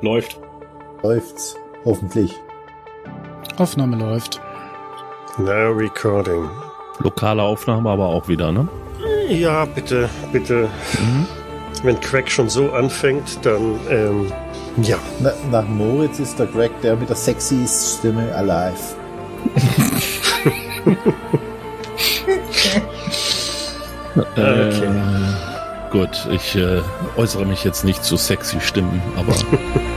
Läuft. Läuft's. Hoffentlich. Aufnahme läuft. Now recording. Lokale Aufnahme aber auch wieder, ne? Ja, bitte, bitte. Mhm. Wenn Craig schon so anfängt, dann, ähm, ja. Na, nach Moritz ist der Greg der mit der sexy Stimme alive. Äh, gut, ich äh, äußere mich jetzt nicht zu sexy Stimmen, aber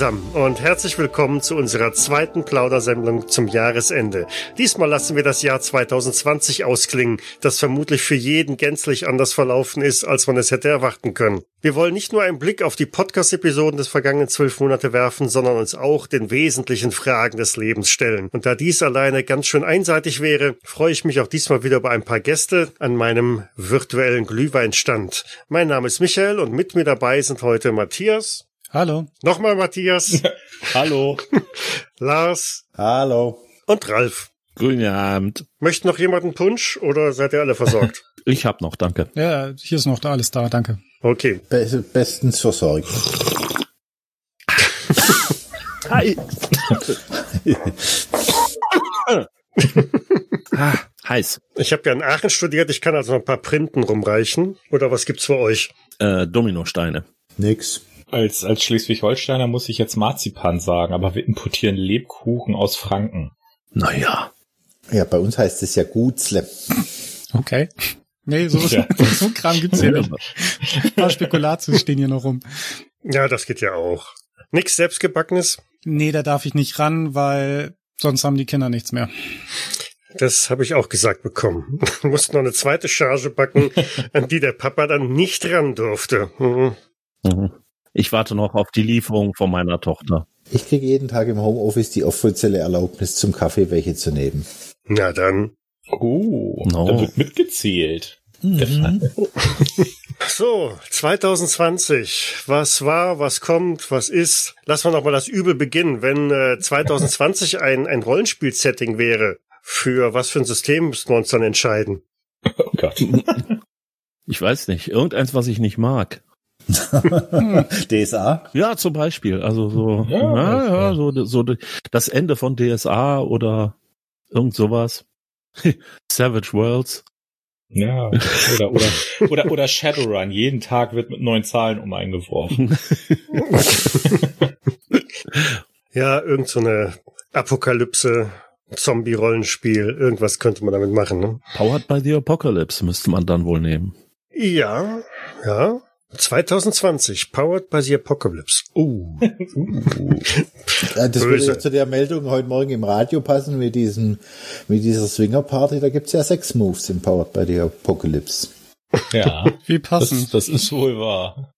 zusammen und herzlich willkommen zu unserer zweiten Plaudersendung zum Jahresende. Diesmal lassen wir das Jahr 2020 ausklingen, das vermutlich für jeden gänzlich anders verlaufen ist, als man es hätte erwarten können. Wir wollen nicht nur einen Blick auf die Podcast-Episoden des vergangenen zwölf Monate werfen, sondern uns auch den wesentlichen Fragen des Lebens stellen. Und da dies alleine ganz schön einseitig wäre, freue ich mich auch diesmal wieder über ein paar Gäste an meinem virtuellen Glühweinstand. Mein Name ist Michael und mit mir dabei sind heute Matthias. Hallo. Nochmal Matthias. Hallo. Lars Hallo. und Ralf. grünen Abend. Möchte noch jemand einen Punsch oder seid ihr alle versorgt? Ich hab noch, danke. Ja, hier ist noch da alles da, danke. Okay. Be bestens versorgt. Hi. ah, heiß. Ich habe ja in Aachen studiert, ich kann also noch ein paar Printen rumreichen. Oder was gibt's für euch? Äh, Dominosteine. Nix. Als, als Schleswig-Holsteiner muss ich jetzt Marzipan sagen, aber wir importieren Lebkuchen aus Franken. Naja. Ja, bei uns heißt es ja Gutzle. Okay. Nee, so, Ja. so Kram gibt's hier nicht. Ein paar Spekulatius stehen hier noch rum. Ja, das geht ja auch. Nix selbstgebackenes? Nee, da darf ich nicht ran, weil sonst haben die Kinder nichts mehr. Das habe ich auch gesagt bekommen. Mussten noch eine zweite Charge backen, an die der Papa dann nicht ran durfte. Mhm. Mhm. Ich warte noch auf die Lieferung von meiner Tochter. Ich kriege jeden Tag im Homeoffice die offizielle Erlaubnis zum Kaffee welche zu nehmen. Na dann. Oh, No. da wird mitgezählt. So, 2020. Was war, was kommt, was ist? Lassen wir noch mal das Übel beginnen. Wenn äh, 2020 ein, ein Rollenspiel-Setting wäre, für was für ein System müssten wir uns dann entscheiden? Oh Gott. Ich weiß nicht. Irgendeins, was ich nicht mag. DSA? Ja, zum Beispiel. Also so, Ja, ja, ja, so, so das Ende von DSA oder irgend sowas. Savage Worlds. Ja, oder, oder, oder, oder Shadowrun. Jeden Tag wird mit neuen Zahlen um einen geworfen. Ja, irgend so eine Apokalypse, Zombie-Rollenspiel, irgendwas könnte man damit machen, ne? Powered by the Apocalypse müsste man dann wohl nehmen. Ja, ja. 2020, powered by the Apocalypse. Uh. Äh, Das würde zu der Meldung heute Morgen im Radio passen mit diesem, mit dieser Swinger-Party. Da gibt's ja sechs Moves im Powered by the Apocalypse. Ja, Wie das, passend. das ist wohl wahr.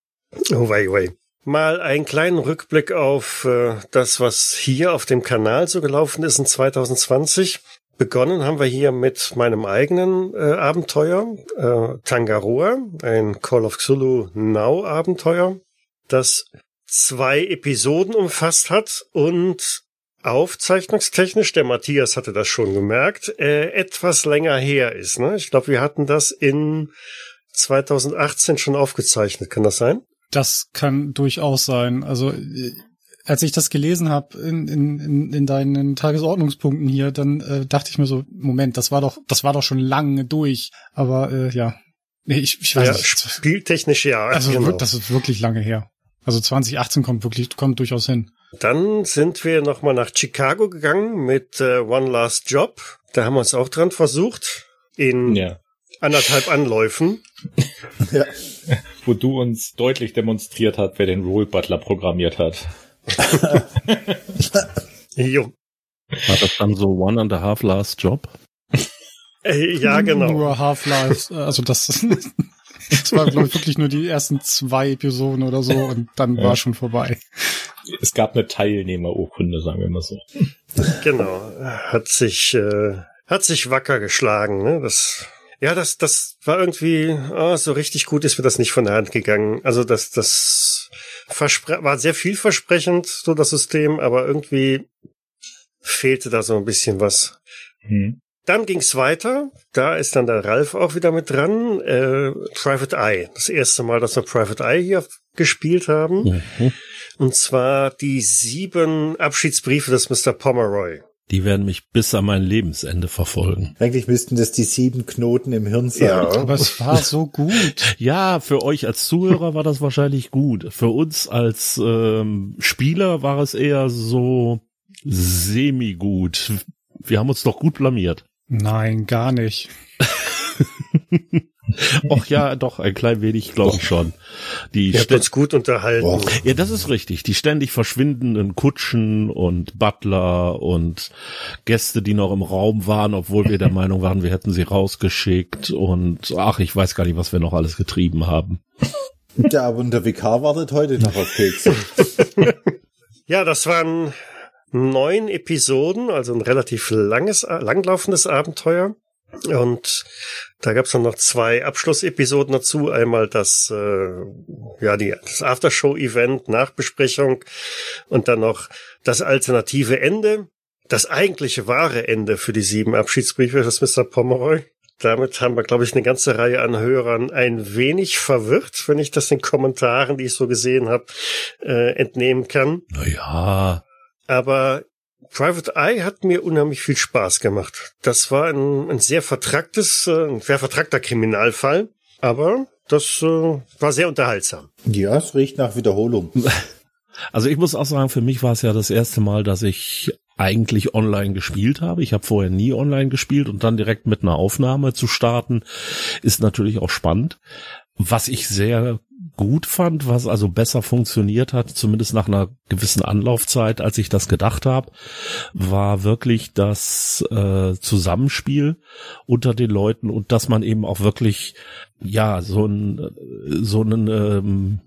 Oh wei, wei. Mal einen kleinen Rückblick auf äh, das, was hier auf dem Kanal so gelaufen ist in 2020. Begonnen haben wir hier mit meinem eigenen äh, Abenteuer, äh, Tangaroa, ein Call of Cthulhu Now Abenteuer, das zwei Episoden umfasst hat und aufzeichnungstechnisch, der Matthias hatte das schon gemerkt, äh, etwas länger her ist. Ne? Ich glaube, wir hatten das in 2018 schon aufgezeichnet. Kann das sein? Das kann durchaus sein. Also äh, als ich das gelesen habe in, in, in, in deinen Tagesordnungspunkten hier, dann äh, dachte ich mir so, Moment, das war doch, das war doch schon lange durch. Aber äh, ja, nee, ich, ich weiß Ja, nicht. spieltechnisch ja. Also genau. das ist wirklich lange her. Also 2018 kommt wirklich, kommt durchaus hin. Dann sind wir nochmal nach Chicago gegangen mit äh, One Last Job. Da haben wir uns auch dran versucht. In Ja. anderthalb Anläufen. Ja. Wo du uns deutlich demonstriert hat, wer den Role Butler programmiert hat. Jo. War das dann so One and a Half Last Job? Äh, ja, genau. Nur Half-Life, also das, das war, glaube ich, wirklich nur die ersten zwei Episoden oder so und dann Ja. war schon vorbei. Es gab eine Teilnehmerurkunde, sagen wir mal so. Genau. Hat sich, äh, hat sich wacker geschlagen, ne? Das, ja, das, das war irgendwie, ah, so richtig gut ist mir das nicht von der Hand gegangen. Also das, das verspre war sehr vielversprechend, so das System, aber irgendwie fehlte da so ein bisschen was. Hm. Dann ging's weiter. Da ist dann der Ralf auch wieder mit dran. Äh, Private Eye. Das erste Mal, dass wir Private Eye hier gespielt haben. Mhm. Und zwar die sieben Abschiedsbriefe des Mr. Pomeroy. Die werden mich bis an mein Lebensende verfolgen. Eigentlich müssten das die sieben Knoten im Hirn sein. Aber es war so gut. Ja, für euch als Zuhörer war das wahrscheinlich gut. Für uns als ähm, Spieler war es eher so semi-gut. Wir haben uns doch gut blamiert. Nein, gar nicht. Och ja, doch, ein klein wenig, glaube ich schon. Die Ihr habt uns gut unterhalten. Boah. ja, das ist richtig. Die ständig verschwindenden Kutschen und Butler und Gäste, die noch im Raum waren, obwohl wir der Meinung waren, wir hätten sie rausgeschickt und ach, ich weiß gar nicht, was wir noch alles getrieben haben. Ja, aber der Vikar wartet heute noch auf Kekse. Ja, das waren neun Episoden, also ein relativ langes, langlaufendes Abenteuer. Und da gab's dann noch zwei Abschlussepisoden dazu. Einmal das, äh, ja, die, das Aftershow-Event, Nachbesprechung und dann noch das alternative Ende. Das eigentliche wahre Ende für die sieben Abschiedsbriefe des Mr. Pomeroy. Damit haben wir, glaube ich, eine ganze Reihe an Hörern ein wenig verwirrt, wenn ich das den Kommentaren, die ich so gesehen habe, äh, entnehmen kann. Naja, Aber Private Eye hat mir unheimlich viel Spaß gemacht. Das war ein, ein sehr vertracktes, äh, ein sehr vertrackter Kriminalfall, aber das äh, war sehr unterhaltsam. Ja, es riecht nach Wiederholung. Also ich muss auch sagen, für mich war es ja das erste Mal, dass ich eigentlich online gespielt habe. Ich habe vorher nie online gespielt und dann direkt mit einer Aufnahme zu starten, ist natürlich auch spannend. Was ich sehr gut fand, was also besser funktioniert hat, zumindest nach einer gewissen Anlaufzeit, als ich das gedacht habe, war wirklich das äh, Zusammenspiel unter den Leuten und dass man eben auch wirklich ja so ein so einen ähm,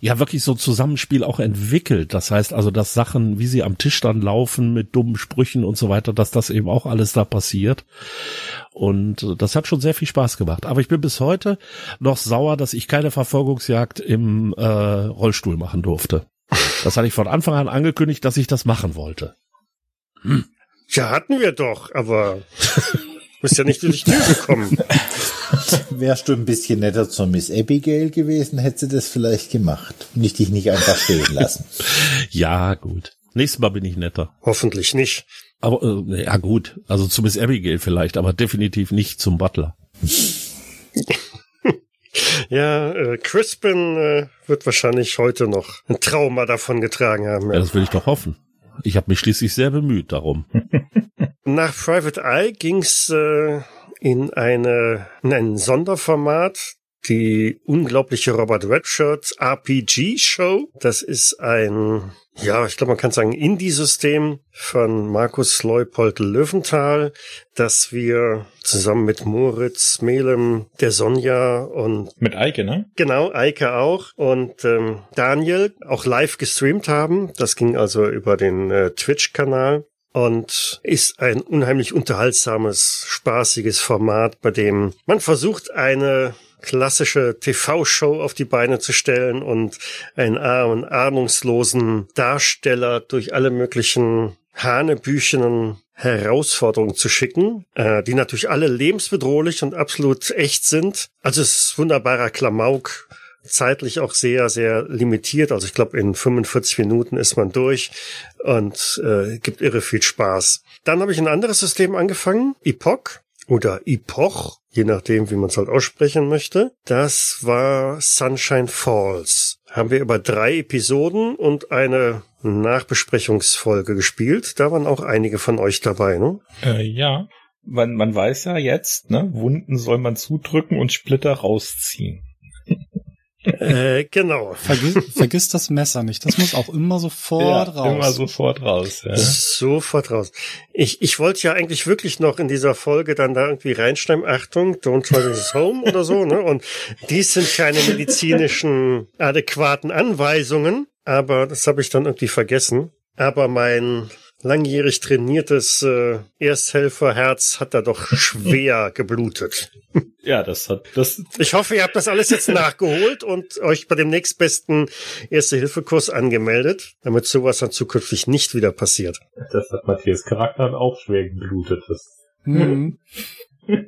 ja wirklich so ein Zusammenspiel auch entwickelt. Das heißt also, dass Sachen, wie sie am Tisch dann laufen mit dummen Sprüchen und so weiter, dass das eben auch alles da passiert. Und äh, das hat schon sehr viel Spaß gemacht. Aber ich bin bis heute noch sauer, dass ich keine Verfolgungsjagd im äh, Rollstuhl machen durfte. Das hatte ich von Anfang an angekündigt, dass ich das machen wollte. Ja, hatten wir doch, aber bist ja nicht durch die Tür gekommen. Wärst du ein bisschen netter zur Miss Abigail gewesen, hätte sie das vielleicht gemacht. Nicht dich nicht einfach stehen lassen. Ja, gut. Nächstes Mal bin ich netter. Hoffentlich nicht. Aber äh, ja gut, also zu Miss Abigail vielleicht, aber definitiv nicht zum Butler. Ja, äh, Crispin äh, wird wahrscheinlich heute noch ein Trauma davon getragen haben. Ja, Ja. das will ich doch hoffen. Ich habe mich schließlich sehr bemüht darum. Nach Private Eye ging's äh, in eine in ein Sonderformat, die unglaubliche Robert Redshirt RPG Show. Das ist ein ja, ich glaube, man kann sagen Indie-System von Markus Leupold Löwenthal, das wir zusammen mit Moritz Melem, der Sonja und Mit Eike, ne? Genau, Eike auch und ähm, Daniel auch live gestreamt haben. Das ging also über den äh, Twitch-Kanal und ist ein unheimlich unterhaltsames, spaßiges Format, bei dem man versucht, eine klassische TV-Show auf die Beine zu stellen und einen armen, ahnungslosen Darsteller durch alle möglichen hanebüchenen Herausforderungen zu schicken, äh, die natürlich alle lebensbedrohlich und absolut echt sind. Also es ist wunderbarer Klamauk, zeitlich auch sehr, sehr limitiert. Also ich glaube, in 45 Minuten ist man durch und äh, gibt irre viel Spaß. Dann habe ich ein anderes System angefangen, Epoch oder Epoch, je nachdem, wie man es halt aussprechen möchte. Das war Sunshine Falls. Haben wir über drei Episoden und eine Nachbesprechungsfolge gespielt. Da waren auch einige von euch dabei, ne? Äh, ja. Man, man weiß ja jetzt, ne, Wunden soll man zudrücken und Splitter rausziehen. Äh, genau. Vergiss, vergiss das Messer nicht. Das muss auch immer sofort ja, raus. Immer sofort raus. Ja. Sofort raus. Ich, ich wollte ja eigentlich wirklich noch in dieser Folge dann da irgendwie reinschreiben, Achtung, don't try this home oder so, ne? Und dies sind keine medizinischen adäquaten Anweisungen, aber das habe ich dann irgendwie vergessen. Aber mein langjährig trainiertes äh, Ersthelferherz hat da doch schwer geblutet. Ja, das hat das. Ich hoffe, ihr habt das alles jetzt nachgeholt und euch bei dem nächstbesten Erste-Hilfe-Kurs angemeldet, damit sowas dann zukünftig nicht wieder passiert. Das hat Matthias Charakter auch schwer geblutet. Das Mhm.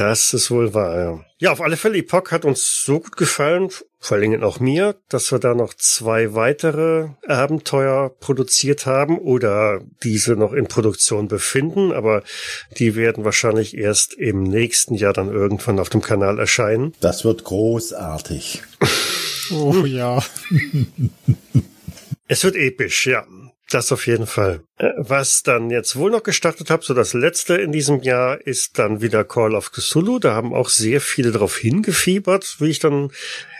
Das ist wohl wahr, ja. Ja, auf alle Fälle, Epoch hat uns so gut gefallen, vor allen Dingen auch mir, dass wir da noch zwei weitere Abenteuer produziert haben oder diese noch in Produktion befinden, aber die werden wahrscheinlich erst im nächsten Jahr dann irgendwann auf dem Kanal erscheinen. Das wird großartig. Oh ja. Es wird episch, ja. Das auf jeden Fall. Äh, Was dann jetzt wohl noch gestartet habe, so das letzte in diesem Jahr, ist dann wieder Call of Cthulhu. Da haben auch sehr viele darauf hingefiebert, wie ich dann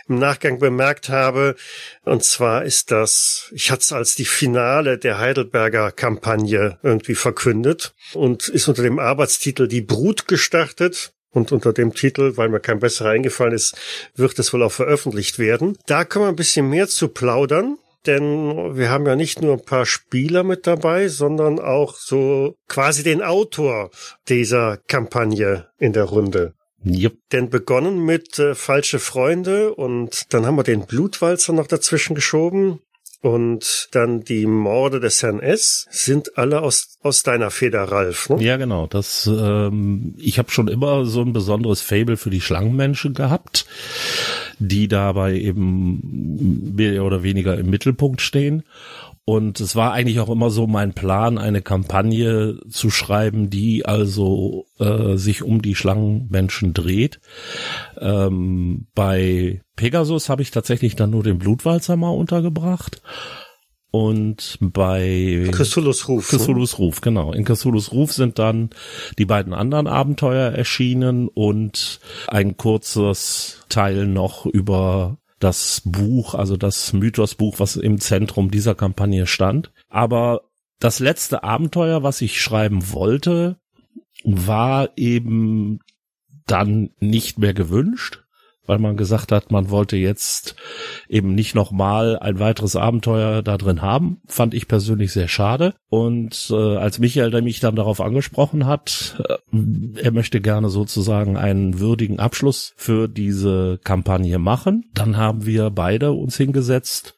im Nachgang bemerkt habe. Und zwar ist das, ich hatte es als die Finale der Heidelberger Kampagne irgendwie verkündet und ist unter dem Arbeitstitel Die Brut gestartet. Und unter dem Titel, weil mir kein besserer eingefallen ist, wird es wohl auch veröffentlicht werden. Da können wir ein bisschen mehr zu plaudern denn wir haben ja nicht nur ein paar Spieler mit dabei, sondern auch so quasi den Autor dieser Kampagne in der Runde. Yep. Denn begonnen mit äh, falsche Freunde und dann haben wir den Blutwalzer noch dazwischen geschoben und dann die Morde des Herrn S. sind alle aus aus deiner Feder, Ralf. Ne? Ja, genau. Das, ähm, ich habe schon immer so ein besonderes Fable für die Schlangenmenschen gehabt, die dabei eben mehr oder weniger im Mittelpunkt stehen. Und es war eigentlich auch immer so mein Plan, eine Kampagne zu schreiben, die also äh, sich um die Schlangenmenschen dreht. Ähm, bei Pegasus habe ich tatsächlich dann nur den Blutwalzer mal untergebracht. Und bei Cthulhu's Ruf. ne? Cthulhu's Ruf, genau. In Cthulhu's Ruf sind dann die beiden anderen Abenteuer erschienen und ein kurzes Teil noch über das Buch, also das Mythosbuch, was im Zentrum dieser Kampagne stand. Aber das letzte Abenteuer, was ich schreiben wollte, war eben dann nicht mehr gewünscht, weil man gesagt hat, man wollte jetzt eben nicht nochmal ein weiteres Abenteuer da drin haben. Fand ich persönlich sehr schade. Und äh, als Michael der mich dann darauf angesprochen hat, äh, er möchte gerne sozusagen einen würdigen Abschluss für diese Kampagne machen, dann haben wir beide uns hingesetzt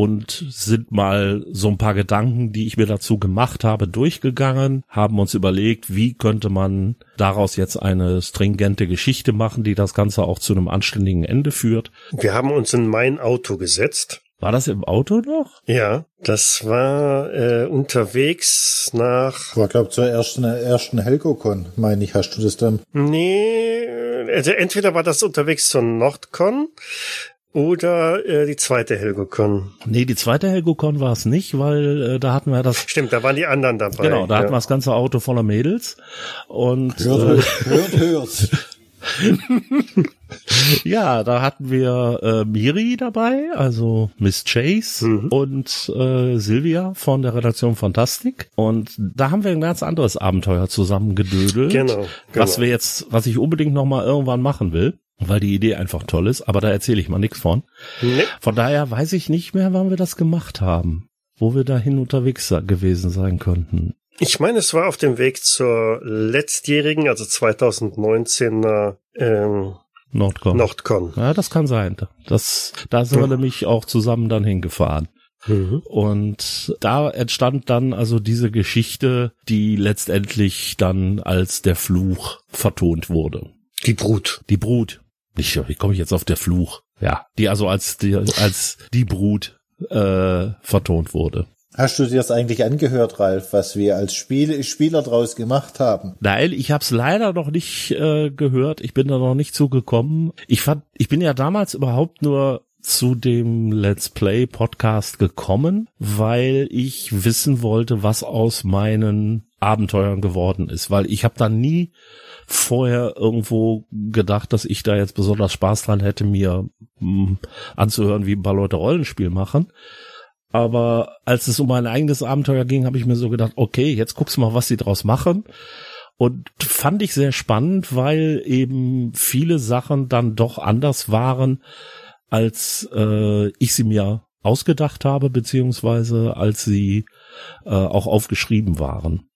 und sind mal so ein paar Gedanken, die ich mir dazu gemacht habe, durchgegangen, haben uns überlegt, wie könnte man daraus jetzt eine stringente Geschichte machen, die das Ganze auch zu einem anständigen Ende führt. Wir haben uns in mein Auto gesetzt. War das im Auto noch? Ja, das war äh, unterwegs nach. War, glaube zur ersten, ersten Helgocon, meine ich, hast du das dann? Nee, also entweder war das unterwegs zur Nordcon oder äh, die zweite Helgocon. Nee, die zweite Helgocon war es nicht, weil äh, da hatten wir das Stimmt, da waren die anderen dabei. Genau, da ja. hatten wir das ganze Auto voller Mädels und Hört, äh, hört, hört. ja, da hatten wir äh, Miri dabei, also Miss Chase Mhm. und äh, Silvia von der Redaktion Fantastik und da haben wir ein ganz anderes Abenteuer zusammen gedödelt, Genau, was genau. wir jetzt, was ich unbedingt noch mal irgendwann machen will, weil die Idee einfach toll ist, aber da erzähle ich mal nichts von. Nee, Von daher weiß ich nicht mehr, wann wir das gemacht haben, wo wir dahin unterwegs gewesen sein könnten. ich meine, es war auf dem Weg zur letztjährigen, also 2019er ähm, Nordcon. Nordcon. Ja, das kann sein. Das, da sind wir nämlich auch zusammen dann hingefahren. Mhm. Und da entstand dann also diese Geschichte, die letztendlich dann als der Fluch vertont wurde. Die Brut. Die Brut. Nicht, wie komme ich jetzt auf der Fluch? Ja, die also als die, als die Brut äh, vertont wurde. Hast du dir das eigentlich angehört, Ralf, was wir als Spiel, Spieler draus gemacht haben? Nein, ich habe es leider noch nicht äh, gehört. Ich bin da noch nicht zugekommen. Ich fand, ich bin ja damals überhaupt nur zu dem Let's Play Podcast gekommen, weil ich wissen wollte, was aus meinen Abenteuern geworden ist, weil ich habe da nie vorher irgendwo gedacht, dass ich da jetzt besonders Spaß dran hätte, mir mh, hm, anzuhören, wie ein paar Leute Rollenspiel machen. Aber als es um mein eigenes Abenteuer ging, habe ich mir so gedacht, okay, jetzt guckst du mal, was sie draus machen. Und fand ich sehr spannend, weil eben viele Sachen dann doch anders waren, als äh, ich sie mir ausgedacht habe, beziehungsweise als sie äh, auch aufgeschrieben waren.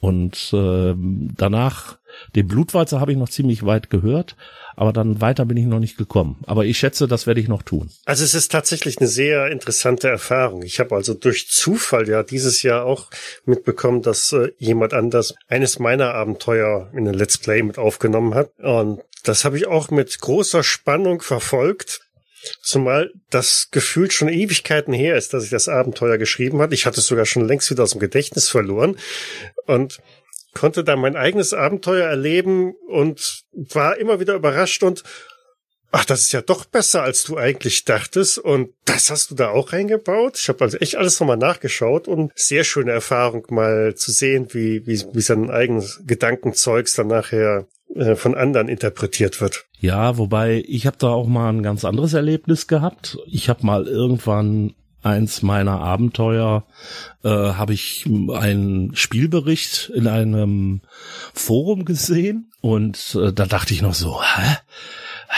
Und äh, danach, den Blutwalzer habe ich noch ziemlich weit gehört, aber dann weiter bin ich noch nicht gekommen. Aber ich schätze, das werde ich noch tun. Also es ist tatsächlich eine sehr interessante Erfahrung. Ich habe also durch Zufall ja dieses Jahr auch mitbekommen, dass äh, jemand anders eines meiner Abenteuer in ein Let's Play mit aufgenommen hat. Und das habe ich auch mit großer Spannung verfolgt. Zumal das gefühlt schon Ewigkeiten her ist, dass ich das Abenteuer geschrieben hat. Ich hatte es sogar schon längst wieder aus dem Gedächtnis verloren und konnte da mein eigenes Abenteuer erleben und war immer wieder überrascht und ach, das ist ja doch besser, als du eigentlich dachtest. Und das hast du da auch reingebaut. Ich habe also echt alles nochmal nachgeschaut und sehr schöne Erfahrung mal zu sehen, wie, wie, wie sein eigenes Gedankenzeugs dann nachher äh, von anderen interpretiert wird. Ja, wobei ich habe da auch mal ein ganz anderes Erlebnis gehabt. Ich habe mal irgendwann eins meiner Abenteuer äh, habe ich einen Spielbericht in einem Forum gesehen und äh, da dachte ich noch so, hä?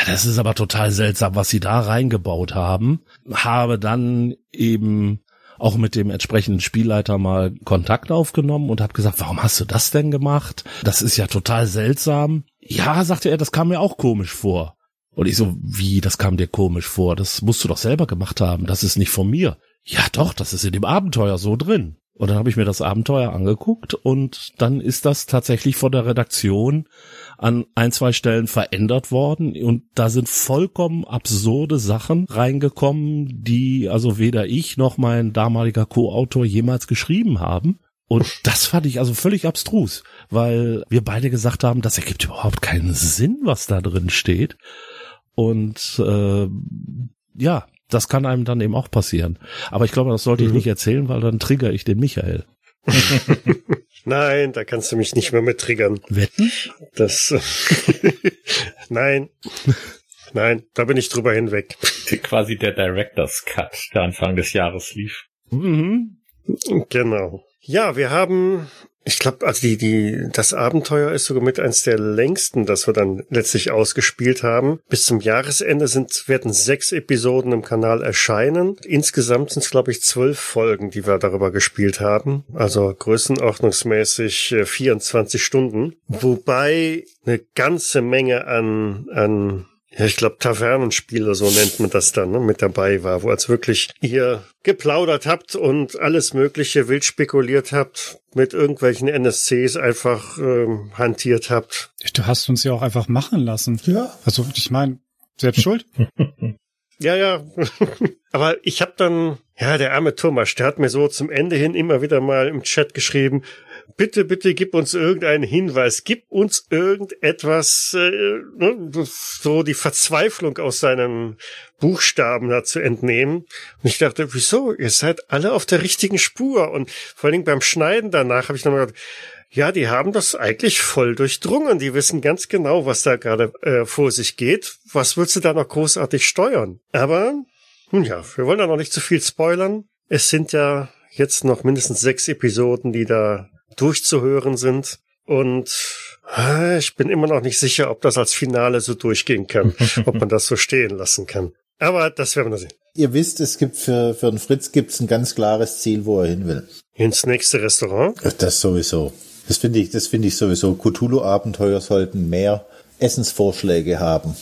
Das ist aber total seltsam, was sie da reingebaut haben. Habe dann eben auch mit dem entsprechenden Spielleiter mal Kontakt aufgenommen und habe gesagt, warum hast du das denn gemacht? Das ist ja total seltsam. Ja, sagte er, das kam mir auch komisch vor. Und ich so, wie, das kam dir komisch vor? Das musst du doch selber gemacht haben. Das ist nicht von mir. Ja, doch, das ist in dem Abenteuer so drin. Und dann habe ich mir das Abenteuer angeguckt und dann ist das tatsächlich von der Redaktion an ein, zwei Stellen verändert worden und da sind vollkommen absurde Sachen reingekommen, die also weder ich noch mein damaliger Co-Autor jemals geschrieben haben. Und das fand ich also völlig abstrus, weil wir beide gesagt haben, das ergibt überhaupt keinen Sinn, was da drin steht. Und äh, ja, das kann einem dann eben auch passieren. Aber ich glaube, das sollte ich mhm. nicht erzählen, weil dann trigger ich den Michael. Nein, da kannst du mich nicht mehr mit triggern. Wetten? Das. Nein. Nein, da bin ich drüber hinweg. Quasi der Director's Cut, der Anfang des Jahres lief. Mhm. Genau. Ja, wir haben ich glaube, also die, die, das Abenteuer ist sogar mit eins der längsten, das wir dann letztlich ausgespielt haben. Bis zum Jahresende sind, werden sechs Episoden im Kanal erscheinen. Insgesamt sind es, glaube ich, zwölf Folgen, die wir darüber gespielt haben. Also größenordnungsmäßig 24 äh, Stunden. Wobei eine ganze Menge an, an ja, ich glaube, Tavernenspieler, so nennt man das dann, ne, mit dabei war, wo als wirklich ihr geplaudert habt und alles Mögliche wild spekuliert habt, mit irgendwelchen NSCs einfach ähm, hantiert habt. Du hast uns ja auch einfach machen lassen. Ja. Also ich meine, selbst schuld. ja, ja. Aber ich habe dann, ja, der arme Thomas, der hat mir so zum Ende hin immer wieder mal im Chat geschrieben, bitte, bitte gib uns irgendeinen Hinweis, gib uns irgendetwas, äh, ne, so die Verzweiflung aus seinen Buchstaben da zu entnehmen. Und ich dachte, wieso? Ihr seid alle auf der richtigen Spur. Und vor allen Dingen beim Schneiden danach habe ich nochmal gedacht, ja, die haben das eigentlich voll durchdrungen. Die wissen ganz genau, was da gerade äh, vor sich geht. Was willst du da noch großartig steuern? Aber, nun ja, wir wollen da noch nicht zu viel spoilern. Es sind ja jetzt noch mindestens sechs Episoden, die da durchzuhören sind. Und äh, ich bin immer noch nicht sicher, ob das als Finale so durchgehen kann, ob man das so stehen lassen kann. Aber das werden wir sehen. Ihr wisst, es gibt für, für den Fritz gibt's ein ganz klares Ziel, wo er hin will. Ins nächste Restaurant? Das sowieso. Das finde ich, das finde ich sowieso. Cthulhu-Abenteuer sollten mehr Essensvorschläge haben.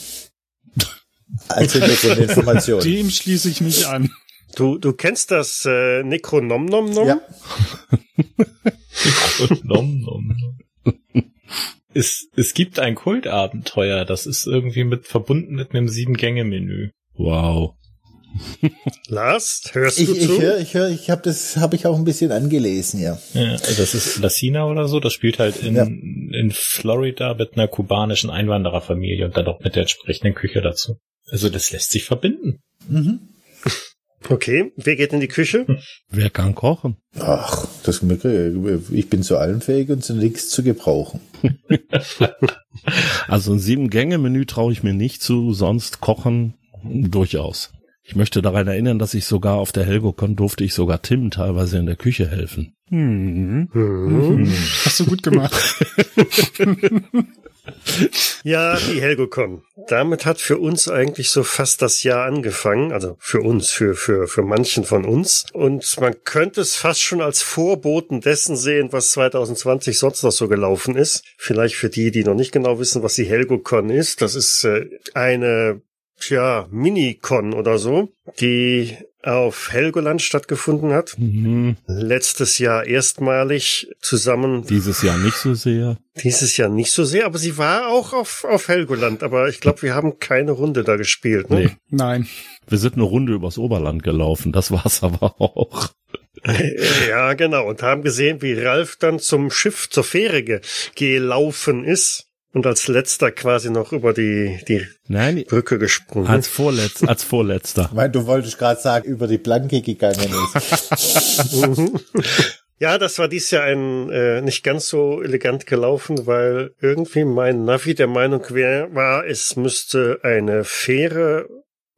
Als Hintergrundinformationen. Dem schließe ich mich an. Du, du kennst das äh, Necronomnom? Ja. Necronomnom. es, es gibt ein Kultabenteuer, das ist irgendwie mit verbunden mit einem Sieben-Gänge-Menü. Wow. Lars, hörst Ich, du ich zu? höre, ich höre, ich habe das habe ich auch ein bisschen angelesen, ja. Ja, das ist Lassina oder so. Das spielt halt in, Ja. in Florida mit einer kubanischen Einwandererfamilie und dann auch mit der entsprechenden Küche dazu. Also das lässt sich verbinden. Mhm. Okay, wer geht in die Küche? Wer kann kochen? Ach, das ich bin zu allem fähig und zu nichts zu gebrauchen. Also ein Sieben-Gänge-Menü traue ich mir nicht zu, sonst kochen durchaus. Ich möchte daran erinnern, dass ich sogar auf der HelgoCon durfte ich sogar Tim teilweise in der Küche helfen. Hm. Hm. Hast du gut gemacht. Ja, die HelgoCon. Damit hat für uns eigentlich so fast das Jahr angefangen. Also für uns, für, für, für manchen von uns. Und man könnte es fast schon als Vorboten dessen sehen, was 2020 sonst noch so gelaufen ist. Vielleicht für die, die noch nicht genau wissen, was die HelgoCon ist. Das ist äh, eine Tja, Minicon oder so, die auf Helgoland stattgefunden hat. Mhm. Letztes Jahr erstmalig zusammen. Dieses Jahr nicht so sehr. Dieses Jahr nicht so sehr, aber sie war auch auf, auf Helgoland. Aber ich glaube, wir haben keine Runde da gespielt. Ne? Nee. Nein. Wir sind eine Runde übers Oberland gelaufen, das war's aber auch. Ja, genau. Und haben gesehen, wie Ralf dann zum Schiff, zur Fähre ge gelaufen ist und als letzter quasi noch über die, die Nein, Brücke gesprungen. als vorletz, als vorletzter. Ich meine, du wolltest gerade sagen, über die Planke gegangen ist. Ja, das war dies Jahr ein äh, nicht ganz so elegant gelaufen, weil irgendwie mein Navi der Meinung wär, war, es müsste eine Fähre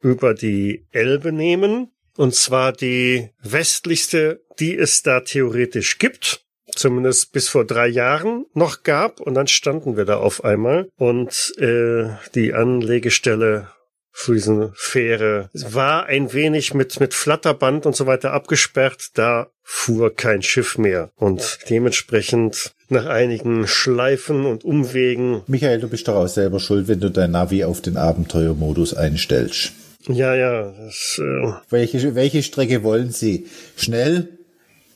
über die Elbe nehmen. Und zwar die westlichste, die es da theoretisch gibt. Zumindest bis vor drei Jahren noch gab. Und dann standen wir da auf einmal. Und äh, die Anlegestelle für diese Fähre war ein wenig mit, mit Flatterband und so weiter abgesperrt. Da fuhr kein Schiff mehr. Und dementsprechend nach einigen Schleifen und Umwegen, Michael, du bist doch auch selber schuld, wenn du dein Navi auf den Abenteuermodus einstellst. ja, ja, das, äh, Welche, welche Strecke wollen Sie? Schnell,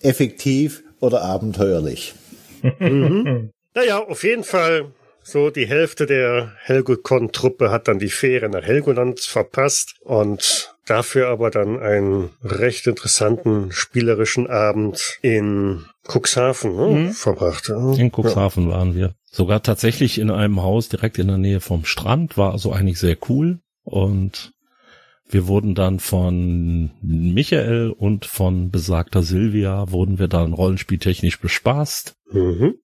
effektiv oder abenteuerlich? naja, auf jeden Fall so die Hälfte der Helgocon-Truppe hat dann die Fähre nach Helgoland verpasst und dafür aber dann einen recht interessanten spielerischen Abend in Cuxhaven ne, verbracht. Ja. In Cuxhaven waren wir. Sogar tatsächlich in einem Haus direkt in der Nähe vom Strand, war also eigentlich sehr cool. Und wir wurden dann von Michael und von besagter Silvia wurden wir dann rollenspieltechnisch bespaßt. Mhm.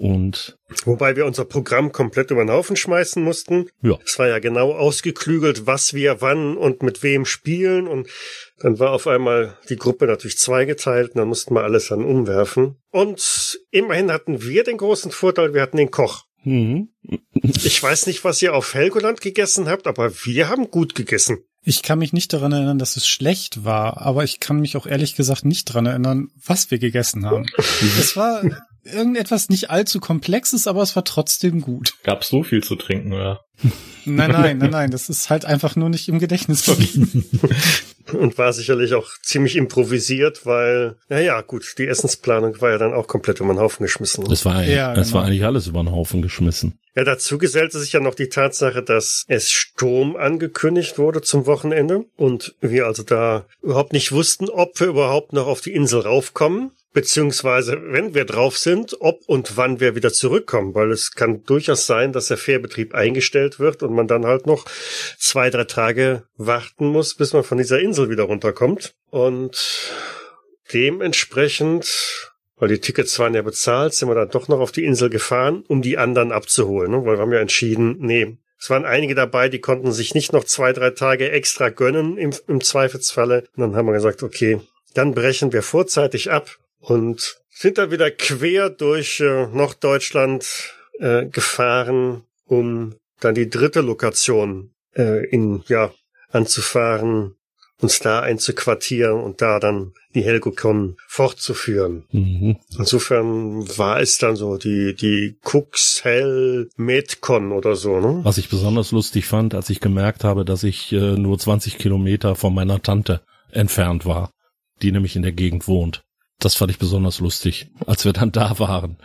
Und Wobei wir unser Programm komplett über den Haufen schmeißen mussten. ja, Es war ja genau ausgeklügelt, was wir wann und mit wem spielen. Und dann war auf einmal die Gruppe natürlich zweigeteilt und dann mussten wir alles dann umwerfen. Und immerhin hatten wir den großen Vorteil, wir hatten den Koch. mhm. Ich weiß nicht, was ihr auf Helgoland gegessen habt, aber wir haben gut gegessen. Ich kann mich nicht daran erinnern, dass es schlecht war, aber ich kann mich auch ehrlich gesagt nicht daran erinnern, was wir gegessen haben. es war irgendetwas nicht allzu komplexes, aber es war trotzdem gut. Gab so viel zu trinken, oder? Nein, nein, nein, nein, das ist halt einfach nur nicht im Gedächtnis verblieben. Und war sicherlich auch ziemlich improvisiert, weil, naja, gut, die Essensplanung war ja dann auch komplett über den Haufen geschmissen. das war, Ja, das genau. war eigentlich alles über den Haufen geschmissen. Ja, dazu gesellte sich ja noch die Tatsache, dass es Sturm angekündigt wurde zum Wochenende und wir also da überhaupt nicht wussten, ob wir überhaupt noch auf die Insel raufkommen, beziehungsweise wenn wir drauf sind, ob und wann wir wieder zurückkommen, weil es kann durchaus sein, dass der Fährbetrieb eingestellt wird und man dann halt noch zwei, drei Tage warten muss, bis man von dieser Insel wieder runterkommt und dementsprechend weil die Tickets waren ja bezahlt, sind wir dann doch noch auf die Insel gefahren, um die anderen abzuholen. Ne? Weil wir haben ja entschieden, nee, es waren einige dabei, die konnten sich nicht noch zwei, drei Tage extra gönnen im, im Zweifelsfalle. Und dann haben wir gesagt, okay, dann brechen wir vorzeitig ab und sind dann wieder quer durch äh, Norddeutschland äh, gefahren, um dann die dritte Lokation äh, in ja anzufahren, uns da einzuquartieren und da dann die Helgocon fortzuführen. Mhm. Insofern war es dann so die, die Cuxhell Medcon oder so, ne? Was ich besonders lustig fand, als ich gemerkt habe, dass ich äh, nur 20 Kilometer von meiner Tante entfernt war, die nämlich in der Gegend wohnt. Das fand ich besonders lustig, als wir dann da waren.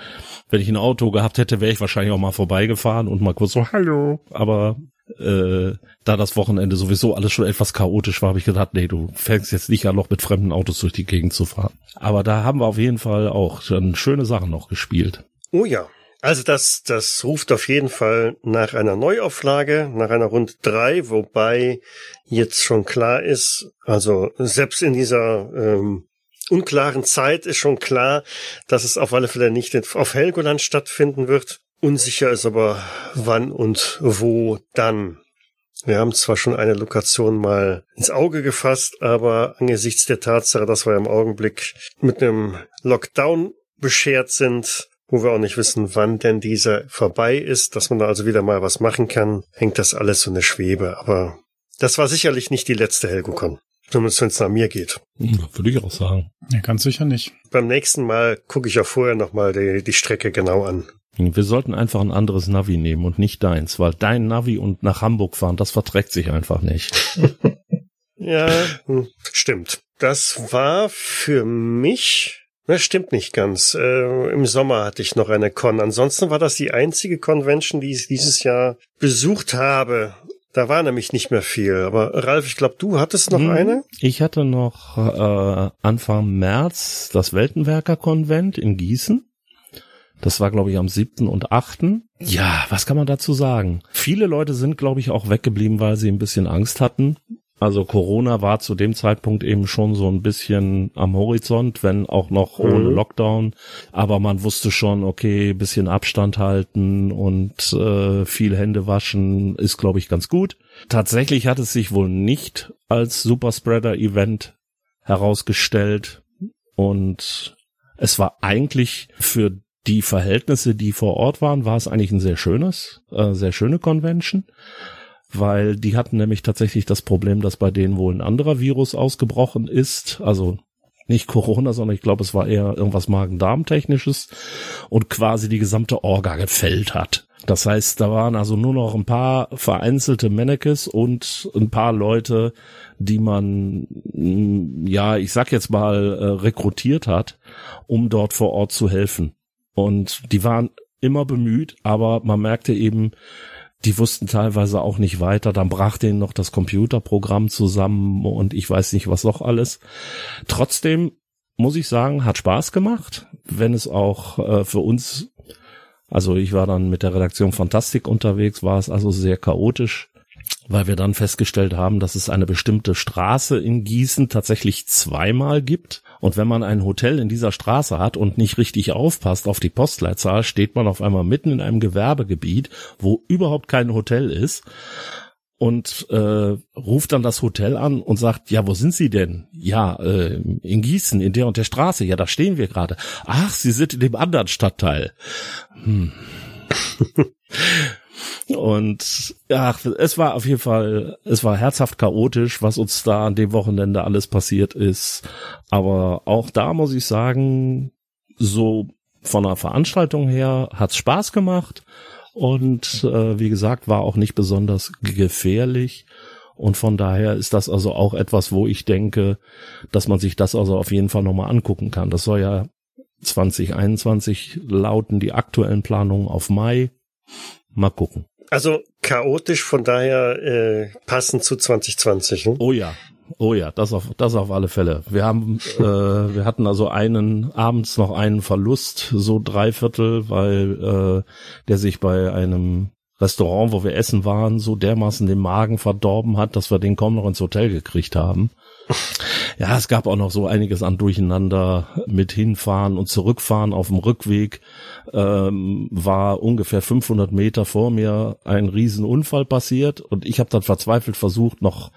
Wenn ich ein Auto gehabt hätte, wäre ich wahrscheinlich auch mal vorbeigefahren und mal kurz so Hallo. Aber äh, da das Wochenende sowieso alles schon etwas chaotisch war, habe ich gedacht, nee, du fängst jetzt nicht an, noch mit fremden Autos durch die Gegend zu fahren. Aber da haben wir auf jeden Fall auch schon schöne Sachen noch gespielt. Oh ja. Also das, das ruft auf jeden Fall nach einer Neuauflage, nach einer Rund drei, wobei jetzt schon klar ist, also selbst in dieser ähm, unklaren Zeit ist schon klar, dass es auf alle Fälle nicht auf Helgoland stattfinden wird. Unsicher ist aber wann und wo dann. Wir haben zwar schon eine Lokation mal ins Auge gefasst, aber angesichts der Tatsache, dass wir im Augenblick mit einem Lockdown beschert sind, wo wir auch nicht wissen, wann denn dieser vorbei ist, dass man da also wieder mal was machen kann, hängt das alles so eine Schwebe. Aber das war sicherlich nicht die letzte HelgoCon. Zumindest wenn es nach mir geht. Würde ich auch sagen. Ja, ganz sicher nicht. Beim nächsten Mal gucke ich auch vorher nochmal die, die Strecke genau an. Wir sollten einfach ein anderes Navi nehmen und nicht deins, weil dein Navi und nach Hamburg fahren, das verträgt sich einfach nicht. ja, hm, stimmt. Das war für mich das stimmt nicht ganz. Äh, Im Sommer hatte ich noch eine Con. Ansonsten war das die einzige Convention, die ich dieses Jahr besucht habe. Da war nämlich nicht mehr viel. Aber Ralf, ich glaube, du hattest noch hm, eine? Ich hatte noch äh, Anfang März das Weltenwerker-Konvent in Gießen. Das war, glaube ich, am siebten und achten. Ja, was kann man dazu sagen? Viele Leute sind, glaube ich, auch weggeblieben, weil sie ein bisschen Angst hatten. Also Corona war zu dem Zeitpunkt eben schon so ein bisschen am Horizont, wenn auch noch mhm. ohne Lockdown. Aber man wusste schon, okay, bisschen Abstand halten und äh, viel Hände waschen ist, glaube ich, ganz gut. Tatsächlich hat es sich wohl nicht als Superspreader-Event herausgestellt und es war eigentlich für die Verhältnisse, die vor Ort waren, war es eigentlich ein sehr schönes, äh, sehr schöne Convention weil die hatten nämlich tatsächlich das Problem, dass bei denen wohl ein anderer Virus ausgebrochen ist, also nicht Corona, sondern ich glaube, es war eher irgendwas Magen-Darm-technisches und quasi die gesamte Orga gefällt hat. Das heißt, da waren also nur noch ein paar vereinzelte Mannekes und ein paar Leute, die man, mm, ja, ich sag jetzt mal, äh, rekrutiert hat, um dort vor Ort zu helfen. Und die waren immer bemüht, aber man merkte eben, die wussten teilweise auch nicht weiter, dann brach denen noch das Computerprogramm zusammen und ich weiß nicht was noch alles. Trotzdem muss ich sagen, hat Spaß gemacht, wenn es auch äh, für uns, also ich war dann mit der Redaktion Fantastik unterwegs, war es also sehr chaotisch, weil wir dann festgestellt haben, dass es eine bestimmte Straße in Gießen tatsächlich zweimal gibt und wenn man ein Hotel in dieser Straße hat und nicht richtig aufpasst auf die Postleitzahl, steht man auf einmal mitten in einem Gewerbegebiet, wo überhaupt kein Hotel ist und äh, ruft dann das Hotel an und sagt, ja, wo sind Sie denn? Ja, äh, in Gießen, in der und der Straße. Ja, da stehen wir gerade. Ach, Sie sind in dem anderen Stadtteil. Hm. Und ja, es war auf jeden Fall, es war herzhaft chaotisch, was uns da an dem Wochenende alles passiert ist. Aber auch da muss ich sagen, so von der Veranstaltung her hat's Spaß gemacht und äh, wie gesagt, war auch nicht besonders gefährlich. Und von daher ist das also auch etwas, wo ich denke, dass man sich das also auf jeden Fall nochmal angucken kann. Das soll ja 2021 lauten die aktuellen Planungen auf Mai. Mal gucken. Also chaotisch, von daher äh, passend zu 2020. Ne? Oh ja, oh ja, das auf das auf alle Fälle. Wir haben, äh, wir hatten also einen abends noch einen Verlust, so drei Viertel, weil äh, der sich bei einem Restaurant, wo wir essen waren, so dermaßen den Magen verdorben hat, dass wir den kaum noch ins Hotel gekriegt haben. Ja, es gab auch noch so einiges an Durcheinander mit hinfahren und zurückfahren auf dem Rückweg ähm, war ungefähr 500 Meter vor mir ein Riesenunfall passiert und ich habe dann verzweifelt versucht, noch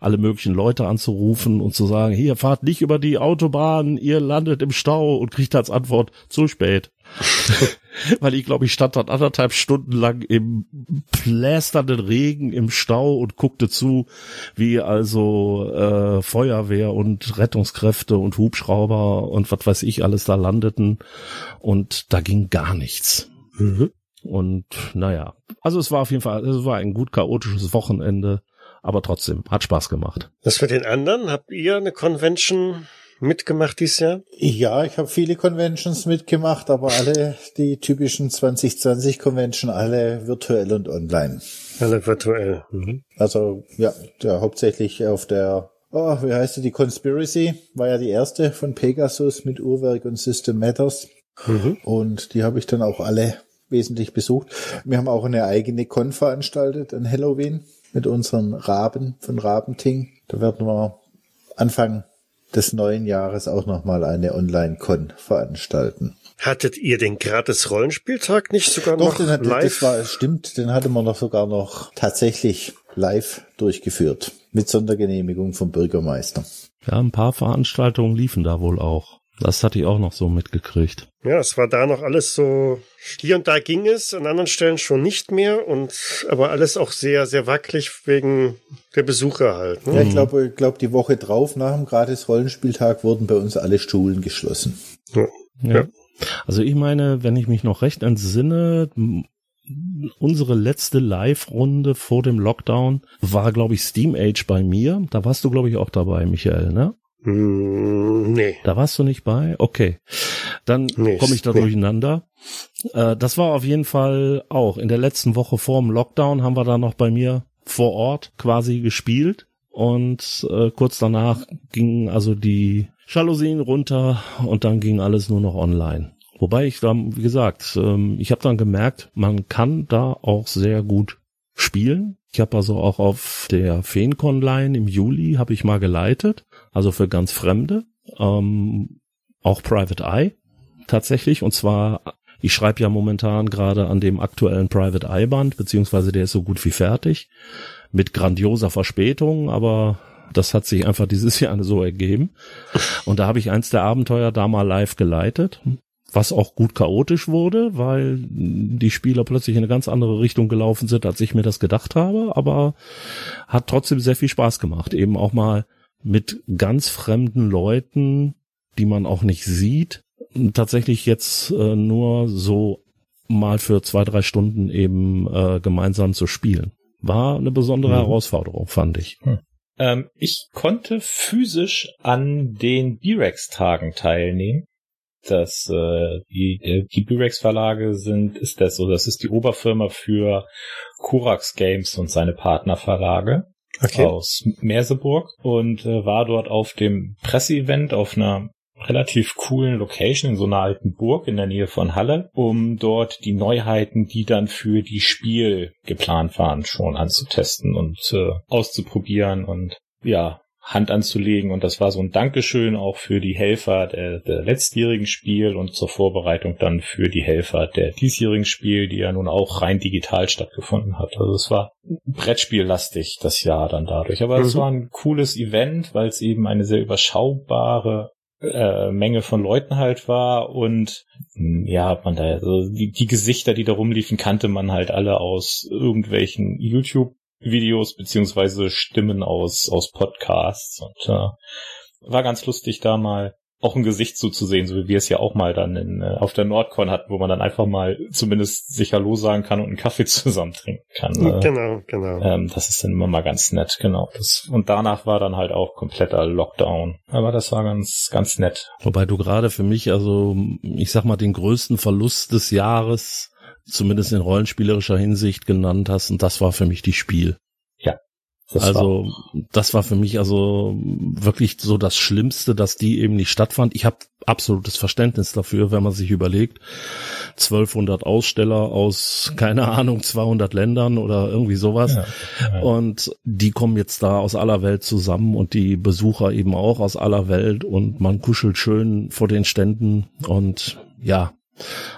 alle möglichen Leute anzurufen und zu sagen, hier fahrt nicht über die Autobahn, ihr landet im Stau und kriegt als Antwort zu spät. Weil ich glaube, ich stand dort anderthalb Stunden lang im plästernden Regen im Stau und guckte zu, wie also äh, Feuerwehr und Rettungskräfte und Hubschrauber und was weiß ich alles da landeten. Und da ging gar nichts. Mhm. Und naja, also es war auf jeden Fall, es war ein gut chaotisches Wochenende, aber trotzdem hat Spaß gemacht. Was für den anderen? Habt ihr eine Convention mitgemacht dieses Jahr? Ja, ich habe viele Conventions mitgemacht, aber alle die typischen 2020 Convention, alle virtuell und online. Alle virtuell. Mhm. Also ja, ja, hauptsächlich auf der, oh, wie heißt die, die Conspiracy, war ja die erste von Pegasus mit Uhrwerk und System Matters. Mhm. Und die habe ich dann auch alle wesentlich besucht. Wir haben auch eine eigene Con veranstaltet an Halloween mit unseren Raben von Rabenting. Da werden wir Anfang des neuen Jahres auch nochmal eine Online-Con veranstalten. Hattet ihr den gratis Rollenspieltag nicht sogar Doch, noch den hat, live? Das war, stimmt, den hatte man noch sogar noch tatsächlich live durchgeführt. Mit Sondergenehmigung vom Bürgermeister. Ja, ein paar Veranstaltungen liefen da wohl auch. Das hatte ich auch noch so mitgekriegt. Ja, es war da noch alles so, hier und da ging es, an anderen Stellen schon nicht mehr und, aber alles auch sehr, sehr wackelig wegen der Besucher halt. Ne? Ja, ich glaube, ich glaub, die Woche drauf nach dem gratis Rollenspieltag wurden bei uns alle Schulen geschlossen. Ja. Ja. Also ich meine, wenn ich mich noch recht entsinne, unsere letzte Live-Runde vor dem Lockdown war, glaube ich, Steam Age bei mir. Da warst du, glaube ich, auch dabei, Michael, ne? Hm, nee. Da warst du nicht bei? Okay. Dann Nee, komme ich da nee. durcheinander. Äh, das war auf jeden Fall auch. In der letzten Woche vor dem Lockdown haben wir da noch bei mir vor Ort quasi gespielt. Und äh, kurz danach gingen also die Jalousien runter und dann ging alles nur noch online. Wobei ich dann, wie gesagt, ähm, ich habe dann gemerkt, man kann da auch sehr gut spielen. Ich habe also auch auf der Feencon-Line im Juli habe ich mal geleitet, also für ganz Fremde, ähm, auch Private Eye tatsächlich. Und zwar, ich schreibe ja momentan gerade an dem aktuellen Private Eye Band, beziehungsweise der ist so gut wie fertig, mit grandioser Verspätung, aber das hat sich einfach dieses Jahr so ergeben. Und da habe ich eins der Abenteuer da mal live geleitet, was auch gut chaotisch wurde, weil die Spieler plötzlich in eine ganz andere Richtung gelaufen sind, als ich mir das gedacht habe, aber hat trotzdem sehr viel Spaß gemacht, eben auch mal mit ganz fremden Leuten, die man auch nicht sieht, tatsächlich jetzt äh, nur so mal für zwei, drei Stunden eben äh, gemeinsam zu spielen. War eine besondere Mhm. Herausforderung, fand ich. Ähm, ich konnte physisch an den B-Rex-Tagen teilnehmen. Das, äh, die, äh, die B-Rex-Verlage sind, ist das so, das ist die Oberfirma für Kurax Games und seine Partnerverlage Okay. aus Merseburg und äh, war dort auf dem Presseevent auf einer relativ coolen Location in so einer alten Burg in der Nähe von Halle, um dort die Neuheiten, die dann für die Spiel geplant waren, schon anzutesten und äh, auszuprobieren und ja, Hand anzulegen. Und das war so ein Dankeschön auch für die Helfer der, der letztjährigen Spiel und zur Vorbereitung dann für die Helfer der diesjährigen Spiel, die ja nun auch rein digital stattgefunden hat. Also es war Brettspiellastig das Jahr dann dadurch. Aber es Mhm. war ein cooles Event, weil es eben eine sehr überschaubare äh, Menge von Leuten halt war und mh, ja, hat man da also die, die Gesichter, die da rumliefen, kannte man halt alle aus irgendwelchen YouTube-Videos beziehungsweise Stimmen aus aus Podcasts und äh, war ganz lustig da mal auch ein Gesicht zuzusehen, so wie wir es ja auch mal dann in, äh, auf der Nordcon hatten, wo man dann einfach mal zumindest sich Hallo sagen kann und einen Kaffee zusammen trinken kann. Äh, Genau, genau. ähm, das ist dann immer mal ganz nett, genau. Das, und danach war dann halt auch kompletter Lockdown. Aber das war ganz, ganz nett. Wobei du gerade für mich, also ich sag mal, den größten Verlust des Jahres, zumindest in rollenspielerischer Hinsicht genannt hast, und das war für mich die Spiel. Das also das war für mich also wirklich so das Schlimmste, dass die eben nicht stattfand. Ich habe absolutes Verständnis dafür, wenn man sich überlegt, 1200 Aussteller aus keine Ahnung 200 Ländern oder irgendwie sowas. Ja, ja. Und die kommen jetzt da aus aller Welt zusammen und die Besucher eben auch aus aller Welt und man kuschelt schön vor den Ständen und ja.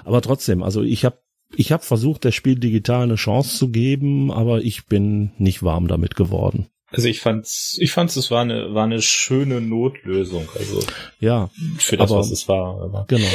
Aber trotzdem, also ich habe ich habe versucht, der Spiel digital eine Chance zu geben, aber ich bin nicht warm damit geworden. Also ich fand's, ich fand's, es war eine, war eine schöne Notlösung, also Ja, für das, Aber- was es war. Aber, genau.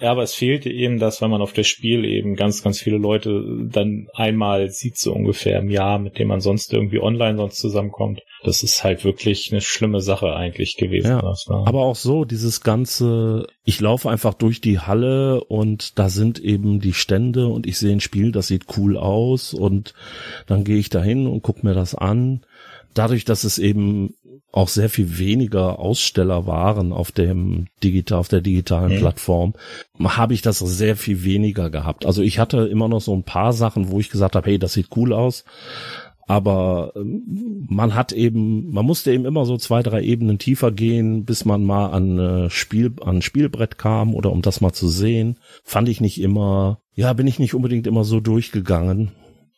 ja, aber es fehlte eben das, weil man auf das Spiel eben ganz, ganz viele Leute dann einmal sieht, so ungefähr im Jahr, mit dem man sonst irgendwie online sonst zusammenkommt. Das ist halt wirklich eine schlimme Sache eigentlich gewesen. Ja, Das war, Aber auch so, dieses ganze, ich laufe einfach durch die Halle und da sind eben die Stände und ich sehe ein Spiel, das sieht cool aus und dann gehe ich dahin und guck mir das an. Dadurch, dass es eben auch sehr viel weniger Aussteller waren auf dem digital, auf der digitalen mhm. Plattform, habe ich das sehr viel weniger gehabt. Also ich hatte immer noch so ein paar Sachen, wo ich gesagt habe, hey, das sieht cool aus. Aber ähm, man hat eben, man musste eben immer so zwei, drei Ebenen tiefer gehen, bis man mal an äh, Spiel, an Spielbrett kam oder um das mal zu sehen. Fand ich nicht immer, ja, bin ich nicht unbedingt immer so durchgegangen.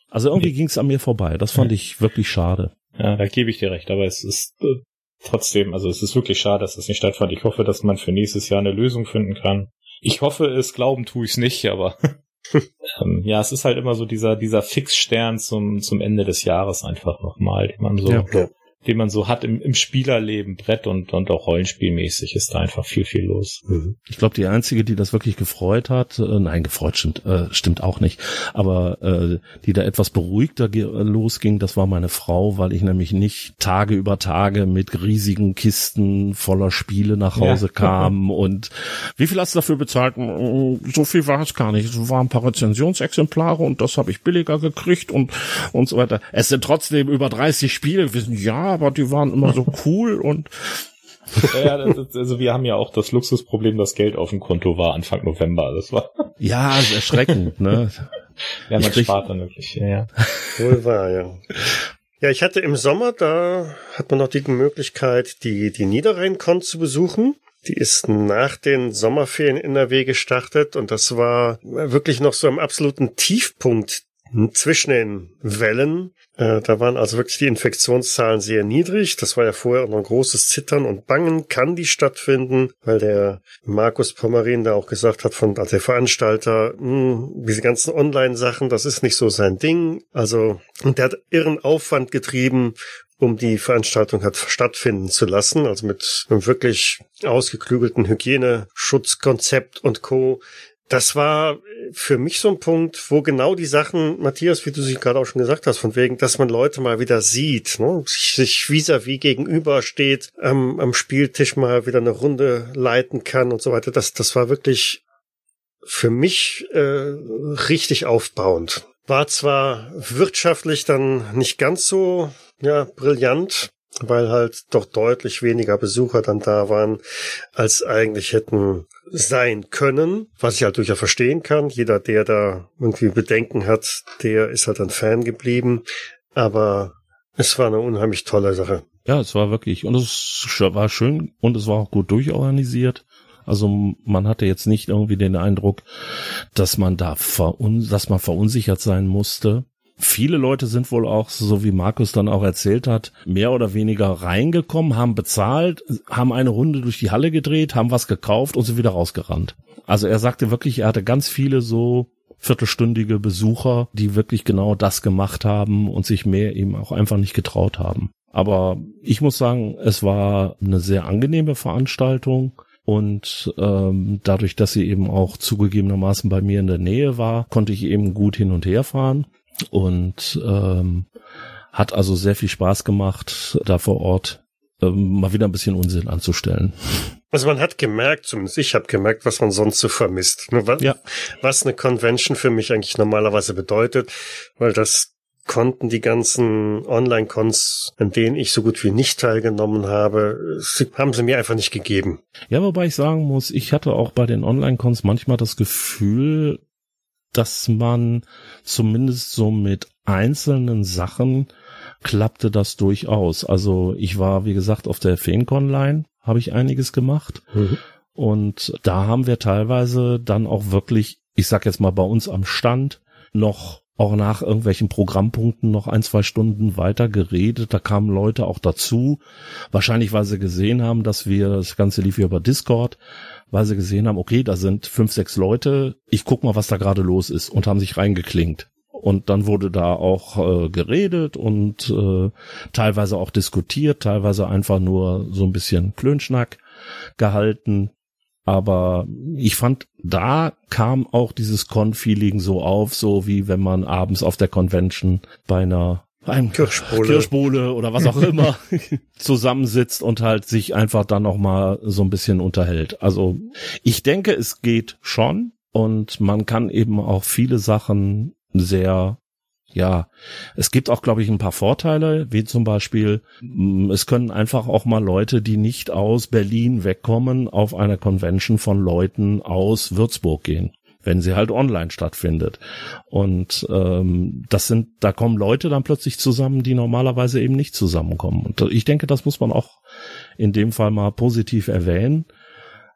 Also irgendwie nee. ging es an mir vorbei. Das fand ich wirklich schade. Ja, da gebe ich dir recht, aber es ist äh, trotzdem, also es ist wirklich schade, dass das nicht stattfand. Ich hoffe, dass man für nächstes Jahr eine Lösung finden kann. Ich hoffe es, glauben tue ich es nicht, aber ähm, ja, es ist halt immer so dieser, dieser Fixstern zum, zum Ende des Jahres einfach nochmal, den man so ja den man so hat im, im Spielerleben, Brett und, und auch Rollenspielmäßig ist da einfach viel, viel los. Mhm. Ich glaube, die einzige, die das wirklich gefreut hat, äh, nein, gefreut stimmt, äh, stimmt auch nicht, aber äh, die da etwas beruhigter losging, das war meine Frau, weil ich nämlich nicht Tage über Tage mit riesigen Kisten voller Spiele nach Hause ja. kam und wie viel hast du dafür bezahlt? Mm, so viel war es gar nicht. Es waren ein paar Rezensionsexemplare und das habe ich billiger gekriegt und und so weiter. Es sind trotzdem über 30 Spiele. Wir sind ja aber die waren immer so cool und ja, ist, also wir haben ja auch das Luxusproblem, dass Geld auf dem Konto war Anfang November. Das war ja ist erschreckend, ne? ja, man spart dann wirklich. Ja, ja. Wohl wahr, ja. Ja, ich hatte im Sommer, da hat man noch die Möglichkeit, die, die Niederrhein-Con zu besuchen. Die ist nach den Sommerferien in NRW gestartet und das war wirklich noch so am absoluten Tiefpunkt zwischen den Wellen. Äh, da waren also wirklich die Infektionszahlen sehr niedrig. Das war ja vorher noch ein großes Zittern und Bangen. Kann die stattfinden? Weil der Markus Pommerin da auch gesagt hat, von also der Veranstalter, mh, hm, diese ganzen Online-Sachen, das ist nicht so sein Ding. Also, und der hat irren Aufwand getrieben, um die Veranstaltung hat stattfinden zu lassen, also mit einem wirklich ausgeklügelten Hygieneschutzkonzept und Co das war für mich so ein Punkt, wo genau die Sachen, Matthias, wie du sie gerade auch schon gesagt hast, von wegen, dass man Leute mal wieder sieht, ne? sich vis-à-vis gegenüber steht, ähm, am Spieltisch mal wieder eine Runde leiten kann und so weiter. Das, das war wirklich für mich äh, richtig aufbauend. War zwar wirtschaftlich dann nicht ganz so ja, brillant, weil halt doch deutlich weniger Besucher dann da waren, als eigentlich hätten sein können, was ich halt durchaus verstehen kann. Jeder, der da irgendwie Bedenken hat, der ist halt ein Fan geblieben. Aber es war eine unheimlich tolle Sache. Ja, es war wirklich, und es war schön und es war auch gut durchorganisiert. Also man hatte jetzt nicht irgendwie den Eindruck, dass man da verun dass man verunsichert sein musste. Viele Leute sind wohl auch, so wie Markus dann auch erzählt hat, mehr oder weniger reingekommen, haben bezahlt, haben eine Runde durch die Halle gedreht, haben was gekauft und sind wieder rausgerannt. Also er sagte wirklich, er hatte ganz viele so viertelstündige Besucher, die wirklich genau das gemacht haben und sich mehr eben auch einfach nicht getraut haben. Aber ich muss sagen, es war eine sehr angenehme Veranstaltung. Und ähm, dadurch, dass sie eben auch zugegebenermaßen bei mir in der Nähe war, konnte ich eben gut hin und her fahren und ähm, hat also sehr viel Spaß gemacht, da vor Ort ähm, mal wieder ein bisschen Unsinn anzustellen. Also man hat gemerkt, zumindest ich habe gemerkt, was man sonst so vermisst. Ne, was, ja. was eine Convention für mich eigentlich normalerweise bedeutet, weil das konnten die ganzen Online-Cons, an denen ich so gut wie nicht teilgenommen habe, haben sie mir einfach nicht gegeben. Ja, wobei ich sagen muss, ich hatte auch bei den Online-Cons manchmal das Gefühl, dass man zumindest so mit einzelnen Sachen klappte das durchaus. Also ich war, wie gesagt, auf der Feenconline, habe ich einiges gemacht. Mhm. Und da haben wir teilweise dann auch wirklich, ich sag jetzt mal bei uns am Stand, noch auch nach irgendwelchen Programmpunkten noch ein, zwei Stunden weiter geredet. Da kamen Leute auch dazu. Wahrscheinlich, weil sie gesehen haben, dass wir, das Ganze lief über Discord, weil sie gesehen haben, okay, da sind fünf, sechs Leute, ich guck mal, was da gerade los ist und haben sich reingeklinkt. Und dann wurde da auch äh, geredet und äh, teilweise auch diskutiert, teilweise einfach nur so ein bisschen Klönschnack gehalten. Aber ich fand, da kam auch dieses Con-Feeling so auf, so wie wenn man abends auf der Convention bei einer einem Kirschbowle. Kirschbowle oder was auch immer zusammensitzt und halt sich einfach dann noch mal so ein bisschen unterhält. Also ich denke, es geht schon und man kann eben auch viele Sachen sehr ja, es gibt auch, glaube ich, ein paar Vorteile, wie zum Beispiel, mm, es können einfach auch mal Leute, die nicht aus Berlin wegkommen, auf einer Convention von Leuten aus Würzburg gehen wenn sie halt online stattfindet. Und ähm, das sind, da kommen Leute dann plötzlich zusammen, die normalerweise eben nicht zusammenkommen. Und ich denke, das muss man auch in dem Fall mal positiv erwähnen,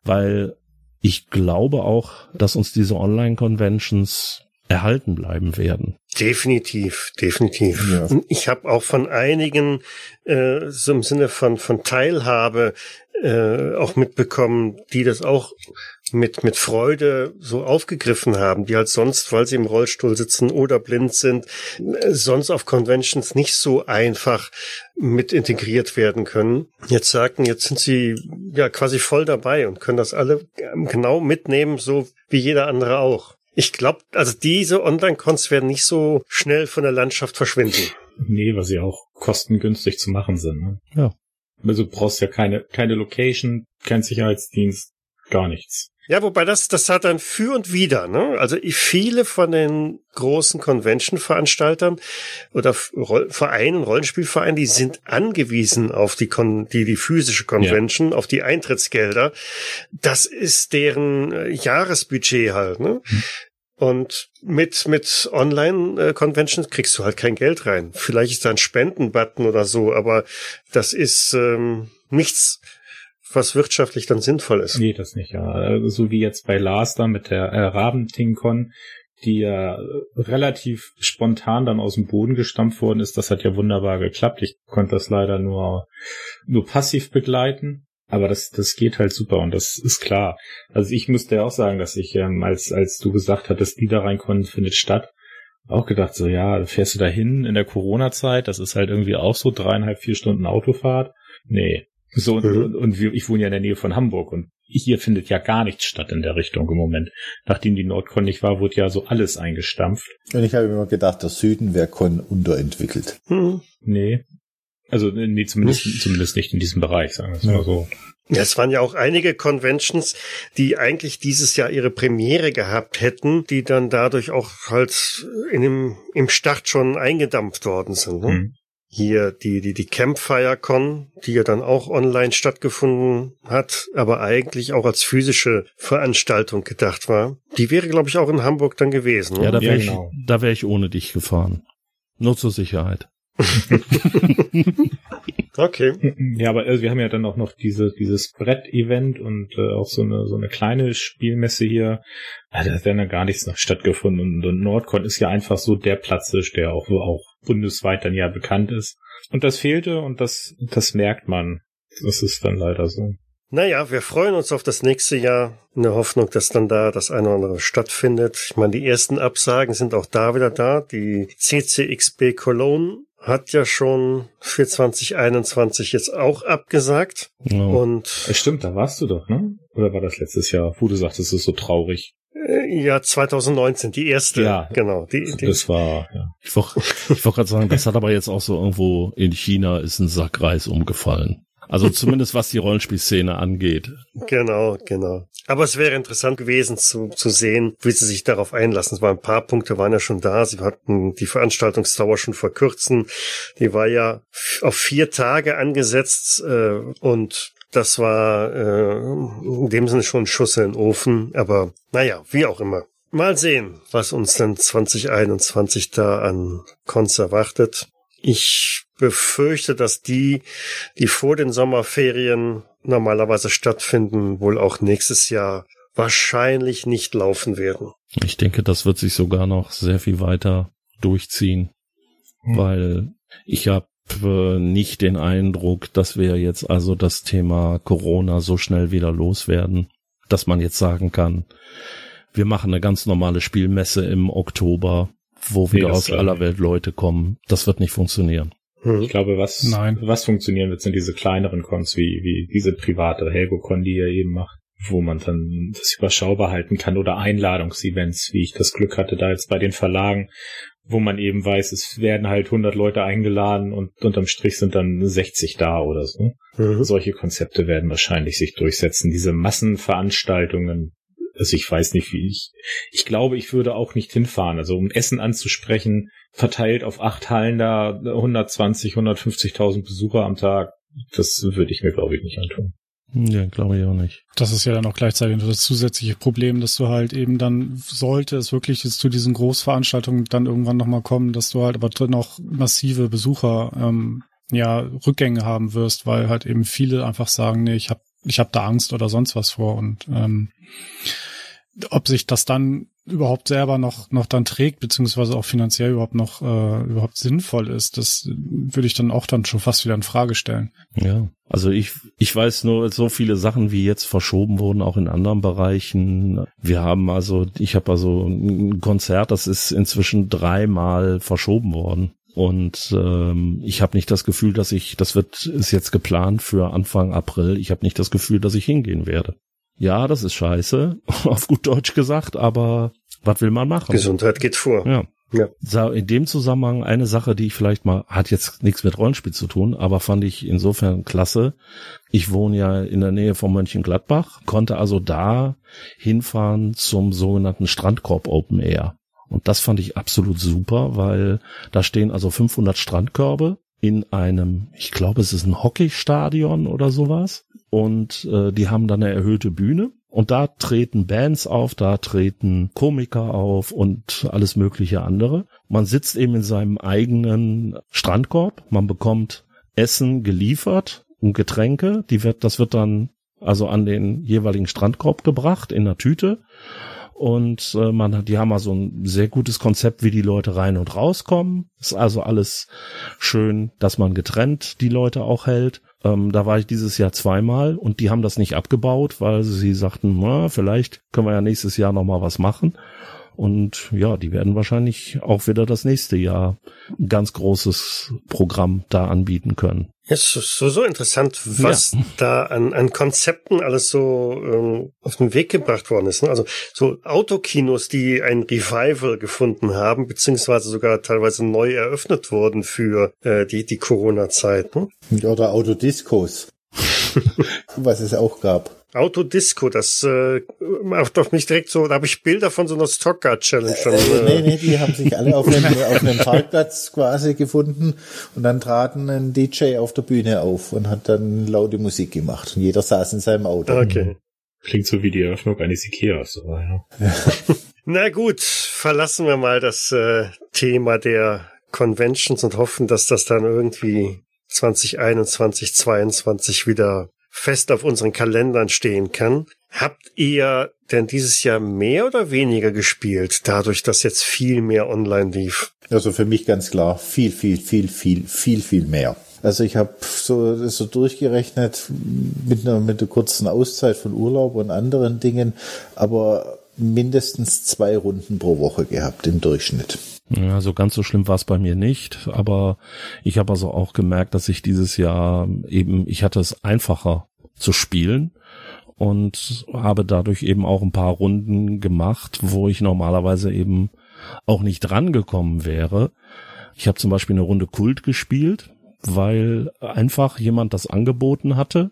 weil ich glaube auch, dass uns diese Online-Conventions erhalten bleiben werden. Definitiv, definitiv. Ja. Ich habe auch von einigen äh, so im Sinne von von Teilhabe äh, auch mitbekommen, die das auch mit mit Freude so aufgegriffen haben, die halt sonst, weil sie im Rollstuhl sitzen oder blind sind, äh, sonst auf Conventions nicht so einfach mit integriert werden können. Jetzt sagten, jetzt sind sie ja quasi voll dabei und können das alle genau mitnehmen, so wie jeder andere auch. Ich glaube, also diese Online-Cons werden nicht so schnell von der Landschaft verschwinden. Nee, weil sie auch kostengünstig zu machen sind. Ne? Ja. Also du brauchst ja keine, keine Location, kein Sicherheitsdienst, gar nichts. Ja, wobei das, das hat dann für und wieder, ne? Also viele von den großen Convention-Veranstaltern oder Vereinen, Rollenspielvereinen, die sind angewiesen auf die, Kon die, die physische Convention, ja. auf die Eintrittsgelder. Das ist deren äh, Jahresbudget halt, ne? Hm. Und mit, mit Online-Conventions kriegst du halt kein Geld rein. Vielleicht ist da ein Spendenbutton oder so, aber das ist ähm, nichts, was wirtschaftlich dann sinnvoll ist. Nee, das nicht, ja. Also, so wie jetzt bei Lars da mit der äh, Rabentingcon, die ja relativ spontan dann aus dem Boden gestampft worden ist. Das hat ja wunderbar geklappt. Ich konnte das leider nur, nur passiv begleiten. Aber das, das geht halt super und das ist klar. Also ich müsste ja auch sagen, dass ich, ähm, als, als du gesagt hattest, Liederreinkon findet statt, auch gedacht, so ja, fährst du da hin in der Corona-Zeit, das ist halt irgendwie auch so dreieinhalb, vier Stunden Autofahrt. Nee. So, mhm. und, und wir, ich wohne ja in der Nähe von Hamburg und hier findet ja gar nichts statt in der Richtung im Moment. Nachdem die Nordcon nicht war, wurde ja so alles eingestampft. Und ich habe immer gedacht, der Süden wäre Con unterentwickelt. Mhm. Nee, also nee, zumindest, nicht. zumindest nicht in diesem Bereich, sagen wir es ja. mal so. Ja, es waren ja auch einige Conventions, die eigentlich dieses Jahr ihre Premiere gehabt hätten, die dann dadurch auch halt in dem, im Start schon eingedampft worden sind. Ne? Mhm. Hier die, die, die Campfire Con, die ja dann auch online stattgefunden hat, aber eigentlich auch als physische Veranstaltung gedacht war. Die wäre, glaube ich, auch in Hamburg dann gewesen. Ne? Ja, da wäre ja, genau. ich, da wäre ich ohne dich gefahren. Nur zur Sicherheit. okay. Ja, aber also wir haben ja dann auch noch diese, dieses Brett-Event und äh, auch so eine, so eine kleine Spielmesse hier. Also, da hat dann gar nichts noch stattgefunden. Und, und Nordcon ist ja einfach so der Platz, der auch, auch bundesweit dann ja bekannt ist. Und das fehlte und das, das merkt man. Das ist dann leider so. Naja, wir freuen uns auf das nächste Jahr in der Hoffnung, dass dann da das eine oder andere stattfindet. Ich meine, die ersten Absagen sind auch da wieder da. Die CCXB Cologne hat ja schon für 2021 jetzt auch abgesagt. Oh. Und stimmt, da warst du doch, ne? Oder war das letztes Jahr, wo du sagtest, es ist so traurig? Äh, ja, 2019, die erste. Ja, genau. Die, die. Das war, ja. Ich wollte wollt gerade sagen, das hat aber jetzt auch so irgendwo in China ist ein Sackreis umgefallen. Also zumindest was die Rollenspielszene angeht. Genau, genau. Aber es wäre interessant gewesen zu, zu sehen, wie sie sich darauf einlassen. Es waren ein paar Punkte waren ja schon da. Sie hatten die Veranstaltungsdauer schon verkürzen. Die war ja auf vier Tage angesetzt äh, und das war äh, in dem Sinne schon ein Schuss in den Ofen. Aber naja, wie auch immer. Mal sehen, was uns dann 2021 da an Cons erwartet. Ich befürchte, dass die, die vor den Sommerferien normalerweise stattfinden, wohl auch nächstes Jahr wahrscheinlich nicht laufen werden. Ich denke, das wird sich sogar noch sehr viel weiter durchziehen, hm. weil ich habe äh, nicht den Eindruck, dass wir jetzt also das Thema Corona so schnell wieder loswerden, dass man jetzt sagen kann, wir machen eine ganz normale Spielmesse im Oktober wo wieder aus aller Welt Leute kommen. Das wird nicht funktionieren. Hm. Ich glaube, was, Nein. was funktionieren wird, sind diese kleineren Cons, wie, wie diese private Helgo-Con, die ihr eben macht, wo man dann das überschaubar halten kann oder Einladungsevents, wie ich das Glück hatte, da jetzt bei den Verlagen, wo man eben weiß, es werden halt 100 Leute eingeladen und unterm Strich sind dann 60 da oder so. Mhm. Solche Konzepte werden wahrscheinlich sich durchsetzen. Diese Massenveranstaltungen also ich weiß nicht, wie ich, ich glaube, ich würde auch nicht hinfahren. Also um Essen anzusprechen, verteilt auf acht Hallen da 120, 150.000 Besucher am Tag, das würde ich mir, glaube ich, nicht antun. Ja, glaube ich auch nicht. Das ist ja dann auch gleichzeitig das zusätzliche Problem, dass du halt eben dann, sollte es wirklich jetzt zu diesen Großveranstaltungen dann irgendwann nochmal kommen, dass du halt aber drin auch massive Besucher, ähm, ja, Rückgänge haben wirst, weil halt eben viele einfach sagen, nee, ich hab, ich hab da Angst oder sonst was vor und ähm, ob sich das dann überhaupt selber noch noch dann trägt beziehungsweise auch finanziell überhaupt noch äh, überhaupt sinnvoll ist, das würde ich dann auch dann schon fast wieder in Frage stellen. Ja, also ich ich weiß nur so viele Sachen, wie jetzt verschoben wurden, auch in anderen Bereichen. Wir haben also, ich habe also ein Konzert, das ist inzwischen dreimal verschoben worden. Und ähm, ich habe nicht das Gefühl, dass ich, das wird ist jetzt geplant für Anfang April. Ich habe nicht das Gefühl, dass ich hingehen werde. Ja, das ist scheiße, auf gut Deutsch gesagt, aber was will man machen? Gesundheit geht vor. Ja. Ja. In dem Zusammenhang eine Sache, die ich vielleicht mal, hat jetzt nichts mit Rollenspiel zu tun, aber fand ich insofern klasse. Ich wohne ja in der Nähe von Mönchengladbach, konnte also da hinfahren zum sogenannten Strandkorb Open Air. Und das fand ich absolut super, weil da stehen also 500 Strandkörbe in einem, ich glaube, es ist ein Hockeystadion oder sowas. Und äh, die haben dann eine erhöhte Bühne. Und da treten Bands auf, da treten Komiker auf und alles mögliche andere. Man sitzt eben in seinem eigenen Strandkorb. Man bekommt Essen geliefert und Getränke. Die wird, das wird dann also an den jeweiligen Strandkorb gebracht in einer Tüte. Und äh, man hat, die haben also ein sehr gutes Konzept, wie die Leute rein und rauskommen. Ist also alles schön, dass man getrennt die Leute auch hält. Ähm, da war ich dieses Jahr zweimal und die haben das nicht abgebaut, weil sie sagten, na, vielleicht können wir ja nächstes Jahr noch mal was machen. Und ja, die werden wahrscheinlich auch wieder das nächste Jahr ein ganz großes Programm da anbieten können. Ja, so, so, so interessant, was ja. da an, an Konzepten alles so ähm, auf den Weg gebracht worden ist. Ne? Also so Autokinos, die ein Revival gefunden haben, beziehungsweise sogar teilweise neu eröffnet wurden für äh, die, die Corona-Zeit. Ne? Oder Autodiscos, was es auch gab. Autodisco, das äh, macht doch mich direkt so, da habe ich Bilder von so einer Stockguard Challenge schon. Äh, äh, nee, nee, die haben sich alle auf einem, auf einem Parkplatz quasi gefunden und dann traten ein DJ auf der Bühne auf und hat dann laute Musik gemacht und jeder saß in seinem Auto. Okay. Klingt so wie die Eröffnung eines Ikeas, aber ja. ja. Na gut, verlassen wir mal das äh, Thema der Conventions und hoffen, dass das dann irgendwie 2021, 2022 wieder fest auf unseren Kalendern stehen kann. Habt ihr denn dieses Jahr mehr oder weniger gespielt, dadurch, dass jetzt viel mehr online lief? Also für mich ganz klar, viel, viel, viel, viel, viel, viel mehr. Also ich habe so, so durchgerechnet mit einer, mit einer kurzen Auszeit von Urlaub und anderen Dingen, aber mindestens zwei Runden pro Woche gehabt im Durchschnitt. Ja, so ganz so schlimm war es bei mir nicht, aber ich habe also auch gemerkt, dass ich dieses Jahr eben, ich hatte es einfacher zu spielen und habe dadurch eben auch ein paar Runden gemacht, wo ich normalerweise eben auch nicht drangekommen wäre. Ich habe zum Beispiel eine Runde Kult gespielt, weil einfach jemand das angeboten hatte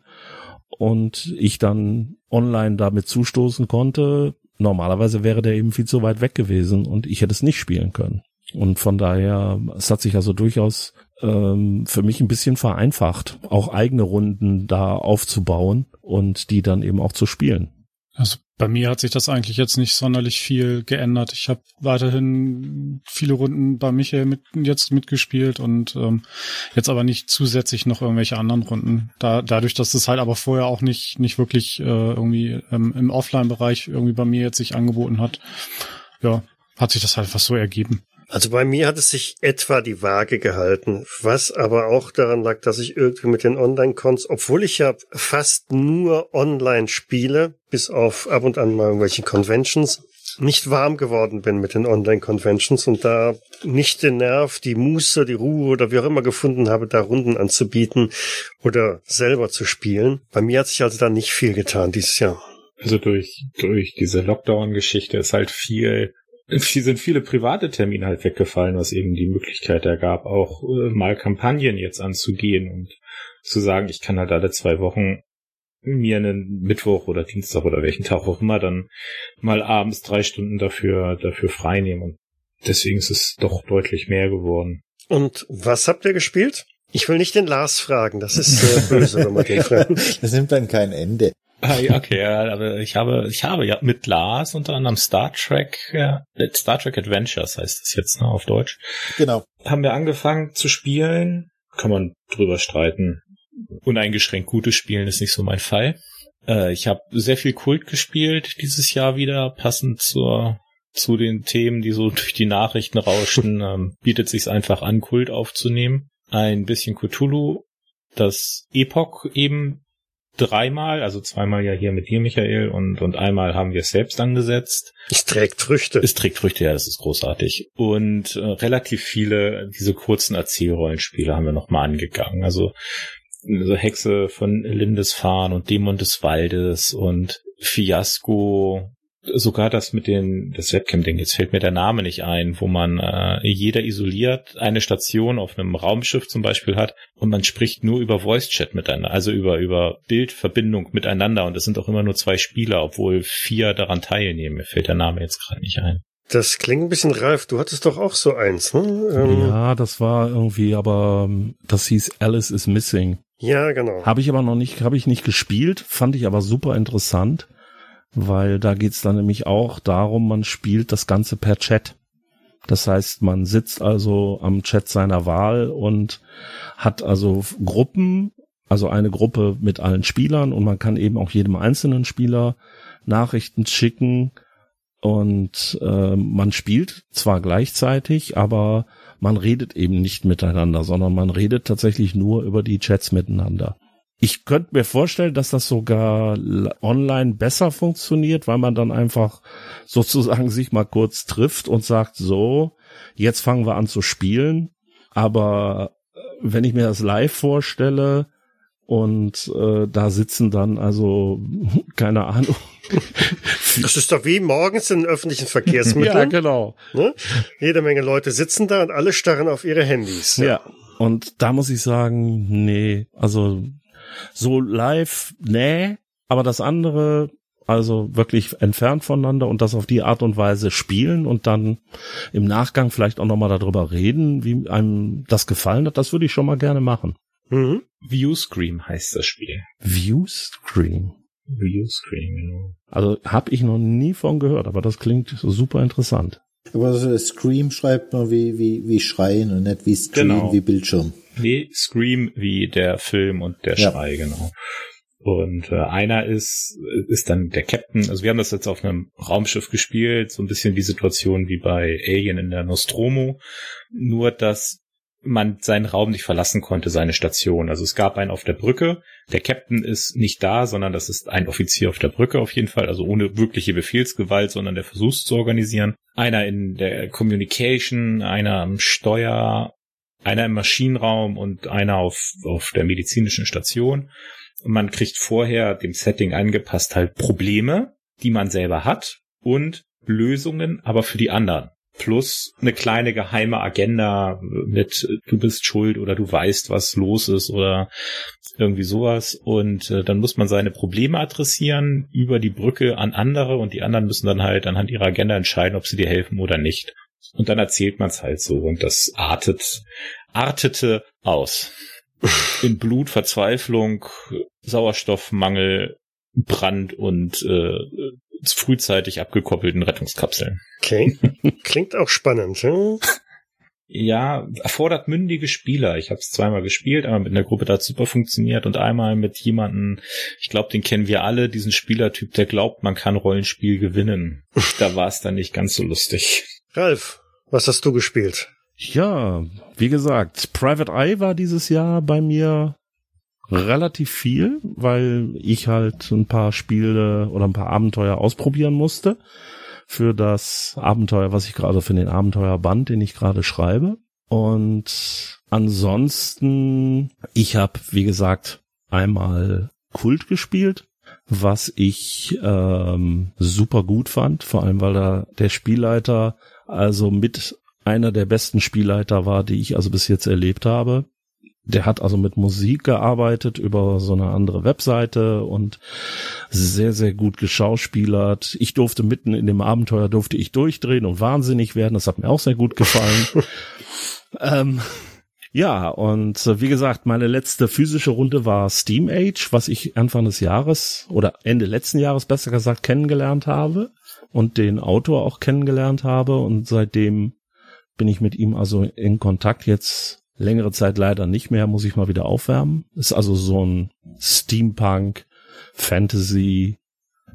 und ich dann online damit zustoßen konnte. Normalerweise wäre der eben viel zu weit weg gewesen und ich hätte es nicht spielen können. Und von daher, es hat sich also durchaus ähm, für mich ein bisschen vereinfacht, auch eigene Runden da aufzubauen und die dann eben auch zu spielen. Also bei mir hat sich das eigentlich jetzt nicht sonderlich viel geändert. Ich habe weiterhin viele Runden bei Michael mit, jetzt mitgespielt und ähm, jetzt aber nicht zusätzlich noch irgendwelche anderen Runden. Da, dadurch, dass es halt aber vorher auch nicht nicht wirklich äh, irgendwie ähm, im Offline-Bereich irgendwie bei mir jetzt sich angeboten hat, ja, hat sich das halt einfach so ergeben. Also bei mir hat es sich etwa die Waage gehalten, was aber auch daran lag, dass ich irgendwie mit den Online-Cons, obwohl ich ja fast nur online spiele, bis auf ab und an mal irgendwelche Conventions, nicht warm geworden bin mit den Online-Conventions und da nicht den Nerv, die Muße, die Ruhe oder wie auch immer gefunden habe, da Runden anzubieten oder selber zu spielen. Bei mir hat sich also da nicht viel getan dieses Jahr. Also durch, durch diese Lockdown-Geschichte ist halt viel sind viele private Termine halt weggefallen, was eben die Möglichkeit ergab, auch äh, mal Kampagnen jetzt anzugehen und zu sagen, ich kann halt alle zwei Wochen mir einen Mittwoch oder Dienstag oder welchen Tag auch immer dann mal abends drei Stunden dafür, dafür frei nehmen. Und deswegen ist es doch deutlich mehr geworden. Und was habt ihr gespielt? Ich will nicht den Lars fragen, das ist äh, böse, wenn man den fragt. Das nimmt dann kein Ende. Ah, ja, okay, aber ich habe, ich habe ja mit Lars unter anderem Star Trek, Star Trek Adventures heißt es jetzt, ne, auf Deutsch. Genau. Haben wir angefangen zu spielen, kann man drüber streiten. Uneingeschränkt gutes Spielen ist nicht so mein Fall. Äh, ich habe sehr viel Kult gespielt dieses Jahr wieder, passend zur zu den Themen, die so durch die Nachrichten rauschten, ähm, bietet sich einfach an, Kult aufzunehmen. Ein bisschen Cthulhu, das Epoch eben dreimal, also zweimal ja hier mit dir, Michael, und, und einmal haben wir es selbst angesetzt. Es trägt Früchte. Es trägt Früchte, ja, das ist großartig. Und äh, relativ viele diese kurzen Erzählrollenspiele haben wir nochmal angegangen. Also so Hexe von Lindisfarne und Dämon des Waldes und Fiasco sogar das mit den, das Webcam-Ding, jetzt fällt mir der Name nicht ein, wo man äh, jeder isoliert eine Station auf einem Raumschiff zum Beispiel hat und man spricht nur über Voice-Chat miteinander, also über, über Bildverbindung miteinander und es sind auch immer nur zwei Spieler, obwohl vier daran teilnehmen. Mir fällt der Name jetzt gerade nicht ein. Das klingt ein bisschen reif. Du hattest doch auch so eins, ne? Ähm, ja, das war irgendwie, aber ähm, das hieß Alice is Missing. Ja, genau. Habe ich aber noch nicht, habe ich nicht gespielt, fand ich aber super interessant weil da geht's dann nämlich auch darum, man spielt das Ganze per Chat. Das heißt, man sitzt also am Chat seiner Wahl und hat also Gruppen, also eine Gruppe mit allen Spielern und man kann eben auch jedem einzelnen Spieler Nachrichten schicken und äh, man spielt zwar gleichzeitig, aber man redet eben nicht miteinander, sondern man redet tatsächlich nur über die Chats miteinander. Ich könnte mir vorstellen, dass das sogar online besser funktioniert, weil man dann einfach sozusagen sich mal kurz trifft und sagt, so, jetzt fangen wir an zu spielen. Aber äh, wenn ich mir das live vorstelle und äh, da sitzen dann also, keine Ahnung. Das ist doch wie morgens in öffentlichen Verkehrsmitteln. ja, genau. Ne? Jede Menge Leute sitzen da und alle starren auf ihre Handys. Ja. ja. Und da muss ich sagen, nee, also so live, nee, aber das andere, also wirklich entfernt voneinander und das auf die Art und Weise spielen und dann im Nachgang vielleicht auch nochmal darüber reden, wie einem das gefallen hat, das würde ich schon mal gerne machen. Mhm. Viewscream heißt das Spiel. Viewscream. Viewscream, genau. Also habe ich noch nie von gehört, aber das klingt super interessant. Aber Scream schreibt man wie, wie, wie Schreien und nicht wie Screen, genau. wie Bildschirm. Nee, Scream wie der Film und der ja. Schrei, genau. Und äh, einer ist, ist dann der Captain. Also wir haben das jetzt auf einem Raumschiff gespielt, so ein bisschen die Situation wie bei Alien in der Nostromo. Nur, dass man seinen Raum nicht verlassen konnte, seine Station. Also es gab einen auf der Brücke. Der Captain ist nicht da, sondern das ist ein Offizier auf der Brücke auf jeden Fall. Also ohne wirkliche Befehlsgewalt, sondern der versucht zu organisieren. Einer in der Communication, einer am Steuer einer im Maschinenraum und einer auf, auf der medizinischen Station. Und man kriegt vorher dem Setting angepasst halt Probleme, die man selber hat und Lösungen, aber für die anderen. Plus eine kleine geheime Agenda mit du bist schuld oder du weißt, was los ist oder irgendwie sowas. Und äh, dann muss man seine Probleme adressieren über die Brücke an andere und die anderen müssen dann halt anhand ihrer Agenda entscheiden, ob sie dir helfen oder nicht. Und dann erzählt man es halt so und das artet, artete aus. In Blut, Verzweiflung, Sauerstoffmangel, Brand und äh, frühzeitig abgekoppelten Rettungskapseln. Okay. Klingt auch spannend. Hm? Ja, erfordert mündige Spieler. Ich habe es zweimal gespielt, einmal mit einer Gruppe, da hat super funktioniert und einmal mit jemanden, ich glaube, den kennen wir alle, diesen Spielertyp, der glaubt, man kann Rollenspiel gewinnen. Da war es dann nicht ganz so lustig. Ralf, was hast du gespielt? Ja, wie gesagt, Private Eye war dieses Jahr bei mir relativ viel, weil ich halt ein paar Spiele oder ein paar Abenteuer ausprobieren musste für das Abenteuer, was ich gerade für den Abenteuerband, den ich gerade schreibe. Und ansonsten, ich habe, wie gesagt, einmal Kult gespielt, was ich ähm, super gut fand, vor allem weil da der Spielleiter also mit einer der besten Spielleiter war, die ich also bis jetzt erlebt habe. der hat also mit Musik gearbeitet über so eine andere Webseite und sehr, sehr gut geschauspielert. Ich durfte mitten in dem Abenteuer durfte ich durchdrehen und wahnsinnig werden. Das hat mir auch sehr gut gefallen. ähm, ja, und äh, wie gesagt, meine letzte physische Runde war Steam Age, was ich Anfang des Jahres oder Ende letzten Jahres besser gesagt kennengelernt habe und den Autor auch kennengelernt habe und seitdem bin ich mit ihm also in Kontakt jetzt Längere Zeit leider nicht mehr, muss ich mal wieder aufwärmen. Ist also so ein Steampunk, Fantasy,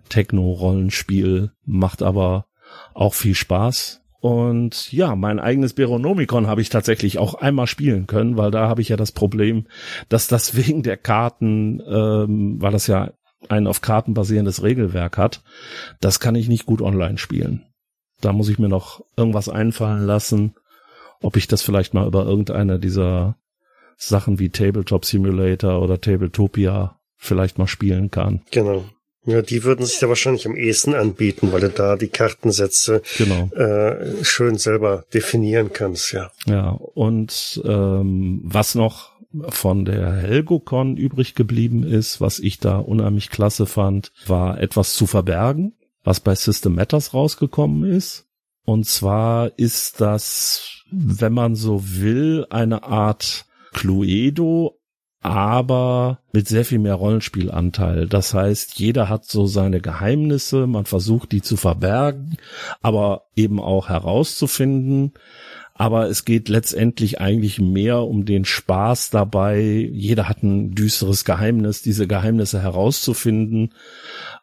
Techno-Rollenspiel, macht aber auch viel Spaß. Und ja, mein eigenes Beronomicon habe ich tatsächlich auch einmal spielen können, weil da habe ich ja das Problem, dass das wegen der Karten, ähm, weil das ja ein auf Karten basierendes Regelwerk hat, das kann ich nicht gut online spielen. Da muss ich mir noch irgendwas einfallen lassen, ob ich das vielleicht mal über irgendeine dieser Sachen wie Tabletop Simulator oder Tabletopia vielleicht mal spielen kann. Genau. Ja, die würden sich da wahrscheinlich am ehesten anbieten, weil du da die Kartensätze genau. äh, schön selber definieren kannst, ja. Ja, und ähm, was noch von der Helgocon übrig geblieben ist, was ich da unheimlich klasse fand, war etwas zu verbergen, was bei System Matters rausgekommen ist. Und zwar ist das wenn man so will, eine Art Cluedo, aber mit sehr viel mehr Rollenspielanteil. Das heißt, jeder hat so seine Geheimnisse, man versucht die zu verbergen, aber eben auch herauszufinden. Aber es geht letztendlich eigentlich mehr um den Spaß dabei. Jeder hat ein düsteres Geheimnis, diese Geheimnisse herauszufinden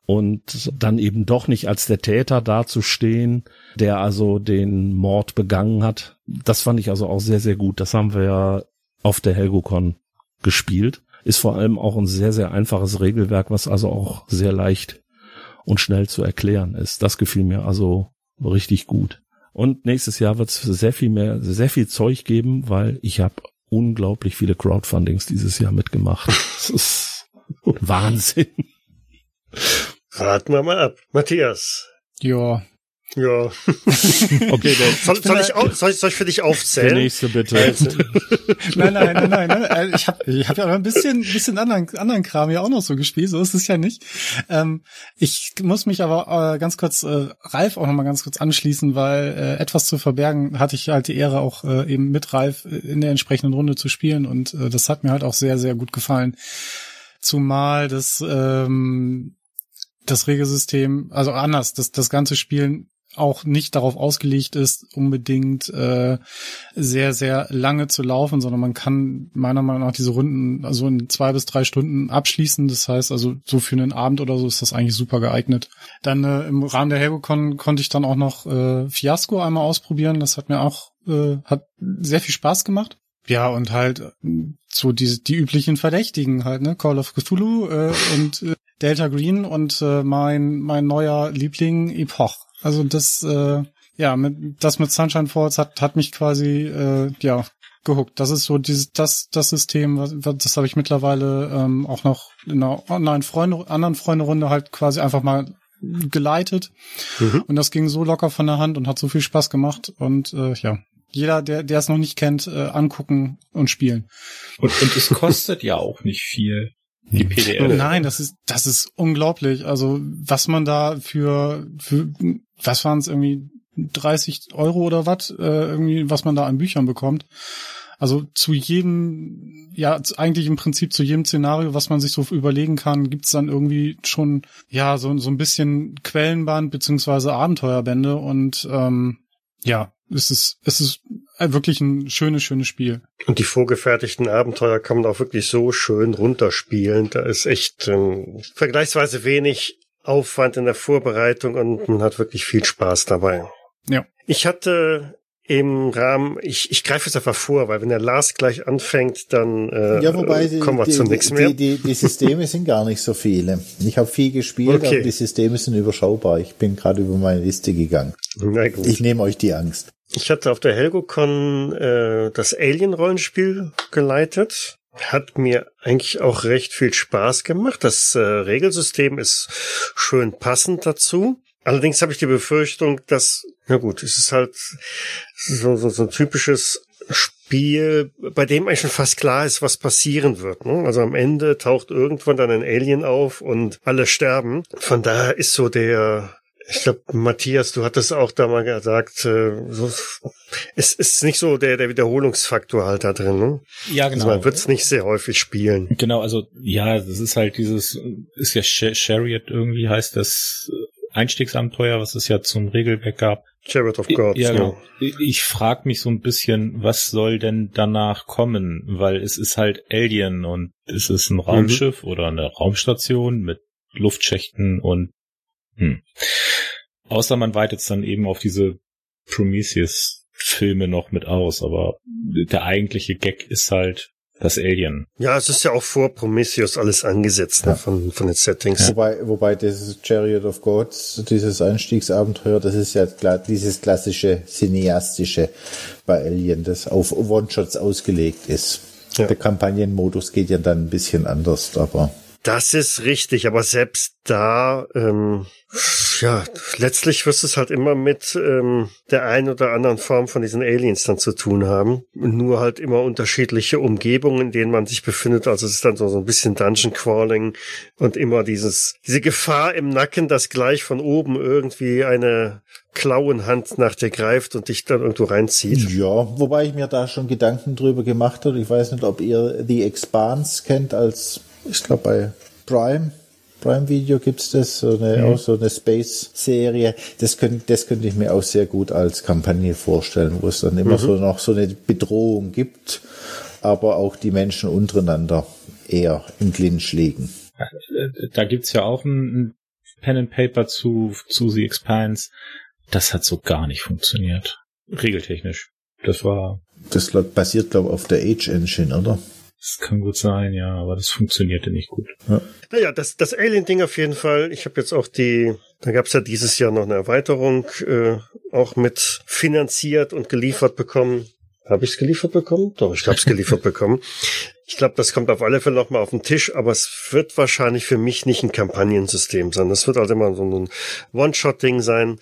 und dann eben doch nicht als der Täter dazustehen, der also den Mord begangen hat. Das fand ich also auch sehr, sehr gut. Das haben wir ja auf der Helgocon gespielt. Ist vor allem auch ein sehr, sehr einfaches Regelwerk, was also auch sehr leicht und schnell zu erklären ist. Das gefiel mir also richtig gut. Und nächstes Jahr wird es sehr viel mehr, sehr viel Zeug geben, weil ich habe unglaublich viele Crowdfundings dieses Jahr mitgemacht. Das ist Wahnsinn. Warten wir mal ab. Matthias. Ja. Ja. okay, dann soll, soll, ich auch, soll, ich, soll ich für dich aufzählen? Der nächste bitte. nein, nein, nein, nein, nein. Äh, ich habe ich hab ja ein bisschen, bisschen anderen, anderen Kram ja auch noch so gespielt. So ist es ja nicht. Ähm, ich muss mich aber äh, ganz kurz äh, Ralf auch noch mal ganz kurz anschließen, weil äh, etwas zu verbergen hatte ich halt die Ehre auch äh, eben mit Ralf in der entsprechenden Runde zu spielen und äh, das hat mir halt auch sehr, sehr gut gefallen. Zumal das ähm, das Regelsystem, also anders, das, das ganze Spielen auch nicht darauf ausgelegt ist, unbedingt äh, sehr, sehr lange zu laufen, sondern man kann meiner Meinung nach diese Runden also in zwei bis drei Stunden abschließen. Das heißt also, so für einen Abend oder so ist das eigentlich super geeignet. Dann äh, im Rahmen der Helgocon konnte ich dann auch noch äh, Fiasco einmal ausprobieren. Das hat mir auch äh, hat sehr viel Spaß gemacht. Ja, und halt so die, die üblichen Verdächtigen halt, ne? Call of Cthulhu äh, und äh, Delta Green und äh, mein, mein neuer Liebling Epoch. Also das, äh, ja, mit, das mit Sunshine Falls hat, hat mich quasi, äh, ja, gehuckt. Das ist so dieses, das, das System, was, das habe ich mittlerweile ähm, auch noch in einer online Freunde, anderen Freunde-Runde halt quasi einfach mal geleitet. Mhm. Und das ging so locker von der Hand und hat so viel Spaß gemacht. Und äh, ja, jeder, der, der es noch nicht kennt, äh, angucken und spielen. Und, und es kostet ja auch nicht viel. Die PDF. Nein, das ist, das ist unglaublich. Also, was man da für, für was waren es irgendwie 30 Euro oder was, äh, irgendwie, was man da an Büchern bekommt. Also zu jedem, ja, eigentlich im Prinzip zu jedem Szenario, was man sich so überlegen kann, gibt's dann irgendwie schon, ja, so, so ein bisschen Quellenband beziehungsweise Abenteuerbände und ähm, ja, es ist, es ist wirklich ein schönes, schönes Spiel. Und die vorgefertigten Abenteuer kann man auch wirklich so schön runterspielen. Da ist echt ähm, vergleichsweise wenig Aufwand in der Vorbereitung und man hat wirklich viel Spaß dabei. Ja. Ich hatte im Rahmen, ich, ich greife jetzt einfach vor, weil wenn der Lars gleich anfängt, dann äh, ja, wobei die, kommen wir die, zu nichts mehr. Die, die, die Systeme sind gar nicht so viele. Ich habe viel gespielt, okay. aber die Systeme sind überschaubar. Ich bin gerade über meine Liste gegangen. Na gut. Ich nehme euch die Angst. Ich hatte auf der Helgocon äh, das Alien-Rollenspiel geleitet. Hat mir eigentlich auch recht viel Spaß gemacht. Das äh, Regelsystem ist schön passend dazu. Allerdings habe ich die Befürchtung, dass, na gut, es ist halt so, so, so ein typisches Spiel, bei dem eigentlich schon fast klar ist, was passieren wird. Ne? Also am Ende taucht irgendwann dann ein Alien auf und alle sterben. Von daher ist so der ich glaube, Matthias, du hattest auch da mal gesagt, äh, so, es ist nicht so der, der Wiederholungsfaktor halt da drin. Ne? Ja, genau. Also man wird es nicht sehr häufig spielen. Genau, also ja, das ist halt dieses, ist ja Chariot irgendwie heißt das Einstiegsabenteuer, was es ja zum Regelwerk gab. Chariot of Gods. Ja, genau. Ja. Ich frage mich so ein bisschen, was soll denn danach kommen? Weil es ist halt Alien und es ist ein Raumschiff mhm. oder eine Raumstation mit Luftschächten und hm. Außer man weitet es dann eben auf diese Prometheus-Filme noch mit aus, aber der eigentliche Gag ist halt das Alien. Ja, es ist ja auch vor Prometheus alles angesetzt ne, von, von den Settings. Ja. Wobei, wobei dieses Chariot of Gods, dieses Einstiegsabenteuer, das ist ja klar, dieses klassische cineastische bei Alien, das auf One-Shots ausgelegt ist. Ja. Der Kampagnenmodus geht ja dann ein bisschen anders, aber das ist richtig, aber selbst da, ähm, ja, letztlich wirst du es halt immer mit ähm, der einen oder anderen Form von diesen Aliens dann zu tun haben. Nur halt immer unterschiedliche Umgebungen, in denen man sich befindet. Also es ist dann so, so ein bisschen Dungeon Crawling und immer dieses, diese Gefahr im Nacken, dass gleich von oben irgendwie eine Klauenhand nach dir greift und dich dann irgendwo reinzieht. Ja, wobei ich mir da schon Gedanken drüber gemacht habe. Ich weiß nicht, ob ihr The Expanse kennt als ich glaube bei Prime, Prime Video gibt's das, so eine, mhm. auch so eine Space-Serie. Das könnte, das könnte ich mir auch sehr gut als Kampagne vorstellen, wo es dann immer mhm. so noch so eine Bedrohung gibt, aber auch die Menschen untereinander eher im Clinch liegen. Da gibt's ja auch ein Pen and Paper zu, zu The Expanse. Das hat so gar nicht funktioniert. Regeltechnisch. Das war. Das basiert, glaube ich, auf der Age Engine, oder? Das kann gut sein, ja, aber das funktionierte nicht gut. Ja. Naja, das, das Alien-Ding auf jeden Fall. Ich habe jetzt auch die, da gab's ja dieses Jahr noch eine Erweiterung, äh, auch mit finanziert und geliefert bekommen. Habe ich's geliefert bekommen? Doch, ich habe es geliefert bekommen. Ich glaube, das kommt auf alle Fälle noch mal auf den Tisch, aber es wird wahrscheinlich für mich nicht ein Kampagnensystem sein. Das wird halt immer so ein One-Shot-Ding sein,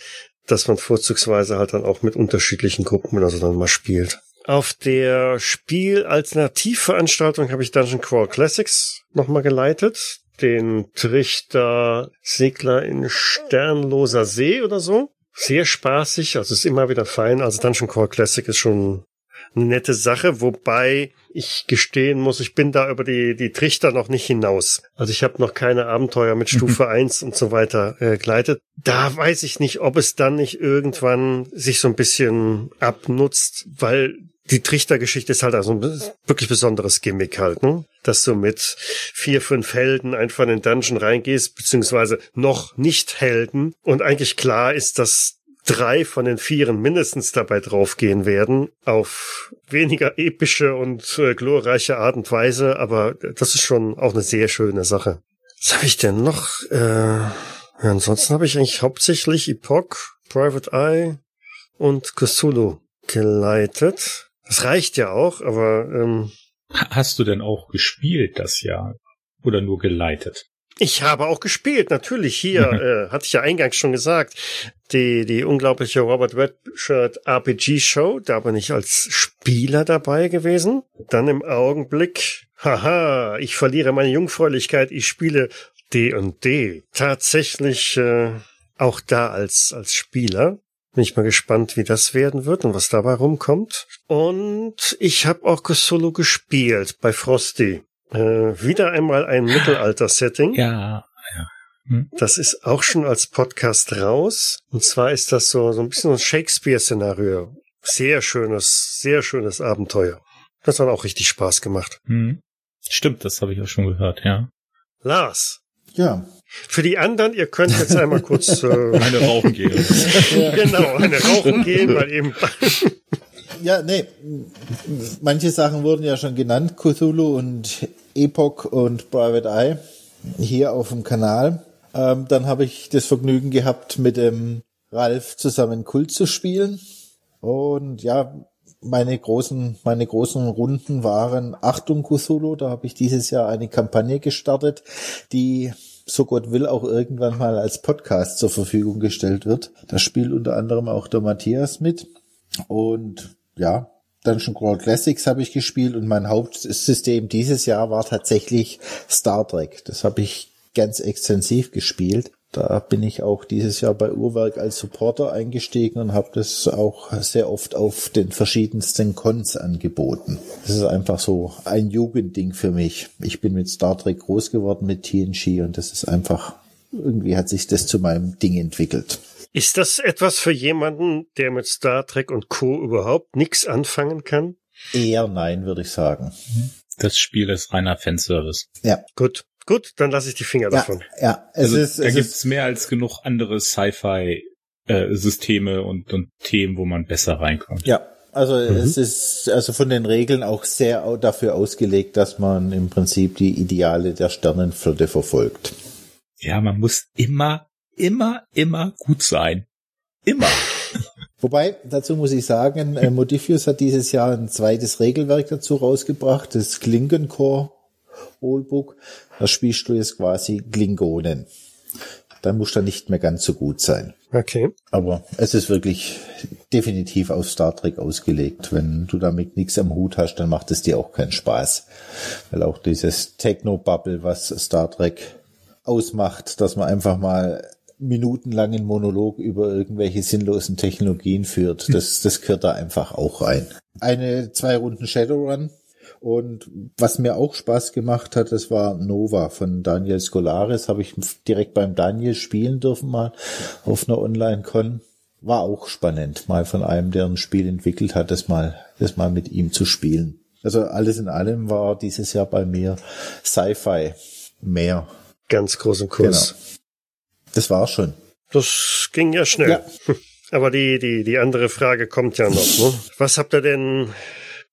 dass man vorzugsweise halt dann auch mit unterschiedlichen Gruppen oder so dann mal spielt. Auf der Spiel-Alternativveranstaltung habe ich Dungeon Crawl Classics nochmal geleitet. Den Trichter Segler in Sternloser See oder so. Sehr spaßig, also ist immer wieder fein. Also Dungeon Crawl Classic ist schon eine nette Sache, wobei ich gestehen muss, ich bin da über die, die Trichter noch nicht hinaus. Also ich habe noch keine Abenteuer mit Stufe mhm. 1 und so weiter äh, geleitet. Da weiß ich nicht, ob es dann nicht irgendwann sich so ein bisschen abnutzt, weil die Trichtergeschichte ist halt also ein wirklich besonderes Gimmick halt, ne? Dass du mit vier, fünf Helden einfach in den Dungeon reingehst, beziehungsweise noch nicht Helden und eigentlich klar ist, dass drei von den vieren mindestens dabei draufgehen werden, auf weniger epische und äh, glorreiche Art und Weise, aber das ist schon auch eine sehr schöne Sache. Was habe ich denn noch? Äh, ja, ansonsten habe ich eigentlich hauptsächlich Epoch, Private Eye und Cthulhu geleitet. Das reicht ja auch, aber ähm, Hast du denn auch gespielt das Jahr? Oder nur geleitet? Ich habe auch gespielt, natürlich. Hier äh, hatte ich ja eingangs schon gesagt, die, die unglaubliche Robert Redshirt RPG Show, da bin ich als Spieler dabei gewesen. Dann im Augenblick, haha, ich verliere meine Jungfräulichkeit, ich spiele D&D. Tatsächlich äh, auch da als, als Spieler. Bin ich mal gespannt, wie das werden wird und was dabei rumkommt. Und ich habe auch Solo gespielt bei Frosty. Äh, wieder einmal ein Mittelalter-Setting. Ja, ja. Hm? Das ist auch schon als Podcast raus. Und zwar ist das so, so ein bisschen ein Shakespeare-Szenario. Sehr schönes, sehr schönes Abenteuer. Das hat auch richtig Spaß gemacht. Hm. Stimmt, das habe ich auch schon gehört, ja. Lars. Ja, für die anderen, ihr könnt jetzt einmal kurz äh, eine rauchen gehen. genau, eine rauchen gehen, weil eben. ja, nee, manche Sachen wurden ja schon genannt, Cthulhu und Epoch und Private Eye hier auf dem Kanal. Ähm, dann habe ich das Vergnügen gehabt, mit dem Ralf zusammen Kult zu spielen. Und ja, meine großen, meine großen Runden waren Achtung Cthulhu. Da habe ich dieses Jahr eine Kampagne gestartet, die so Gott will, auch irgendwann mal als Podcast zur Verfügung gestellt wird. Da spielt unter anderem auch der Matthias mit. Und ja, Dungeon Crawl Classics habe ich gespielt und mein Hauptsystem dieses Jahr war tatsächlich Star Trek. Das habe ich ganz extensiv gespielt. Da bin ich auch dieses Jahr bei Uhrwerk als Supporter eingestiegen und habe das auch sehr oft auf den verschiedensten Cons angeboten. Das ist einfach so ein Jugendding für mich. Ich bin mit Star Trek groß geworden mit TNG und das ist einfach, irgendwie hat sich das zu meinem Ding entwickelt. Ist das etwas für jemanden, der mit Star Trek und Co. überhaupt nichts anfangen kann? Eher nein, würde ich sagen. Das Spiel ist reiner Fanservice. Ja. Gut. Gut, dann lasse ich die Finger Ja, davon. ja. Es Also, ist, da es gibt's ist, mehr als genug andere Sci-Fi-Systeme und, und Themen, wo man besser reinkommt. ja. Also es ist also von den Regeln auch sehr dafür ausgelegt, dass man im Prinzip die Ideale der Sternenflotte verfolgt. Ja, man muss immer, immer, immer gut sein. Immer. Wobei, dazu muss ich sagen, äh, Modifius hat dieses Jahr ein zweites Regelwerk dazu rausgebracht, das Klingencore Rulebook. Da spielst du jetzt quasi Klingonen. Dann muss er nicht mehr ganz so gut sein. Okay. Aber es ist wirklich definitiv auf Star Trek ausgelegt. Wenn du damit nichts am Hut hast, dann macht es dir auch keinen Spaß. Weil auch dieses Techno-Bubble, was Star Trek ausmacht, dass man einfach mal minutenlangen Monolog über irgendwelche sinnlosen Technologien führt, das, das gehört da einfach auch rein. Eine, zwei Runden Shadowrun. Und was mir auch Spaß gemacht hat, das war Nova von Daniel Skolaris. Habe ich direkt beim Daniel spielen dürfen mal auf einer Online-Con. War auch spannend, mal von einem, der ein Spiel entwickelt hat, das mal, das mal mit ihm zu spielen. Also alles in allem war dieses Jahr bei mir Sci-Fi mehr. Ganz großen Kurs. Genau. Das war schon. Das ging ja schnell. Ja. Aber die, die, die andere Frage kommt ja noch. Ne? Was habt ihr denn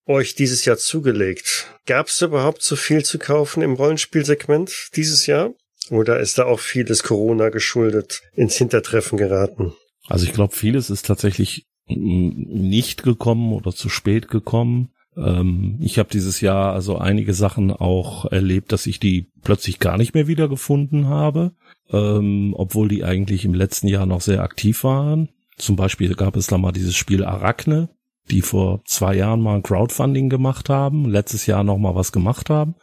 euch dieses Jahr zugelegt? Gab es überhaupt so viel zu kaufen im Rollenspielsegment dieses Jahr? Oder ist da auch vieles Corona geschuldet ins Hintertreffen geraten? Also ich glaube, vieles ist tatsächlich nicht gekommen oder zu spät gekommen. Ähm, ich habe dieses Jahr also einige Sachen auch erlebt, dass ich die plötzlich gar nicht mehr wiedergefunden habe, ähm, obwohl die eigentlich im letzten Jahr noch sehr aktiv waren. Zum Beispiel gab es da mal dieses Spiel Arachne, die vor zwei Jahren mal ein Crowdfunding gemacht haben, letztes Jahr noch mal was gemacht haben.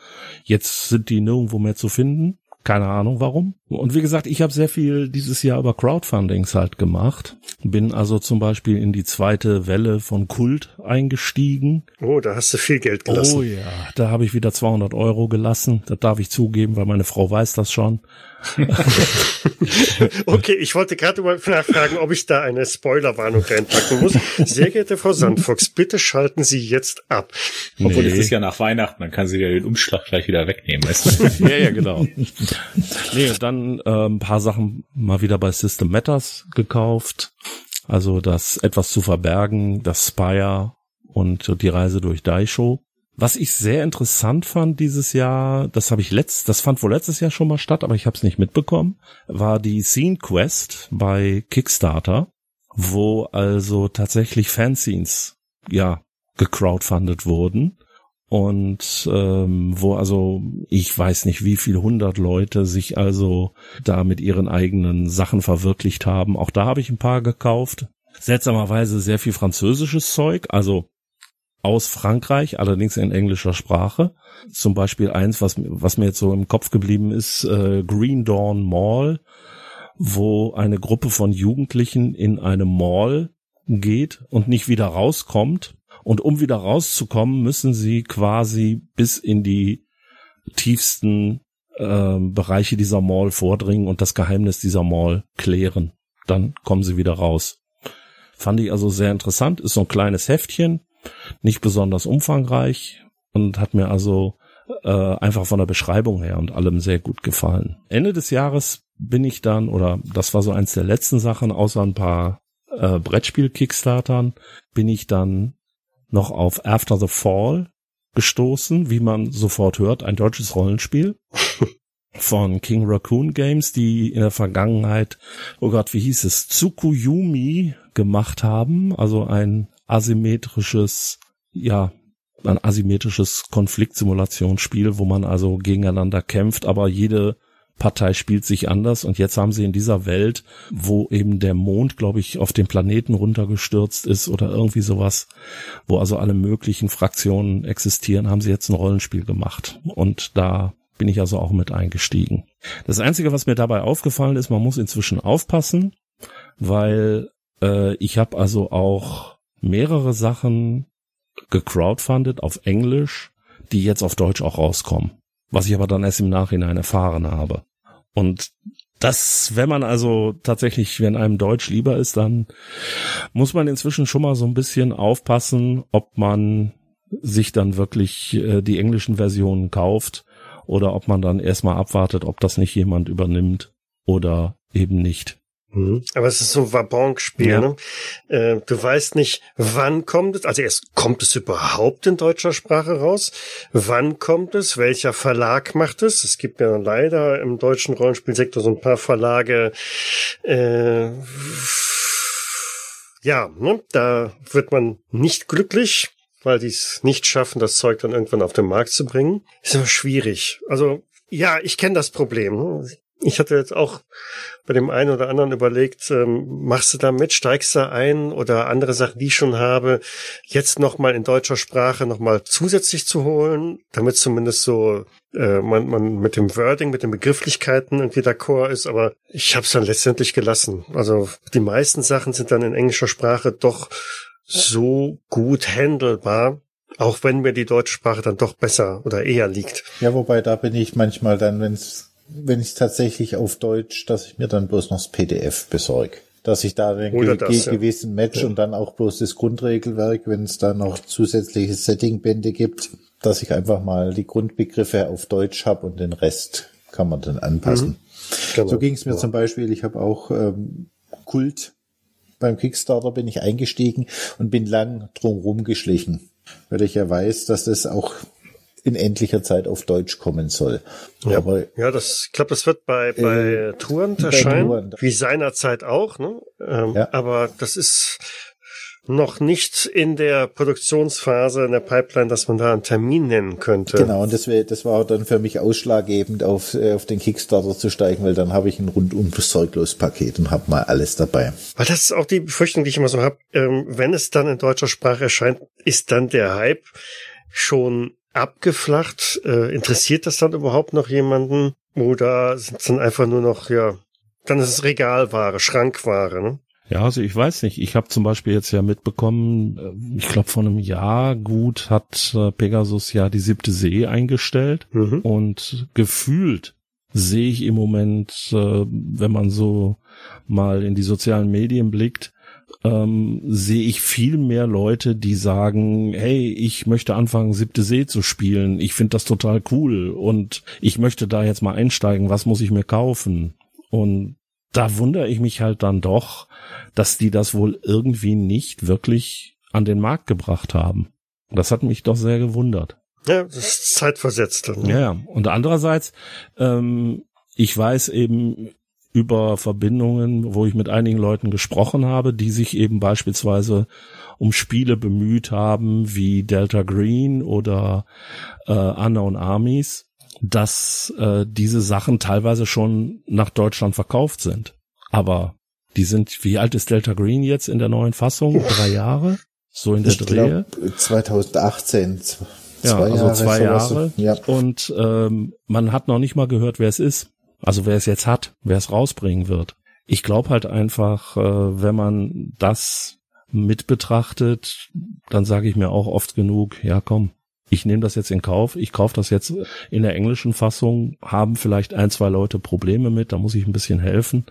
Jetzt sind die nirgendwo mehr zu finden. Keine Ahnung warum. Und wie gesagt, ich habe sehr viel dieses Jahr über Crowdfundings halt gemacht. Bin also zum Beispiel in die zweite Welle von Kult eingestiegen. Oh, da hast du viel Geld gelassen. Oh ja, da habe ich wieder 200 Euro gelassen. Das darf ich zugeben, weil meine Frau weiß das schon. Okay, ich wollte gerade mal nachfragen, ob ich da eine Spoilerwarnung reinpacken muss. Sehr geehrte Frau Sandfox, bitte schalten Sie jetzt ab. Obwohl Nee. es ist ja nach Weihnachten, dann kann sie ja den Umschlag gleich wieder wegnehmen. Weißt du? ja, ja, genau. nee, und äh, ein paar Sachen mal wieder bei System Matters gekauft. Also das etwas zu verbergen, das Spire und die Reise durch Daisho. Was ich sehr interessant fand dieses Jahr, das habe ich letzt, das fand wohl letztes Jahr schon mal statt, aber ich habe es nicht mitbekommen, war die Scene Quest bei Kickstarter, wo also tatsächlich Fanscenes ja gecrowdfundet wurden und ähm, wo also ich weiß nicht wie viel hundert Leute sich also da mit ihren eigenen Sachen verwirklicht haben. Auch da habe ich ein paar gekauft. Seltsamerweise sehr viel französisches Zeug, also aus Frankreich, allerdings in englischer Sprache. Zum Beispiel eins, was, was mir jetzt so im Kopf geblieben ist, äh, Green Dawn Mall, wo eine Gruppe von Jugendlichen in eine Mall geht und nicht wieder rauskommt. Und um wieder rauszukommen, müssen sie quasi bis in die tiefsten äh, Bereiche dieser Mall vordringen und das Geheimnis dieser Mall klären. Dann kommen sie wieder raus. Fand ich also sehr interessant. Ist so ein kleines Heftchen, nicht besonders umfangreich und hat mir also äh, einfach von der Beschreibung her und allem sehr gut gefallen. Ende des Jahres bin ich dann, oder das war so eins der letzten Sachen, außer ein paar äh, Brettspiel-Kickstartern, bin ich dann noch auf After the Fall gestoßen, wie man sofort hört, ein deutsches Rollenspiel von King Raccoon Games, die in der Vergangenheit, oh Gott, wie hieß es, Tsukuyumi gemacht haben, also ein asymmetrisches, ja, ein asymmetrisches Konfliktsimulationsspiel, wo man also gegeneinander kämpft, aber jede Partei spielt sich anders und jetzt haben sie in dieser Welt, wo eben der Mond, glaube ich, auf den Planeten runtergestürzt ist oder irgendwie sowas, wo also alle möglichen Fraktionen existieren, haben sie jetzt ein Rollenspiel gemacht und da bin ich also auch mit eingestiegen. Das Einzige, was mir dabei aufgefallen ist, man muss inzwischen aufpassen, weil äh, ich habe also auch mehrere Sachen gecrowdfundet auf Englisch, die jetzt auf Deutsch auch rauskommen. Was ich aber dann erst im Nachhinein erfahren habe. Und das, wenn man also tatsächlich, wenn einem Deutsch lieber ist, dann muss man inzwischen schon mal so ein bisschen aufpassen, ob man sich dann wirklich äh, die englischen Versionen kauft oder ob man dann erstmal abwartet, ob das nicht jemand übernimmt oder eben nicht. Mhm. Aber es ist so ein Wabonk-Spiel. Ja. Ne? Äh, du weißt nicht, wann kommt es, also erst kommt es überhaupt in deutscher Sprache raus? Wann kommt es? Welcher Verlag macht es? Es gibt ja leider im deutschen Rollenspielsektor so ein paar Verlage, äh, ja, ne? da wird man nicht glücklich, weil die es nicht schaffen, das Zeug dann irgendwann auf den Markt zu bringen. Ist immer schwierig. Also ja, ich kenne das Problem. Ich hatte jetzt auch bei dem einen oder anderen überlegt, ähm, machst du da mit, steigst da ein oder andere Sachen, die ich schon habe, jetzt nochmal in deutscher Sprache nochmal zusätzlich zu holen, damit zumindest so äh, man, man mit dem Wording, mit den Begrifflichkeiten irgendwie d'accord ist, aber ich habe es dann letztendlich gelassen. Also die meisten Sachen sind dann in englischer Sprache doch so gut handelbar, auch wenn mir die deutsche Sprache dann doch besser oder eher liegt. Ja, wobei da bin ich manchmal dann, wenn es wenn ich tatsächlich auf Deutsch, dass ich mir dann bloß noch das PDF besorge. Dass ich da einen ge das, ja. gewissen Match ja. und dann auch bloß das Grundregelwerk, wenn es da noch zusätzliche Settingbände gibt, dass ich einfach mal die Grundbegriffe auf Deutsch habe und den Rest kann man dann anpassen. Mhm. Genau. So ging es mir ja. zum Beispiel, ich habe auch ähm, Kult beim Kickstarter bin ich eingestiegen und bin lang drum geschlichen, weil ich ja weiß, dass das auch in endlicher Zeit auf Deutsch kommen soll. Ja, Aber ja das, ich glaube, das wird bei, bei äh, Touren erscheinen, Touren. wie seinerzeit auch. Ne? Ähm, ja. Aber das ist noch nicht in der Produktionsphase in der Pipeline, dass man da einen Termin nennen könnte. Genau, und das, wär, das war dann für mich ausschlaggebend, auf, äh, auf den Kickstarter zu steigen, weil dann habe ich ein rundum sorglos Paket und habe mal alles dabei. Weil das ist auch die Befürchtung, die ich immer so habe. Ähm, wenn es dann in deutscher Sprache erscheint, ist dann der Hype schon abgeflacht? Äh, interessiert das dann überhaupt noch jemanden? Oder sind es dann einfach nur noch, ja, dann ist es Regalware, Schrankware, ne? Ja, also ich weiß nicht. Ich habe zum Beispiel jetzt ja mitbekommen, äh, ich glaube vor einem Jahr gut hat äh, Pegasus ja die siebte See eingestellt mhm. und gefühlt sehe ich im Moment, äh, wenn man so mal in die sozialen Medien blickt, ähm, sehe ich viel mehr Leute, die sagen, hey, ich möchte anfangen, siebte See zu spielen. Ich finde das total cool und ich möchte da jetzt mal einsteigen. Was muss ich mir kaufen? Und da wundere ich mich halt dann doch, dass die das wohl irgendwie nicht wirklich an den Markt gebracht haben. Das hat mich doch sehr gewundert. Ja, das ist zeitversetzt. Dann, ne? Ja, und andererseits, ähm, ich weiß eben über Verbindungen, wo ich mit einigen Leuten gesprochen habe, die sich eben beispielsweise um Spiele bemüht haben, wie Delta Green oder äh, Unknown Armies, dass äh, diese Sachen teilweise schon nach Deutschland verkauft sind. Aber die sind, wie alt ist Delta Green jetzt in der neuen Fassung? Drei Jahre? So in der ich Drehe? Glaub, 2018. Zwei ja, also Jahre, zwei Jahre. Ja. Und ähm, man hat noch nicht mal gehört, wer es ist. Also wer es jetzt hat, wer es rausbringen wird. Ich glaube halt einfach, äh, wenn man das mit betrachtet, dann sage ich mir auch oft genug, ja komm, ich nehme das jetzt in Kauf, ich kaufe das jetzt in der englischen Fassung, haben vielleicht ein, zwei Leute Probleme mit, da muss ich ein bisschen helfen,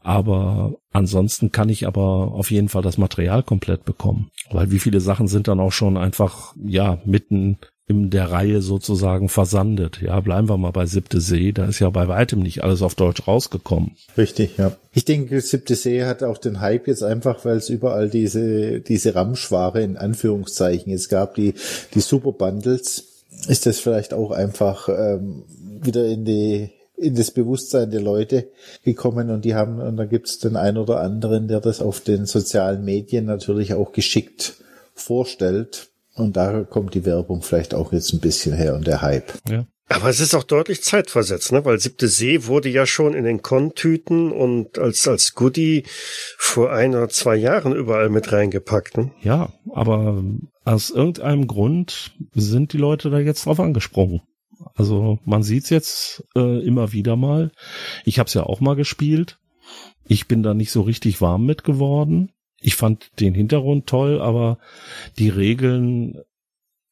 aber ansonsten kann ich aber auf jeden Fall das Material komplett bekommen, weil wie viele Sachen sind dann auch schon einfach, ja, mitten in der Reihe sozusagen versandet. Ja, bleiben wir mal bei Siebte See. Da ist ja bei weitem nicht alles auf Deutsch rausgekommen. Richtig, ja. Ich denke, Siebte See hat auch den Hype jetzt einfach, weil es überall diese, diese Ramschware in Anführungszeichen es gab, die, die Super Bundles. Ist das vielleicht auch einfach ähm, wieder in die in das Bewusstsein der Leute gekommen und die haben, und da gibt's den einen oder anderen, der das auf den sozialen Medien natürlich auch geschickt vorstellt und da kommt die Werbung vielleicht auch jetzt ein bisschen her und der Hype. Ja. Aber es ist auch deutlich zeitversetzt, ne? weil siebte See wurde ja schon in den Kontüten und als, als Goodie vor ein oder zwei Jahren überall mit reingepackt. Ne? Ja, aber aus irgendeinem Grund sind die Leute da jetzt drauf angesprungen. Also man sieht's jetzt äh, immer wieder mal. Ich habe es ja auch mal gespielt. Ich bin da nicht so richtig warm mit geworden. Ich fand den Hintergrund toll, aber die Regeln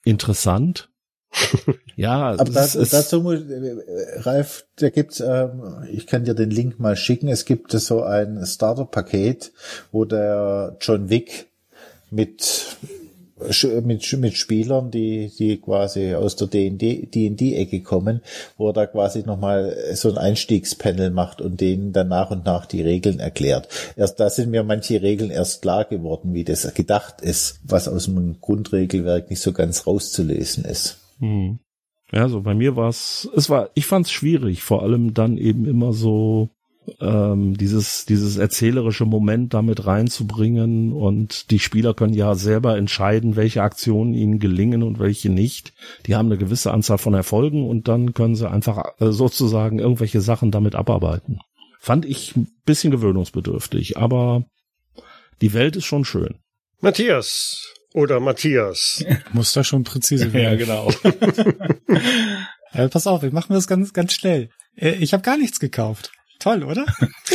interessant. ja, aber das, ist, dazu muss, äh, Ralf, da gibt's, ähm, ich kann dir den Link mal schicken. Es gibt so ein Starter-Paket, wo der John Wick mit mit, mit Spielern, die, die quasi aus der D&D-Ecke kommen, wo er da quasi nochmal so ein Einstiegspanel macht und denen dann nach und nach die Regeln erklärt. Erst da sind mir manche Regeln erst klar geworden, wie das gedacht ist, was aus dem Grundregelwerk nicht so ganz rauszulesen ist. Hm. Ja, so bei mir war es, es war, ich fand es schwierig, vor allem dann eben immer so ähm, dieses, dieses erzählerische Moment damit reinzubringen und die Spieler können ja selber entscheiden, welche Aktionen ihnen gelingen und welche nicht. Die haben eine gewisse Anzahl von Erfolgen und dann können sie einfach äh, sozusagen irgendwelche Sachen damit abarbeiten. Fand ich ein bisschen gewöhnungsbedürftig, aber die Welt ist schon schön. Matthias oder Matthias. Muss da schon präzise werden. ja, genau. ja, pass auf, wir machen das ganz, ganz schnell. Äh, ich habe gar nichts gekauft. Toll, oder?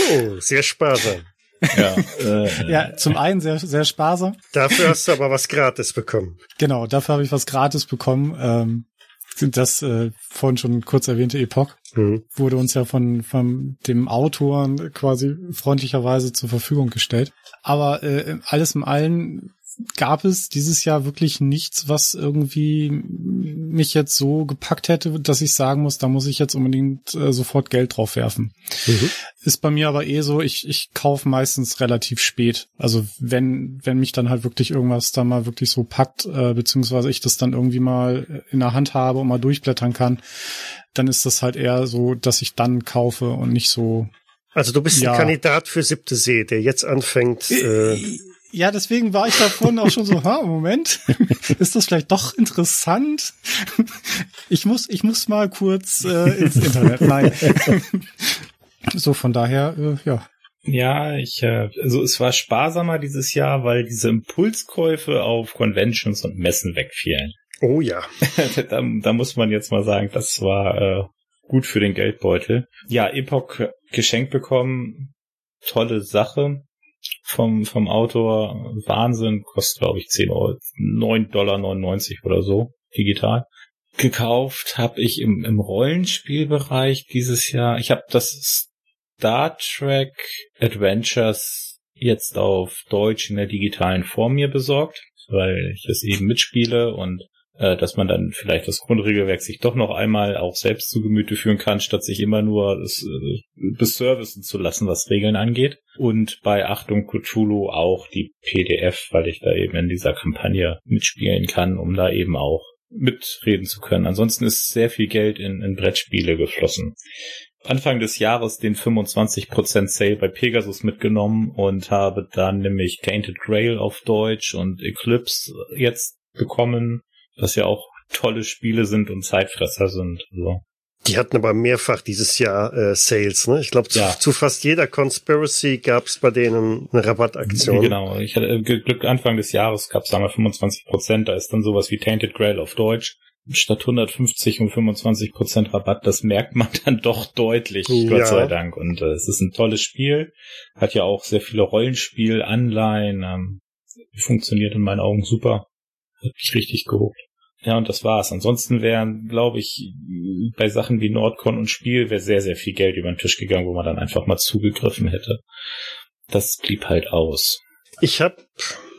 Oh, sehr sparsam. Ja, äh, ja, zum einen sehr, sehr sparsam. Dafür hast du aber was gratis bekommen. Genau, dafür habe ich was gratis bekommen. Ähm, das äh, vorhin schon kurz erwähnte Epoch mhm. wurde uns ja von, von dem Autoren quasi freundlicherweise zur Verfügung gestellt. Aber äh, alles im allen gab es dieses Jahr wirklich nichts, was irgendwie mich jetzt so gepackt hätte, dass ich sagen muss, da muss ich jetzt unbedingt äh, sofort Geld drauf werfen. Mhm. Ist bei mir aber eh so, ich, ich kaufe meistens relativ spät. Also wenn, wenn mich dann halt wirklich irgendwas da mal wirklich so packt, äh, beziehungsweise ich das dann irgendwie mal in der Hand habe und mal durchblättern kann, dann ist das halt eher so, dass ich dann kaufe und nicht so also du bist ja. ein Kandidat für siebte See, der jetzt anfängt. Äh, ja, deswegen war ich da vorhin auch schon so, ha, Moment, ist das vielleicht doch interessant? Ich muss, ich muss mal kurz äh, ins Internet. Nein. so, von daher, äh, ja. Ja, ich, äh, also es war sparsamer dieses Jahr, weil diese Impulskäufe auf Conventions und Messen wegfielen. Oh ja. da, da muss man jetzt mal sagen, das war äh, gut für den Geldbeutel. Ja, Epoch geschenkt bekommen, tolle Sache vom, vom Autor Wahnsinn, kostet glaube ich 10 Euro, 9,99 Dollar oder so, digital. Gekauft habe ich im, im Rollenspielbereich dieses Jahr. Ich habe das Star Trek Adventures jetzt auf Deutsch in der digitalen Form mir besorgt, weil ich es eben mitspiele und dass man dann vielleicht das Grundregelwerk sich doch noch einmal auch selbst zu Gemüte führen kann, statt sich immer nur das, äh, beservicen zu lassen, was Regeln angeht. Und bei Achtung Cthulhu auch die PDF, weil ich da eben in dieser Kampagne mitspielen kann, um da eben auch mitreden zu können. Ansonsten ist sehr viel Geld in, in Brettspiele geflossen. Anfang des Jahres den 25% Sale bei Pegasus mitgenommen und habe dann nämlich Tainted Grail auf Deutsch und Eclipse jetzt bekommen was ja auch tolle Spiele sind und Zeitfresser sind. So. Die hatten aber mehrfach dieses Jahr äh, Sales, ne? Ich glaube, zu, ja. zu, fast jeder Conspiracy gab es bei denen eine Rabattaktion. Genau, ich hatte äh, Glück Anfang des Jahres gab es sagen wir 25 Prozent, da ist dann sowas wie Tainted Grail auf Deutsch. Statt 150 und 25 Prozent Rabatt, das merkt man dann doch deutlich, ja. Gott sei Dank. Und äh, es ist ein tolles Spiel, hat ja auch sehr viele Rollenspiel-Anleihen, ähm, funktioniert in meinen Augen super. Hat mich richtig gehuckt. Ja, und das war's. Ansonsten wären, glaube ich, bei Sachen wie Nordcon und Spiel wäre sehr, sehr viel Geld über den Tisch gegangen, wo man dann einfach mal zugegriffen hätte. Das blieb halt aus. Ich habe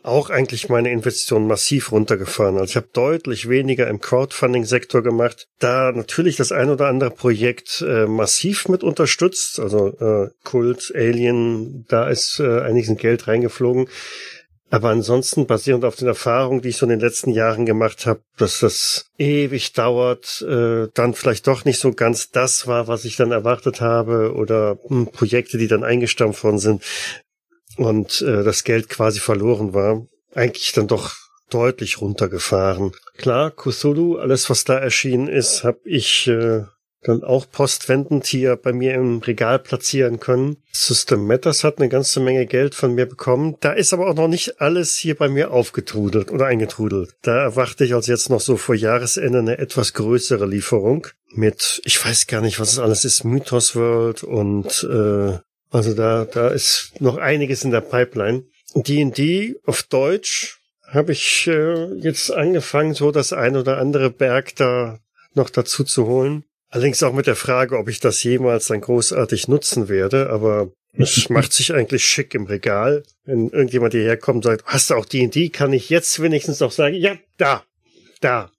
auch eigentlich meine Investitionen massiv runtergefahren. Also ich habe deutlich weniger im Crowdfunding-Sektor gemacht, da natürlich das ein oder andere Projekt äh, massiv mit unterstützt. Also äh, Kult, Alien, da ist äh, einiges Geld reingeflogen. Aber ansonsten, basierend auf den Erfahrungen, die ich so in den letzten Jahren gemacht habe, dass das ewig dauert, äh, dann vielleicht doch nicht so ganz das war, was ich dann erwartet habe, oder mh, hm, Projekte, die dann eingestampft worden sind und äh, das Geld quasi verloren war, eigentlich dann doch deutlich runtergefahren. Klar, Cthulhu, alles was da erschienen ist, habe ich äh, dann auch postwendend hier bei mir im Regal platzieren können. System Matters hat eine ganze Menge Geld von mir bekommen. Da ist aber auch noch nicht alles hier bei mir aufgetrudelt oder eingetrudelt. Da erwarte ich also jetzt noch so vor Jahresende eine etwas größere Lieferung mit, ich weiß gar nicht, was es alles ist, Mythos World und äh, also da, da ist noch einiges in der Pipeline. D&D auf Deutsch habe ich äh, jetzt angefangen, so das ein oder andere Berg da noch dazu zu holen. Allerdings auch mit der Frage, ob ich das jemals dann großartig nutzen werde, aber es macht sich eigentlich schick im Regal. Wenn irgendjemand hierher kommt und sagt, hast du auch D&D, kann ich jetzt wenigstens noch sagen, ja, da, da.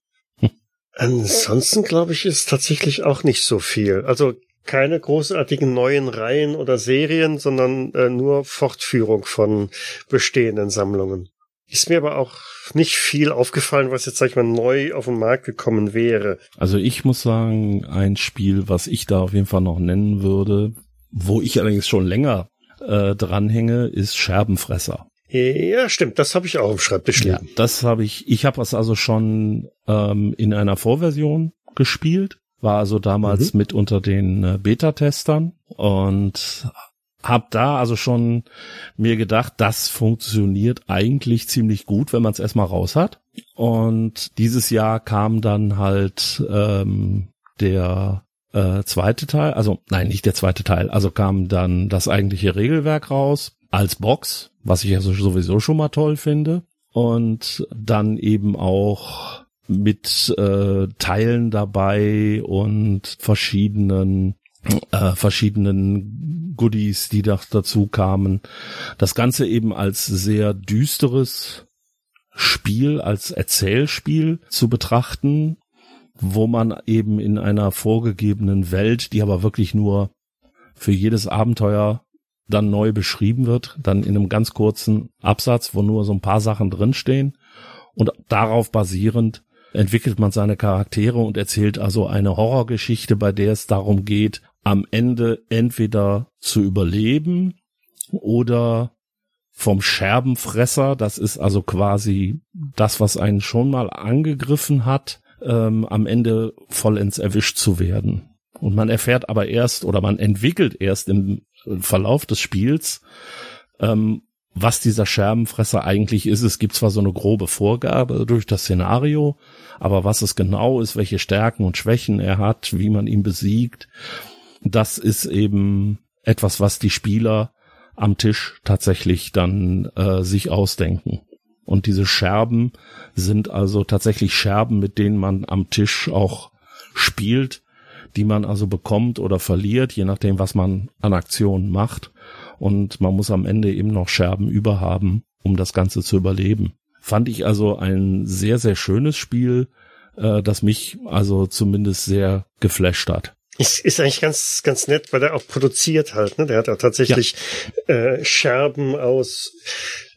Ansonsten glaube ich, ist tatsächlich auch nicht so viel. Also keine großartigen neuen Reihen oder Serien, sondern äh, nur Fortführung von bestehenden Sammlungen. Ist mir aber auch nicht viel aufgefallen, was jetzt, sag ich mal, neu auf den Markt gekommen wäre. Also ich muss sagen, ein Spiel, was ich da auf jeden Fall noch nennen würde, wo ich allerdings schon länger äh, dranhänge, ist Scherbenfresser. Ja, stimmt, das habe ich auch im Schreibtisch liegen. Ja, das habe ich, ich habe es also schon ähm, in einer Vorversion gespielt, war also damals mhm. mit unter den äh, Beta-Testern und hab da also schon mir gedacht, das funktioniert eigentlich ziemlich gut, wenn man es erstmal raus hat. Und dieses Jahr kam dann halt ähm, der äh, zweite Teil, also nein, nicht der zweite Teil, also kam dann das eigentliche Regelwerk raus als Box, was ich also sowieso schon mal toll finde. Und dann eben auch mit äh, Teilen dabei und verschiedenen äh, verschiedenen Goodies, die da dazu kamen. Das Ganze eben als sehr düsteres Spiel, als Erzählspiel zu betrachten, wo man eben in einer vorgegebenen Welt, die aber wirklich nur für jedes Abenteuer dann neu beschrieben wird, dann in einem ganz kurzen Absatz, wo nur so ein paar Sachen drinstehen und darauf basierend entwickelt man seine Charaktere und erzählt also eine Horrorgeschichte, bei der es darum geht, am Ende entweder zu überleben oder vom Scherbenfresser, das ist also quasi das, was einen schon mal angegriffen hat, ähm, am Ende vollends erwischt zu werden. Und man erfährt aber erst oder man entwickelt erst im Verlauf des Spiels, ähm, was dieser Scherbenfresser eigentlich ist. Es gibt zwar so eine grobe Vorgabe durch das Szenario, aber was es genau ist, welche Stärken und Schwächen er hat, wie man ihn besiegt, das ist eben etwas, was die Spieler am Tisch tatsächlich dann äh, sich ausdenken. Und diese Scherben sind also tatsächlich Scherben, mit denen man am Tisch auch spielt, die man also bekommt oder verliert, je nachdem, was man an Aktionen macht. Und man muss am Ende eben noch Scherben überhaben, um das Ganze zu überleben. Fand ich also ein sehr, sehr schönes Spiel, äh, das mich also zumindest sehr geflasht hat. Ist, ist eigentlich ganz, ganz nett, weil er auch produziert halt, ne? Der hat auch tatsächlich ja. äh, Scherben aus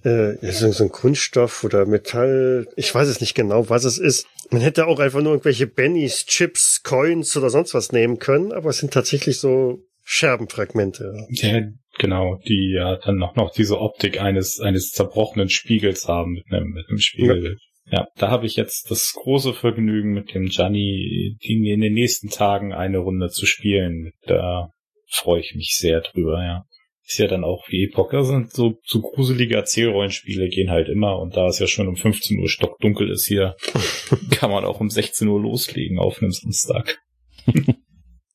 äh, so ein Kunststoff oder Metall. Ich weiß es nicht genau, was es ist. Man hätte auch einfach nur irgendwelche Bennys, Chips, Coins oder sonst was nehmen können, aber es sind tatsächlich so Scherbenfragmente. Ja, genau, die ja dann noch, noch diese Optik eines, eines zerbrochenen Spiegels haben mit einem, mit einem Spiegel. Ja. Ja, da habe ich jetzt das große Vergnügen mit dem Gianni in den nächsten Tagen eine Runde zu spielen. Da freue ich mich sehr drüber, ja. Ist ja dann auch wie Epoch. Das sind so, so gruselige Erzählrollenspiele gehen halt immer und da es ja schon um 15 Uhr stockdunkel ist hier, kann man auch um 16 Uhr loslegen auf einem Samstag.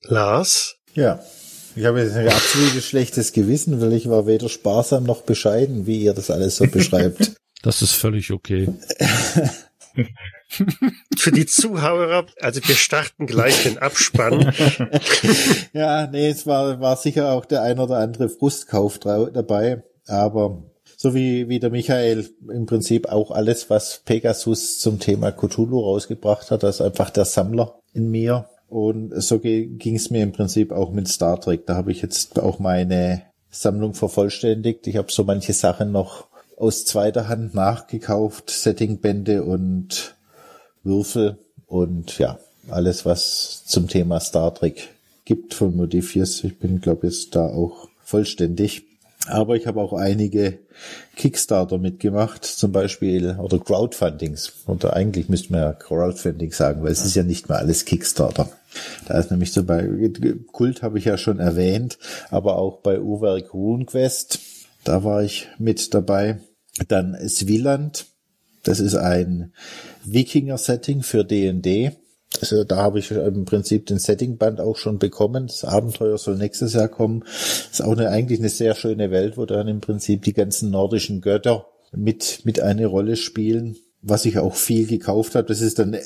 Lars? Ja. Ich habe jetzt ein absolutes schlechtes Gewissen, weil ich war weder sparsam noch bescheiden, wie ihr das alles so beschreibt. Das ist völlig okay. Für die Zuhörer, also wir starten gleich den Abspann. ja, nee, es war, war sicher auch der ein oder andere Frustkauf dabei, aber so wie, wie der Michael im Prinzip auch alles, was Pegasus zum Thema Cthulhu rausgebracht hat, das ist einfach der Sammler in mir. Und so ging es mir im Prinzip auch mit Star Trek. Da habe ich jetzt auch meine Sammlung vervollständigt. Ich habe so manche Sachen noch aus zweiter Hand nachgekauft, Settingbände und Würfel und ja, alles, was zum Thema Star Trek gibt von Modifius. Ich bin, glaube ich, da auch vollständig. Aber ich habe auch einige Kickstarter mitgemacht, zum Beispiel, oder Crowdfundings. Oder eigentlich müsste man ja Crowdfunding sagen, weil es ist ja nicht mehr alles Kickstarter. Da ist nämlich so bei Kult habe ich ja schon erwähnt, aber auch bei Uhrwerk RuneQuest, da war ich mit dabei. Dann Swiland, das ist ein Wikinger-Setting für D&D. Also da habe ich im Prinzip den Settingband auch schon bekommen. Das Abenteuer soll nächstes Jahr kommen. ist auch eine, eigentlich eine sehr schöne Welt, wo dann im Prinzip die ganzen nordischen Götter mit, mit eine Rolle spielen. Was ich auch viel gekauft habe, das ist dann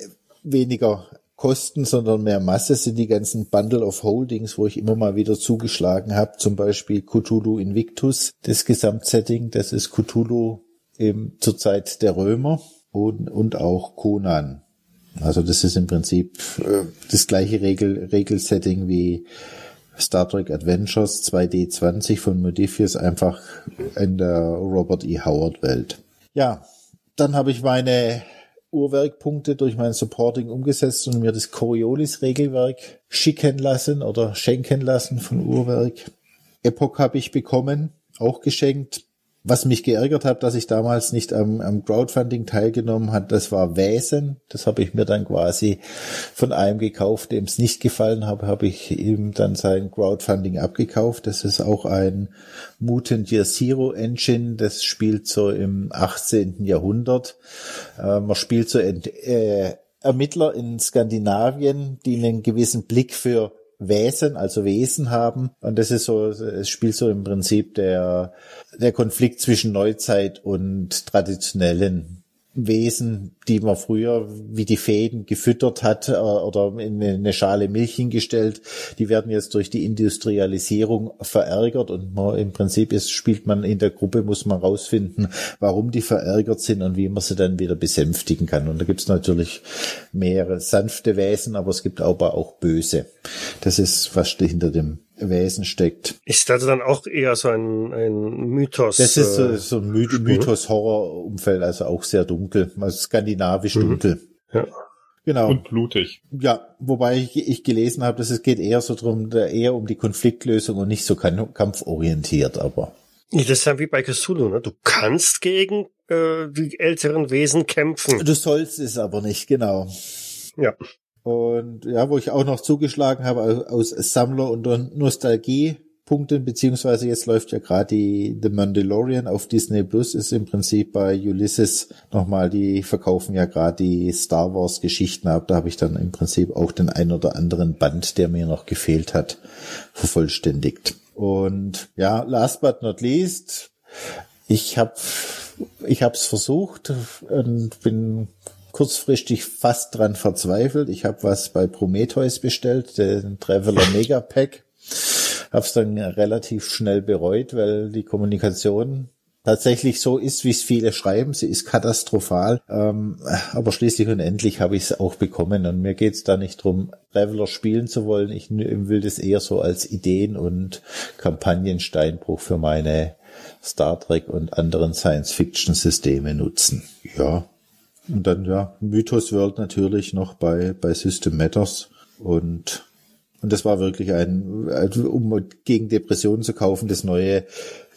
weniger Kosten, sondern mehr Masse sind die ganzen Bundle of Holdings, wo ich immer mal wieder zugeschlagen habe. Zum Beispiel Cthulhu Invictus, das Gesamtsetting, das ist Cthulhu eben zur Zeit der Römer und, und auch Conan. Also das ist im Prinzip äh, das gleiche Regel, Regelsetting wie Star Trek Adventures 2D20 von Modifius, einfach in der Robert E. Howard Welt. Ja, dann habe ich meine Uhrwerkpunkte durch mein Supporting umgesetzt und mir das Coriolis Regelwerk schicken lassen oder schenken lassen von Uhrwerk. Epoch habe ich bekommen, auch geschenkt. Was mich geärgert hat, dass ich damals nicht am, am Crowdfunding teilgenommen hat, das war Wesen. Das habe ich mir dann quasi von einem gekauft, dem es nicht gefallen habe, habe ich ihm dann sein Crowdfunding abgekauft. Das ist auch ein Mutant Year Zero Engine. Das spielt so im 18. Jahrhundert. Äh, man spielt so äh, Ermittler in Skandinavien, die einen gewissen Blick für Wesen, also Wesen haben. Und das ist so, es spielt so im Prinzip der, der Konflikt zwischen Neuzeit und traditionellen Wesen, die man früher wie die Fäden gefüttert hat äh, oder in eine Schale Milch hingestellt, die werden jetzt durch die Industrialisierung verärgert und man, im Prinzip ist, spielt man in der Gruppe, muss man rausfinden, warum die verärgert sind und wie man sie dann wieder besänftigen kann. Und da gibt es natürlich mehrere sanfte Wesen, aber es gibt aber auch böse. Das ist, was hinter dem Wesen steckt. Ist das dann auch eher so ein, ein Mythos? Das ist so, äh, so ein My Mythos-Horror-Umfeld, also auch sehr dunkel, also skandinavisch mhm. dunkel. Ja. Genau. Und blutig. Ja, wobei ich, ich gelesen habe, dass es geht eher so drum, eher um die Konfliktlösung und nicht so kampforientiert, aber. Das ist ja wie bei Cthulhu, ne? Du kannst gegen äh, die älteren Wesen kämpfen. Du sollst es aber nicht, genau. Ja. Und ja, wo ich auch noch zugeschlagen habe aus Sammler und Nostalgie Punkten, beziehungsweise jetzt läuft ja gerade die The Mandalorian auf Disney Plus, ist im Prinzip bei Ulysses nochmal, die verkaufen ja gerade die Star Wars Geschichten ab. Da habe ich dann im Prinzip auch den ein oder anderen Band, der mir noch gefehlt hat, vervollständigt. Und ja, last but not least, ich habe ich habe es versucht und bin kurzfristig fast dran verzweifelt. Ich habe was bei Prometheus bestellt, den Traveler Mega Pack. Hab's dann relativ schnell bereut, weil die Kommunikation tatsächlich so ist, wie es viele schreiben. Sie ist katastrophal. Ähm, aber schließlich und endlich habe ich es auch bekommen. Und mir geht es da nicht drum, Traveler spielen zu wollen. Ich will das eher so als Ideen- und Kampagnensteinbruch für meine Star Trek und anderen Science-Fiction-Systeme nutzen. Ja, und dann ja, Mythos World natürlich noch bei, bei System Matters. Und, und das war wirklich ein, also um gegen Depressionen zu kaufen, das neue,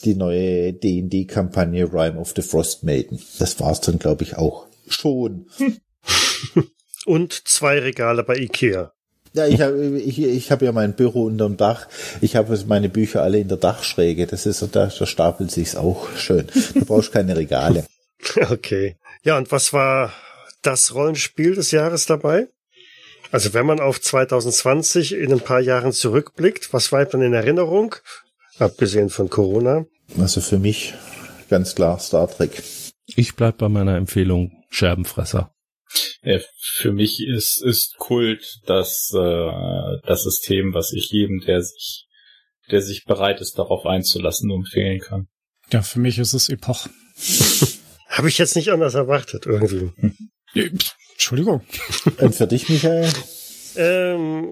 die neue D&D-Kampagne Rhyme of the Frost Maiden. Das war's dann, glaube ich, auch schon. Und zwei Regale bei Ikea. Ja, ich habe ich, ich hab ja mein Büro unterm Dach. Ich habe meine Bücher alle in der Dachschräge. Das ist da, da stapelt sich's auch schön. Du brauchst keine Regale. Okay. Ja, und was war das Rollenspiel des Jahres dabei? Also wenn man auf 2020 in ein paar Jahren zurückblickt, was bleibt dann in Erinnerung? Abgesehen von Corona. Also für mich ganz klar Star Trek. Ich bleib bei meiner Empfehlung Scherbenfresser. Ja, für mich ist, ist Kult das, äh, das System, was ich jedem, der sich, der sich bereit ist, darauf einzulassen, empfehlen kann. Ja, für mich ist es Epoch. Habe ich jetzt nicht anders erwartet, irgendwie. Entschuldigung. Und für dich, Michael? Ähm,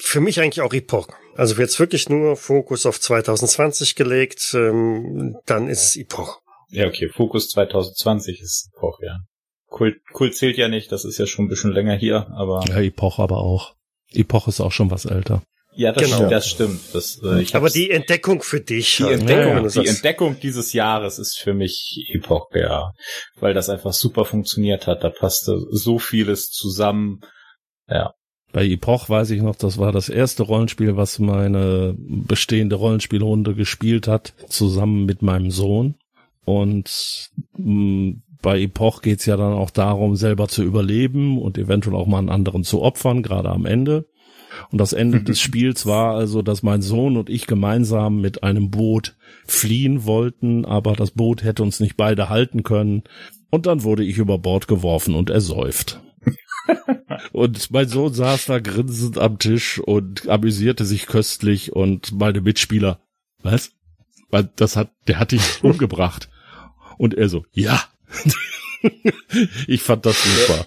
für mich eigentlich auch Epoch. Also jetzt wirklich nur Fokus auf 2020 gelegt, ähm, dann ist es Epoch. Ja, okay, Fokus 2020 ist Epoch, ja. Kult, Kult zählt ja nicht, das ist ja schon ein bisschen länger hier, aber. Ja, Epoch aber auch. Epoch ist auch schon was älter. Ja, das, Genau. stimmt, das stimmt. Das, äh, ich Aber die Entdeckung für dich. die halt, Entdeckung, ne? Wenn du die sagst, Entdeckung dieses Jahres ist für mich Epoch BR, weil das einfach super funktioniert hat. Da passte so vieles zusammen. Ja, Bei Epoch weiß ich noch, das war das erste Rollenspiel, was meine bestehende Rollenspielrunde gespielt hat, zusammen mit meinem Sohn. Und mh, bei Epoch geht's ja dann auch darum, selber zu überleben und eventuell auch mal einen anderen zu opfern, gerade am Ende. Und das Ende des Spiels war also, dass mein Sohn und ich gemeinsam mit einem Boot fliehen wollten, aber das Boot hätte uns nicht beide halten können. Und dann wurde ich über Bord geworfen und ersäuft. Und mein Sohn saß da grinsend am Tisch und amüsierte sich köstlich und meine Mitspieler, was? Weil Das hat, der hat dich umgebracht. Und er so, ja. ich fand das super.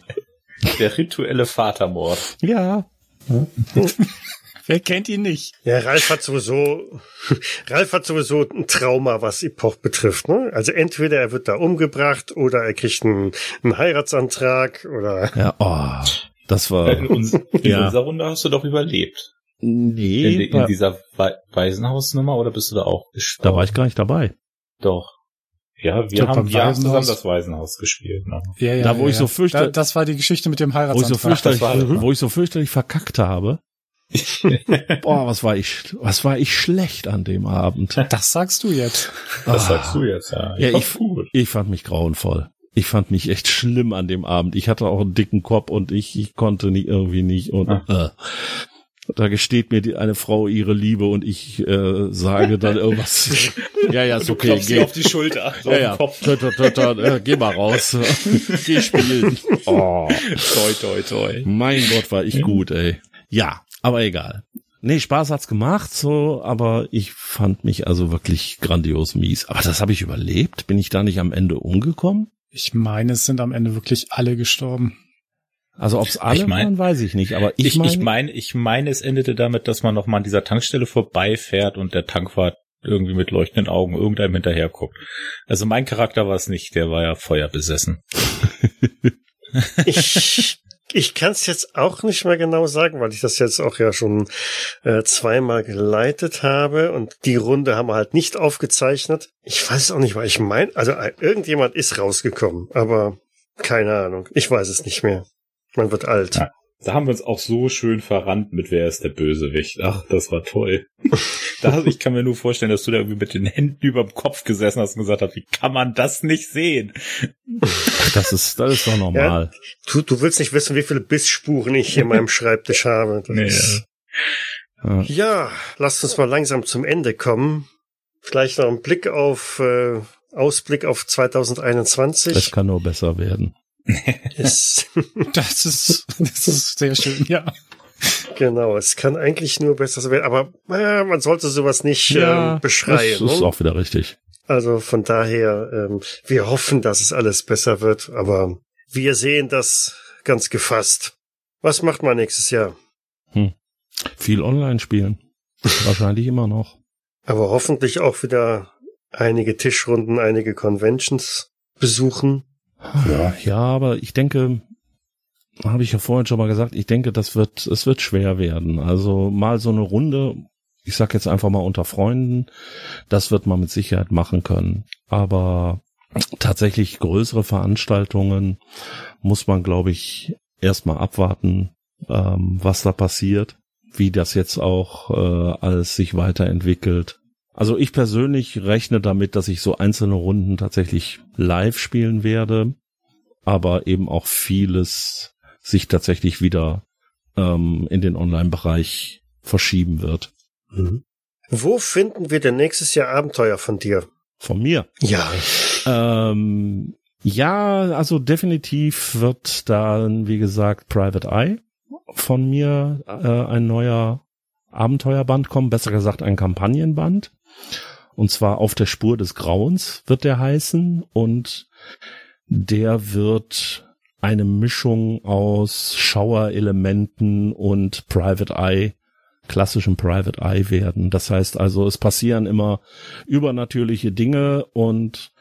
der rituelle Vatermord. Ja. Wer kennt ihn nicht? Ja, Ralf hat sowieso, Ralf hat sowieso ein Trauma, was Epoch betrifft. Ne? Also entweder er wird da umgebracht oder er kriegt einen, einen Heiratsantrag oder Ja, oh, das war, In, uns, in Ja. unserer Runde hast du doch überlebt. nee, In, in dieser Wei- Waisenhausnummer oder bist du da auch gestorben? da war ich gar nicht dabei. Doch. Ja, wir glaub, haben, wir haben zusammen Waisenhaus- das Waisenhaus gespielt. Ne? Ja, ja, Da, wo ja, ich so ja. fürchte- Da, das war die Geschichte mit dem Wo ich so Heiratsantrag. fürchterlich, war wo ich so fürchterlich verkackt habe. Boah, was war ich, was war ich schlecht an dem Abend. Das sagst du jetzt. Das Ah. sagst du jetzt, ja. Ja, war ich-. Ich fand mich grauenvoll. Ich fand mich echt schlimm an dem Abend. Ich hatte auch einen dicken Kopf und ich, ich konnte nicht irgendwie nicht und äh, da gesteht mir die, eine Frau ihre Liebe und ich äh, sage dann irgendwas. ja, ja, ist Du okay, klopfst geh. auf die Schulter. so Ja, ja. Kopf. Tö, tö, tö, tö, äh, geh mal raus. geh spielen. Oh, Toi, toi, toi. mein Gott, war ich gut, ey. Ja, aber egal. Nee, Spaß hat's gemacht, so, aber ich fand mich also wirklich grandios mies. Aber das habe ich überlebt. Bin ich da nicht am Ende umgekommen? Ich meine, es sind am Ende wirklich alle gestorben. Also ob's alle Ich mein- waren, weiß ich nicht. Aber ich, Ich, meine, ich meine, ich meine, es endete damit, dass man noch mal an dieser Tankstelle vorbeifährt und der Tankwart irgendwie mit leuchtenden Augen irgendeinem hinterher guckt. Also mein Charakter war es nicht, der war ja feuerbesessen. ich, ich kann es jetzt auch nicht mehr genau sagen, weil ich das jetzt auch ja schon äh, zweimal geleitet habe und die Runde haben wir halt nicht aufgezeichnet. Ich weiß auch nicht, weil ich meine, also äh, irgendjemand ist rausgekommen, aber keine Ahnung. Ich weiß es nicht mehr. Man wird alt. Ja. Da haben wir uns auch so schön verrannt mit wer ist der Bösewicht. Ach, das war toll. da, ich kann mir nur vorstellen, dass du da irgendwie mit den Händen über dem Kopf gesessen hast und gesagt hast, wie kann man das nicht sehen? das ist, das ist doch normal. Du, du willst nicht wissen, wie viele Bissspuren ich hier in meinem Schreibtisch habe. Das Nee, ist, Ja. ja, lasst uns mal langsam zum Ende kommen. Vielleicht noch ein Blick auf äh, Ausblick auf 2021. Das kann nur besser werden. ist, Das ist, das ist sehr schön, ja. genau, es kann eigentlich nur besser werden, aber äh, man sollte sowas nicht ähm, beschreien. das ist ne? auch wieder richtig. Also von daher, ähm, wir hoffen, dass es alles besser wird, aber wir sehen das ganz gefasst. Was macht man nächstes Jahr? Viel online spielen. Wahrscheinlich immer noch. Aber hoffentlich auch wieder einige Tischrunden, einige Conventions besuchen. Ja, ja, aber ich denke, habe ich ja vorhin schon mal gesagt, ich denke, das wird, es wird schwer werden. Also mal so eine Runde, ich sag jetzt einfach mal unter Freunden, das wird man mit Sicherheit machen können. Aber tatsächlich größere Veranstaltungen muss man, glaube ich, erstmal abwarten, ähm, was da passiert, wie das jetzt auch äh, alles sich weiterentwickelt. Also ich persönlich rechne damit, dass ich so einzelne Runden tatsächlich live spielen werde, aber eben auch vieles sich tatsächlich wieder ähm, in den Online-Bereich verschieben wird. Wo finden wir denn nächstes Jahr Abenteuer von dir? Von mir. Ja. Ähm, ja, also definitiv wird dann, wie gesagt, Private Eye von mir äh, ein neuer Abenteuerband kommen, besser gesagt ein Kampagnenband. Und zwar auf der Spur des Grauens wird der heißen und der wird eine Mischung aus Schauerelementen und Private Eye, klassischen Private Eye werden. Das heißt also, es passieren immer übernatürliche Dinge und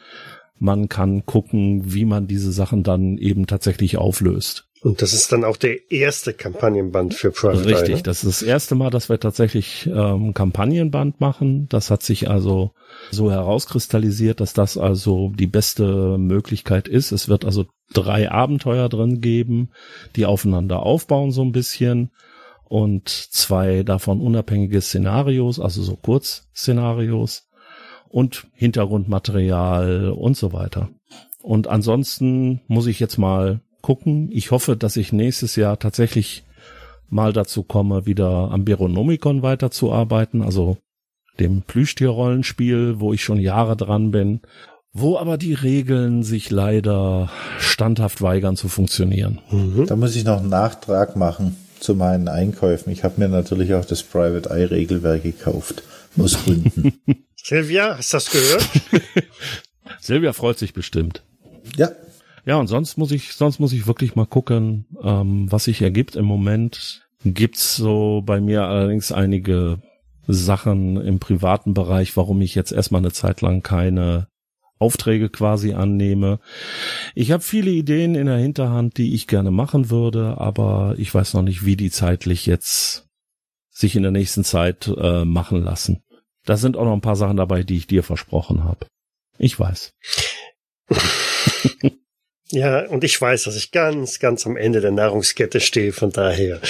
man kann gucken, wie man diese Sachen dann eben tatsächlich auflöst. Und das ist dann auch der erste Kampagnenband für Private Richtig, Eye, ne? das ist das erste Mal, dass wir tatsächlich ähm, Kampagnenband machen. Das hat sich also so herauskristallisiert, dass das also die beste Möglichkeit ist. Es wird also drei Abenteuer drin geben, die aufeinander aufbauen so ein bisschen und zwei davon unabhängige Szenarios, also so Kurzszenarios und Hintergrundmaterial und so weiter. Und ansonsten muss ich jetzt mal gucken. Ich hoffe, dass ich nächstes Jahr tatsächlich mal dazu komme, wieder am Beronomicon weiterzuarbeiten, also dem Plüschtierrollenspiel, wo ich schon Jahre dran bin, wo aber die Regeln sich leider standhaft weigern zu funktionieren. Mhm. Da muss ich noch einen Nachtrag machen zu meinen Einkäufen. Ich habe mir natürlich auch das Private Eye Regelwerk gekauft. Aus Gründen. Silvia, hast du das gehört? Silvia freut sich bestimmt. ja, Ja, und sonst muss ich, sonst muss ich wirklich mal gucken, ähm, was sich ergibt. Im Moment gibt's so bei mir allerdings einige Sachen im privaten Bereich, warum ich jetzt erstmal eine Zeit lang keine Aufträge quasi annehme. Ich habe viele Ideen in der Hinterhand, die ich gerne machen würde, aber ich weiß noch nicht, wie die zeitlich jetzt sich in der nächsten Zeit äh, machen lassen. Da sind auch noch ein paar Sachen dabei, die ich dir versprochen habe. Ich weiß. Ja, und ich weiß, dass ich ganz, ganz am Ende der Nahrungskette stehe, von daher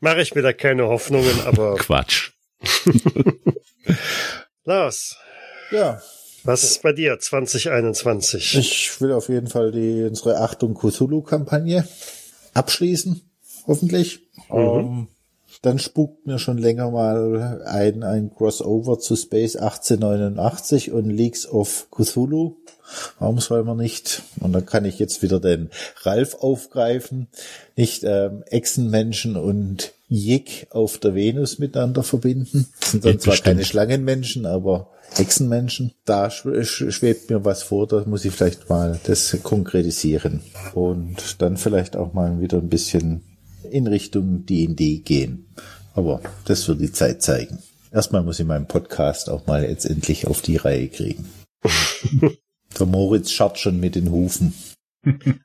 mache ich mir da keine Hoffnungen, aber Quatsch. Lars, ja. was ist bei dir 2021? Ich will auf jeden Fall die unsere Achtung Cthulhu-Kampagne abschließen, hoffentlich. Ähm, dann spukt mir schon länger mal ein, ein Crossover zu Space 1889 und Leaks of Cthulhu. Warum soll man nicht? Und dann kann ich jetzt wieder den Ralf aufgreifen. Nicht ähm, Echsenmenschen und Jig auf der Venus miteinander verbinden. Das sind dann Geht zwar bestimmt. keine Schlangenmenschen, aber Echsenmenschen. Da sch- schwebt mir was vor, da muss ich vielleicht mal das konkretisieren. Und dann vielleicht auch mal wieder ein bisschen in Richtung D&D gehen. Aber das wird die Zeit zeigen. Erstmal muss ich meinen Podcast auch mal jetzt endlich auf die Reihe kriegen. Der Moritz scharrt schon mit den Hufen.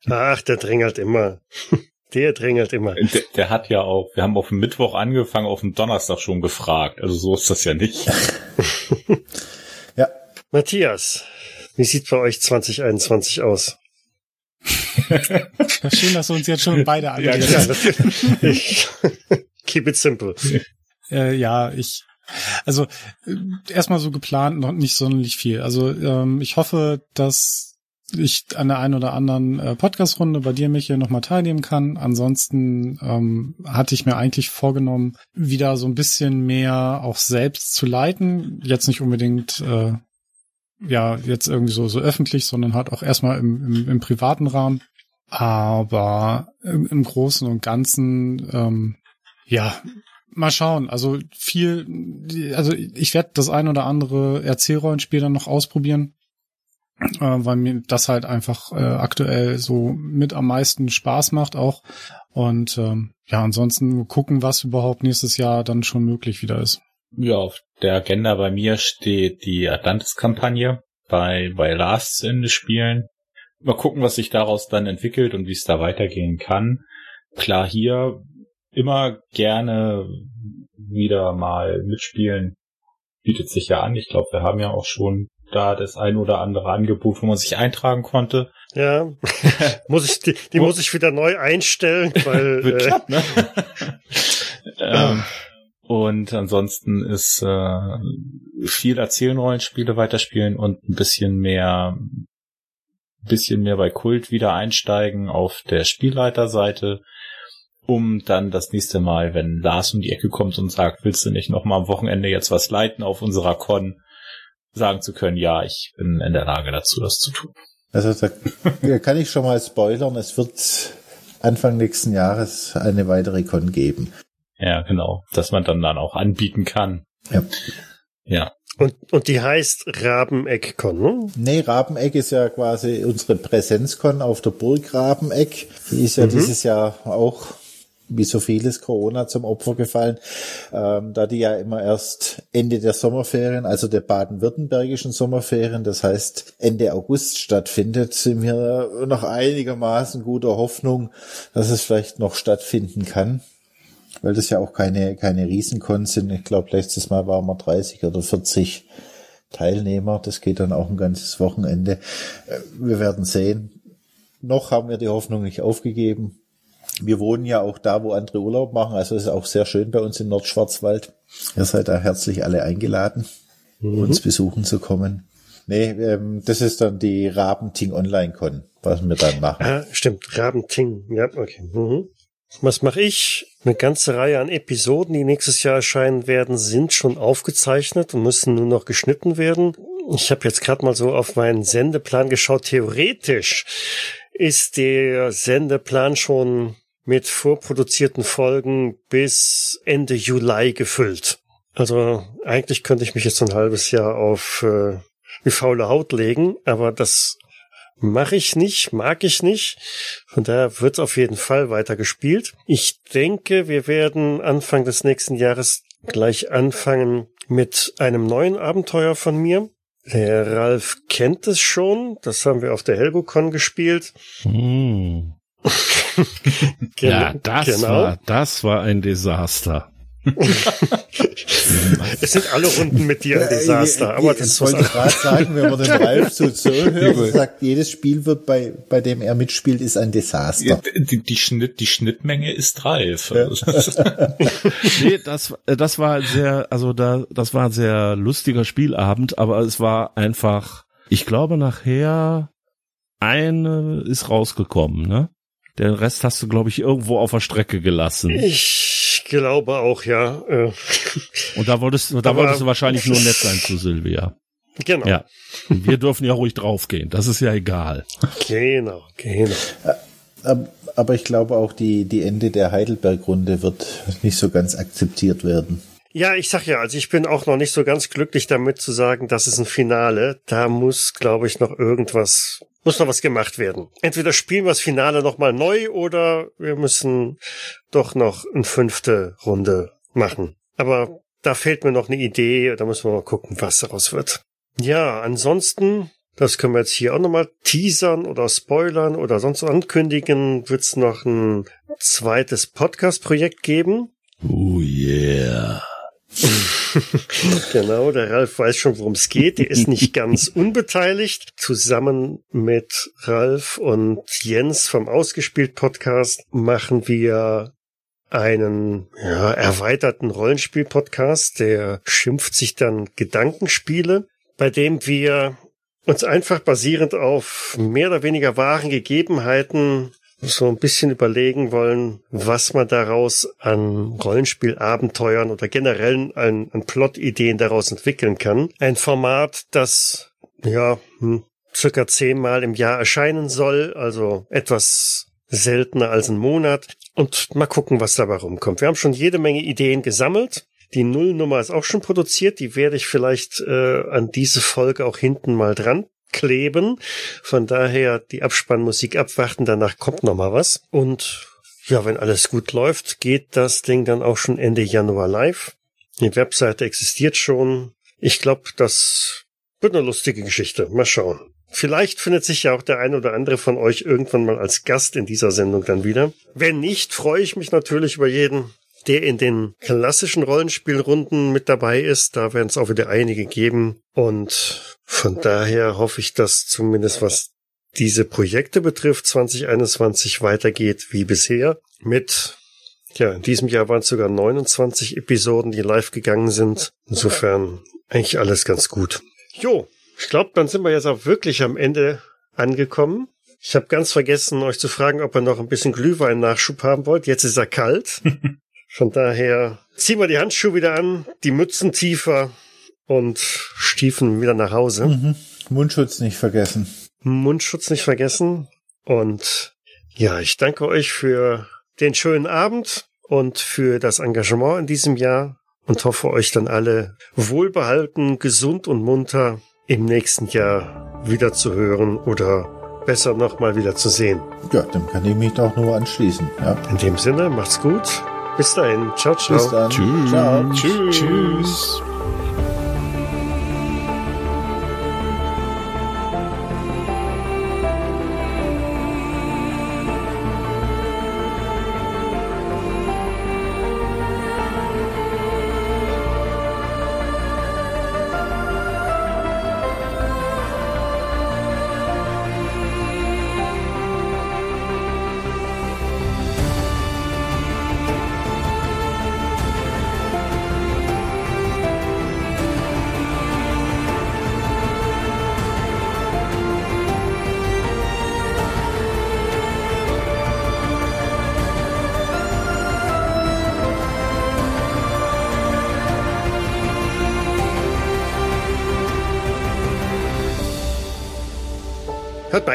Ach, der drängelt immer. Der drängelt immer. Der, der hat ja auch, wir haben auf dem Mittwoch angefangen, auf dem Donnerstag schon gefragt. Also so ist das ja nicht. Ja, Matthias, wie sieht bei euch 2021 aus? Schön, dass du uns jetzt schon beide Ja, angehst. Ja, natürlich. Keep it simple. Äh, ja, ich, also äh, erstmal so geplant noch nicht sonderlich viel. Also ähm, ich hoffe, dass ich an der einen oder anderen äh, Podcast-Runde bei dir, Michael, nochmal teilnehmen kann. Ansonsten ähm, hatte ich mir eigentlich vorgenommen, wieder so ein bisschen mehr auch selbst zu leiten. Jetzt nicht unbedingt äh, ja jetzt irgendwie so so öffentlich, sondern halt auch erstmal im, im, im privaten Rahmen. Aber im, im Großen und Ganzen ähm, ja, mal schauen. Also viel, also ich werde das ein oder andere Erzählrollenspiel dann noch ausprobieren, äh, weil mir das halt einfach äh, aktuell so mit am meisten Spaß macht auch. Und ähm, ja, ansonsten gucken, was überhaupt nächstes Jahr dann schon möglich wieder ist. Ja, auf der Agenda bei mir steht die Atlantis-Kampagne bei, bei Last Ende spielen. Mal gucken, was sich daraus dann entwickelt und wie es da weitergehen kann. Klar, hier immer gerne wieder mal mitspielen. Bietet sich ja an. Ich glaube, wir haben ja auch schon da das ein oder andere Angebot, wo man sich eintragen konnte. Ja, muss ich die, die muss ich wieder neu einstellen, weil Wird äh, knapp, ne? ähm, und ansonsten ist äh, viel Erzählenrollenspiele weiterspielen und ein bisschen mehr bisschen mehr bei Kult wieder einsteigen auf der Spielleiterseite, um dann das nächste Mal, wenn Lars um die Ecke kommt und sagt, willst du nicht noch mal am Wochenende jetzt was leiten auf unserer Con, sagen zu können, ja, ich bin in der Lage dazu, das zu tun. also da da kann ich schon mal spoilern, es wird Anfang nächsten Jahres eine weitere Con geben. Ja, genau, dass man dann dann auch anbieten kann. Ja. Ja, und, und die heißt Rabeneck-Con, ne? Nee, Rabeneck ist ja quasi unsere Präsenzkon auf der Burg Rabeneck. Die ist ja Mhm. dieses Jahr auch wie so vieles Corona zum Opfer gefallen, ähm, da die ja immer erst Ende der Sommerferien, also der baden-württembergischen Sommerferien, das heißt Ende August stattfindet, sind wir noch einigermaßen guter Hoffnung, dass es vielleicht noch stattfinden kann. Weil das ja auch keine, keine Riesenkons sind. Ich glaube, letztes Mal waren wir 30 oder 40 Teilnehmer. Das geht dann auch ein ganzes Wochenende. Äh, wir werden sehen. Noch haben wir die Hoffnung nicht aufgegeben wir wohnen ja auch da, wo andere Urlaub machen. Also es ist auch sehr schön bei uns in Nordschwarzwald. Ihr seid da herzlich alle eingeladen, mhm. uns besuchen zu kommen. Nee, ähm, das ist dann die Rabenting Online Con, was wir dann machen. Ah, stimmt, Rabenting. Ja, okay. Mhm. Was mache ich? Eine ganze Reihe an Episoden, die nächstes Jahr erscheinen werden, sind schon aufgezeichnet und müssen nur noch geschnitten werden. Ich habe jetzt gerade mal so auf meinen Sendeplan geschaut. Theoretisch ist der Sendeplan schon mit vorproduzierten Folgen bis Ende Juli gefüllt. Also eigentlich könnte ich mich jetzt ein halbes Jahr auf äh, die faule Haut legen, aber das mache ich nicht, mag ich nicht. Von daher wird auf jeden Fall weiter gespielt. Ich denke, wir werden Anfang des nächsten Jahres gleich anfangen mit einem neuen Abenteuer von mir. Der Ralf kennt es schon. Das haben wir auf der HelgoCon gespielt. Hm. ja, das genau. war, das war ein Desaster. es sind alle Runden mit dir ein Desaster, aber das ich wollte gerade sagen, wenn man den Ralf so zuhört, sagt, jedes Spiel wird bei, bei dem er mitspielt, ist ein Desaster. Die, die, Schnitt, die Schnittmenge ist Ralf. Ja. nee, das, das war sehr, also da, das war ein sehr lustiger Spielabend, aber es war einfach, ich glaube nachher, eine ist rausgekommen, ne? Den Rest hast du, glaube ich, irgendwo auf der Strecke gelassen. Ich glaube auch, ja. Äh. Und da wolltest, da Aber wolltest du wahrscheinlich nur nett sein zu Silvia. Genau. Ja. Wir dürfen ja ruhig draufgehen. Das ist ja egal. Genau, genau. Äh, aber ich glaube auch die, die Ende der Heidelberg-Runde wird nicht so ganz akzeptiert werden. Ja, ich sag ja, also ich bin auch noch nicht so ganz glücklich damit zu sagen, das ist ein Finale. Da muss, glaube ich, noch irgendwas muss noch was gemacht werden. Entweder spielen wir das Finale nochmal neu oder wir müssen doch noch eine fünfte Runde machen. Aber da fehlt mir noch eine Idee, da müssen wir mal gucken, was daraus wird. Ja, ansonsten, das können wir jetzt hier auch nochmal teasern oder spoilern oder sonst ankündigen, wird es noch ein zweites Podcast-Projekt geben. Oh yeah. genau, der Ralf weiß schon, worum es geht. Der ist nicht ganz unbeteiligt. Zusammen mit Ralf und Jens vom Ausgespielt Podcast machen wir einen ja, erweiterten Rollenspiel-Podcast, der schimpft sich dann Gedankenspiele, bei dem wir uns einfach basierend auf mehr oder weniger wahren Gegebenheiten so ein bisschen überlegen wollen, was man daraus an Rollenspielabenteuern oder generell an, an Plot-Ideen daraus entwickeln kann. Ein Format, das ja hm, circa zehnmal im Jahr erscheinen soll, also etwas seltener als ein Monat. Und mal gucken, was dabei rumkommt. Wir haben schon jede Menge Ideen gesammelt. Die Nullnummer ist auch schon produziert. Die werde ich vielleicht äh, an diese Folge auch hinten mal dran kleben. Von daher die Abspannmusik abwarten, danach kommt noch mal was. Und ja, wenn alles gut läuft, geht das Ding dann auch schon Ende Januar live. Die Webseite existiert schon. Ich glaube, das wird eine lustige Geschichte. Mal schauen. Vielleicht findet sich ja auch der ein oder andere von euch irgendwann mal als Gast in dieser Sendung dann wieder. Wenn nicht, freue ich mich natürlich über jeden, der in den klassischen Rollenspielrunden mit dabei ist. Da werden es auch wieder einige geben. Und von daher hoffe ich, dass zumindest was diese Projekte betrifft, 2021 weitergeht wie bisher. Mit, ja, in diesem Jahr waren es sogar 29 Episoden, die live gegangen sind. Insofern eigentlich alles ganz gut. Jo, ich glaube, dann sind wir jetzt auch wirklich am Ende angekommen. Ich habe ganz vergessen, euch zu fragen, ob ihr noch ein bisschen Glühwein-Nachschub haben wollt. Jetzt ist er kalt. Von daher ziehen wir die Handschuhe wieder an, die Mützen tiefer und stiefen wieder nach Hause. Mhm. Mundschutz nicht vergessen. Mundschutz nicht vergessen. Und ja, ich danke euch für den schönen Abend und für das Engagement in diesem Jahr und hoffe euch dann alle wohlbehalten, gesund und munter im nächsten Jahr wieder zu hören oder besser nochmal wieder zu sehen. Ja, dem kann ich mich doch nur anschließen. Ja. In dem Sinne, macht's gut. Bis dahin. Ciao, ciao. Bis dann. Tschüss. Ciao. Tschüss. Tschüss.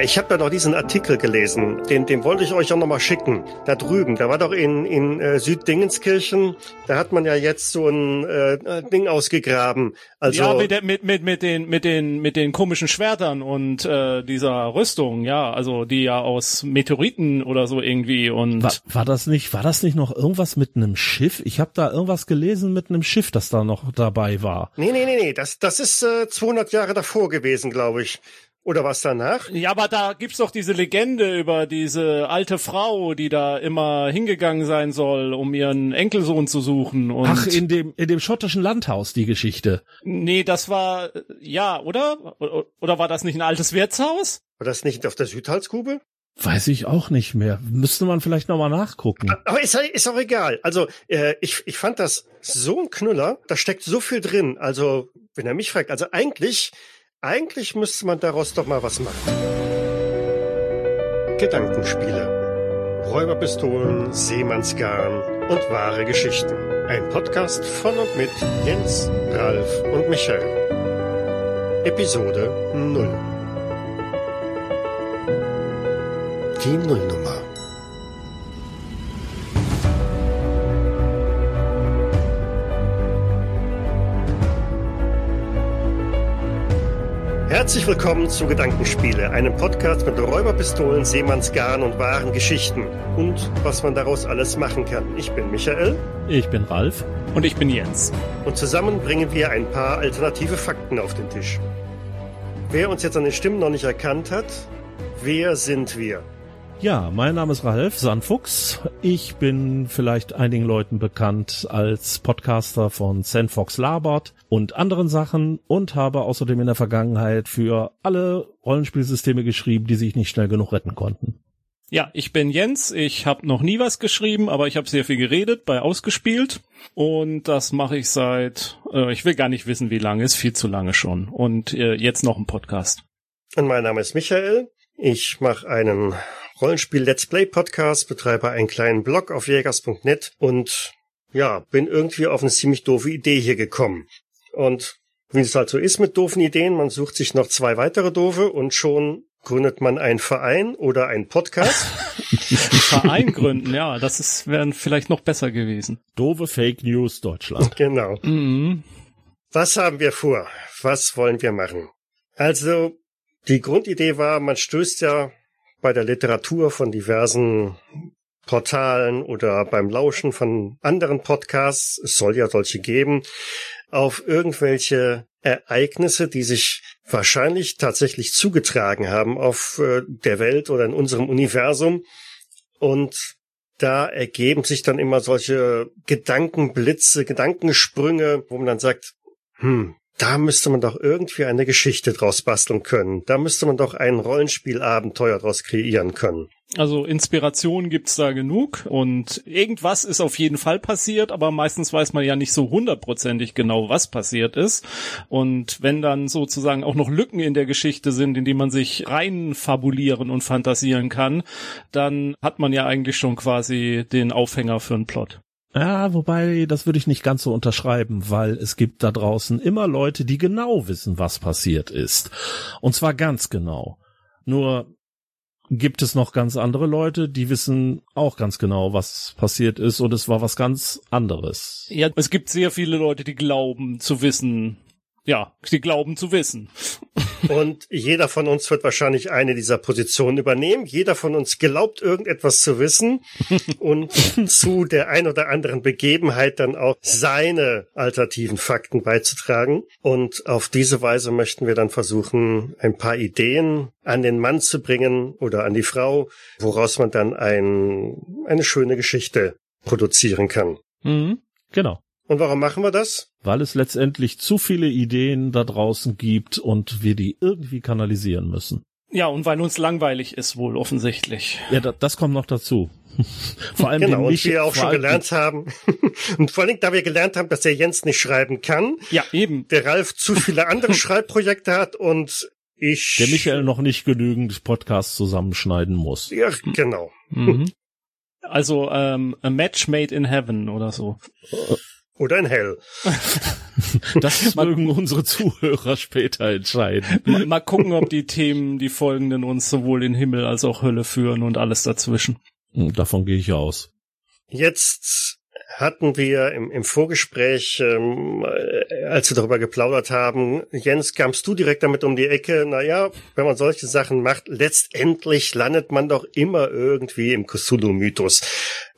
Ich habe da noch diesen Artikel gelesen, den, den wollte ich euch auch noch mal schicken. Da drüben, da war doch in, in äh, Süddingenskirchen, da hat man ja jetzt so ein äh, Ding ausgegraben. Also ja, mit, der- mit, mit, mit, den, mit, den, mit den komischen Schwertern und äh, dieser Rüstung, ja, also die ja aus Meteoriten oder so irgendwie und War, war das nicht, war das nicht noch irgendwas mit einem Schiff? Ich habe da irgendwas gelesen mit einem Schiff, das da noch dabei war. Nee, nee, nee, nee, das, das ist äh, 200 Jahre davor gewesen, glaube ich. Oder was danach? Ja, aber da gibt's doch diese Legende über diese alte Frau, die da immer hingegangen sein soll, um ihren Enkelsohn zu suchen. Und Ach, in dem, in dem schottischen Landhaus, die Geschichte. nee, das war ja, oder? Oder war das nicht ein altes Wirtshaus? War das nicht auf der Südhalskugel? Weiß ich auch nicht mehr. Müsste man vielleicht nochmal nachgucken. Aber ist, ist auch egal. Also äh, ich, ich fand das so ein Knüller. Da steckt so viel drin. Also wenn er mich fragt, also eigentlich, eigentlich müsste man daraus doch mal was machen. Gedankenspiele. Räuberpistolen, Seemannsgarn und wahre Geschichten. Ein Podcast von und mit Jens, Ralf und Michael. Episode 0. Die Nullnummer. Herzlich willkommen zu Gedankenspiele, einem Podcast mit Räuberpistolen, Seemannsgarn und wahren Geschichten und was man daraus alles machen kann. Ich bin Michael Ich bin Ralf. Und ich bin Jens. und zusammen bringen wir ein paar alternative Fakten auf den Tisch. Wer uns jetzt an den Stimmen noch nicht erkannt hat, wer sind wir? Ja, mein Name ist Ralf Sandfuchs. Ich bin vielleicht einigen Leuten bekannt als Podcaster von Sandfox Labert und anderen Sachen und habe außerdem in der Vergangenheit für alle Rollenspielsysteme geschrieben, die sich nicht schnell genug retten konnten. Ja, ich bin Jens. Ich habe noch nie was geschrieben, aber ich habe sehr viel geredet bei Ausgespielt. Und das mache ich seit, äh, ich will gar nicht wissen, wie lange, ist viel zu lange schon. Und äh, jetzt noch ein Podcast. Und mein Name ist Michael. Ich mache einen Rollenspiel-Let's Play-Podcast, betreibe einen kleinen Blog auf jägers.net und ja, bin irgendwie auf eine ziemlich doofe Idee hier gekommen. Und wie es halt so ist mit doofen Ideen, man sucht sich noch zwei weitere doofe und schon gründet man einen Verein oder einen Podcast. Verein gründen, ja, das ist wäre vielleicht noch besser gewesen. Doofe Fake News Deutschland. genau. Mhm. Was haben wir vor? Was wollen wir machen? Also, die Grundidee war, man stößt ja bei der Literatur von diversen Portalen oder beim Lauschen von anderen Podcasts, es soll ja solche geben, auf irgendwelche Ereignisse, die sich wahrscheinlich tatsächlich zugetragen haben auf äh, der Welt oder in unserem Universum. Und da ergeben sich dann immer solche Gedankenblitze, Gedankensprünge, wo man dann sagt, hm, da müsste man doch irgendwie eine Geschichte draus basteln können. Da müsste man doch ein Rollenspielabenteuer draus kreieren können. Also Inspiration gibt's da genug und irgendwas ist auf jeden Fall passiert, aber meistens weiß man ja nicht so hundertprozentig genau, was passiert ist. Und wenn dann sozusagen auch noch Lücken in der Geschichte sind, in die man sich rein fabulieren und fantasieren kann, dann hat man ja eigentlich schon quasi den Aufhänger für einen Plot. Ja, wobei, das würde ich nicht ganz so unterschreiben, weil es gibt da draußen immer Leute, die genau wissen, was passiert ist. Und zwar ganz genau. Nur gibt es noch ganz andere Leute, die wissen auch ganz genau, was passiert ist und es war was ganz anderes. Ja, es gibt sehr viele Leute, die glauben zu wissen, ja, sie glauben zu wissen. Und jeder von uns wird wahrscheinlich eine dieser Positionen übernehmen. Jeder von uns glaubt irgendetwas zu wissen und zu der ein oder anderen Begebenheit dann auch seine alternativen Fakten beizutragen. Und auf diese Weise möchten wir dann versuchen, ein paar Ideen an den Mann zu bringen oder an die Frau, woraus man dann ein, eine schöne Geschichte produzieren kann. Mhm. Genau. Und warum machen wir das? Weil es letztendlich zu viele Ideen da draußen gibt und wir die irgendwie kanalisieren müssen. Ja, und weil uns langweilig ist wohl offensichtlich. Ja, da, das kommt noch dazu. vor allem genau, und wir auch schon gelernt haben. und vor allem, da wir gelernt haben, dass der Jens nicht schreiben kann. Ja, eben. Der Ralf zu viele andere Schreibprojekte hat und ich. Der Michael noch nicht genügend Podcasts zusammenschneiden muss. Ja, genau. Mhm. Also ähm, a match made in heaven oder so. Oder in Hell. Das mögen unsere Zuhörer später entscheiden. Mal, mal gucken, ob die Themen, die folgenden, uns sowohl in Himmel als auch Hölle führen und alles dazwischen. Hm, davon gehe ich aus. Jetzt hatten wir im, im Vorgespräch, ähm, äh, als wir darüber geplaudert haben, Jens, kamst du direkt damit um die Ecke, naja, wenn man solche Sachen macht, letztendlich landet man doch immer irgendwie im Cthulhu-Mythos.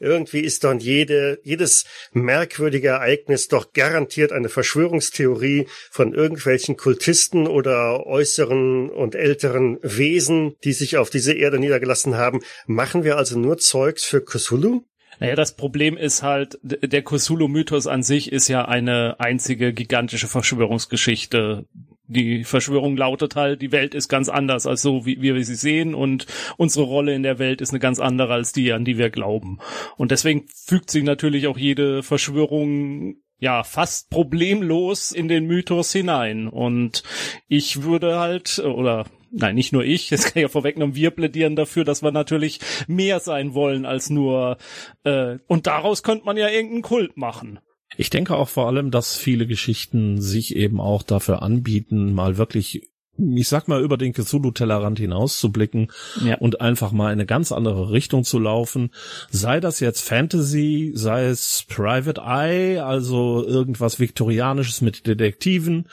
Irgendwie ist dann jede, jedes merkwürdige Ereignis doch garantiert eine Verschwörungstheorie von irgendwelchen Kultisten oder äußeren und älteren Wesen, die sich auf diese Erde niedergelassen haben. Machen wir also nur Zeugs für Cthulhu? Naja, das Problem ist halt, der Cthulhu-Mythos an sich ist ja eine einzige gigantische Verschwörungsgeschichte. Die Verschwörung lautet halt, die Welt ist ganz anders als so, wie, wie wir sie sehen und unsere Rolle in der Welt ist eine ganz andere als die, an die wir glauben. Und deswegen fügt sich natürlich auch jede Verschwörung ja, fast problemlos in den Mythos hinein. Und ich würde halt, oder nein, nicht nur ich, das kann ich ja vorwegnehmen, wir plädieren dafür, dass wir natürlich mehr sein wollen als nur, äh, und daraus könnte man ja irgendeinen Kult machen. Ich denke auch vor allem, dass viele Geschichten sich eben auch dafür anbieten, mal wirklich ich sag mal, über den Cthulhu-Tellerrand hinauszublicken ja. und einfach mal in eine ganz andere Richtung zu laufen. Sei das jetzt Fantasy, sei es Private Eye, also irgendwas Viktorianisches mit Detektiven,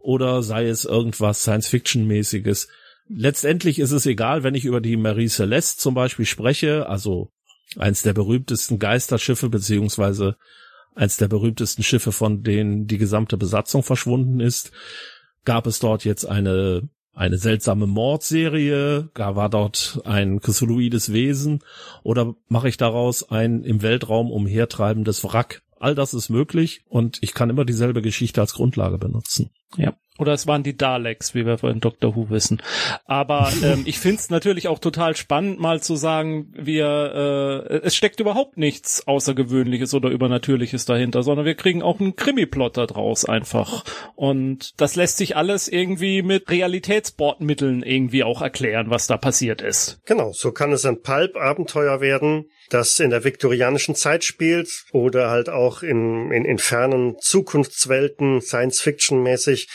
oder sei es irgendwas Science-Fiction-mäßiges letztendlich ist es egal, wenn ich über die Marie Celeste zum Beispiel spreche, also eins der berühmtesten Geisterschiffe beziehungsweise eins der berühmtesten Schiffe, von denen die gesamte Besatzung verschwunden ist, gab es dort jetzt eine eine seltsame Mordserie, gar war dort ein Cthulhuides Wesen oder mache ich daraus ein im Weltraum umhertreibendes Wrack? All das ist möglich und ich kann immer dieselbe Geschichte als Grundlage benutzen. Ja. Oder es waren die Daleks, wie wir von Dr. Who wissen. Aber ähm, ich finde es natürlich auch total spannend, mal zu sagen, wir äh, es steckt überhaupt nichts Außergewöhnliches oder Übernatürliches dahinter, sondern wir kriegen auch einen Krimi-Plot da draus einfach. Und das lässt sich alles irgendwie mit Realitätsbordmitteln irgendwie auch erklären, was da passiert ist. Genau, so kann es ein Pulp-Abenteuer werden, das in der viktorianischen Zeit spielt oder halt auch in, in, in fernen Zukunftswelten, Science-Fiction-mäßig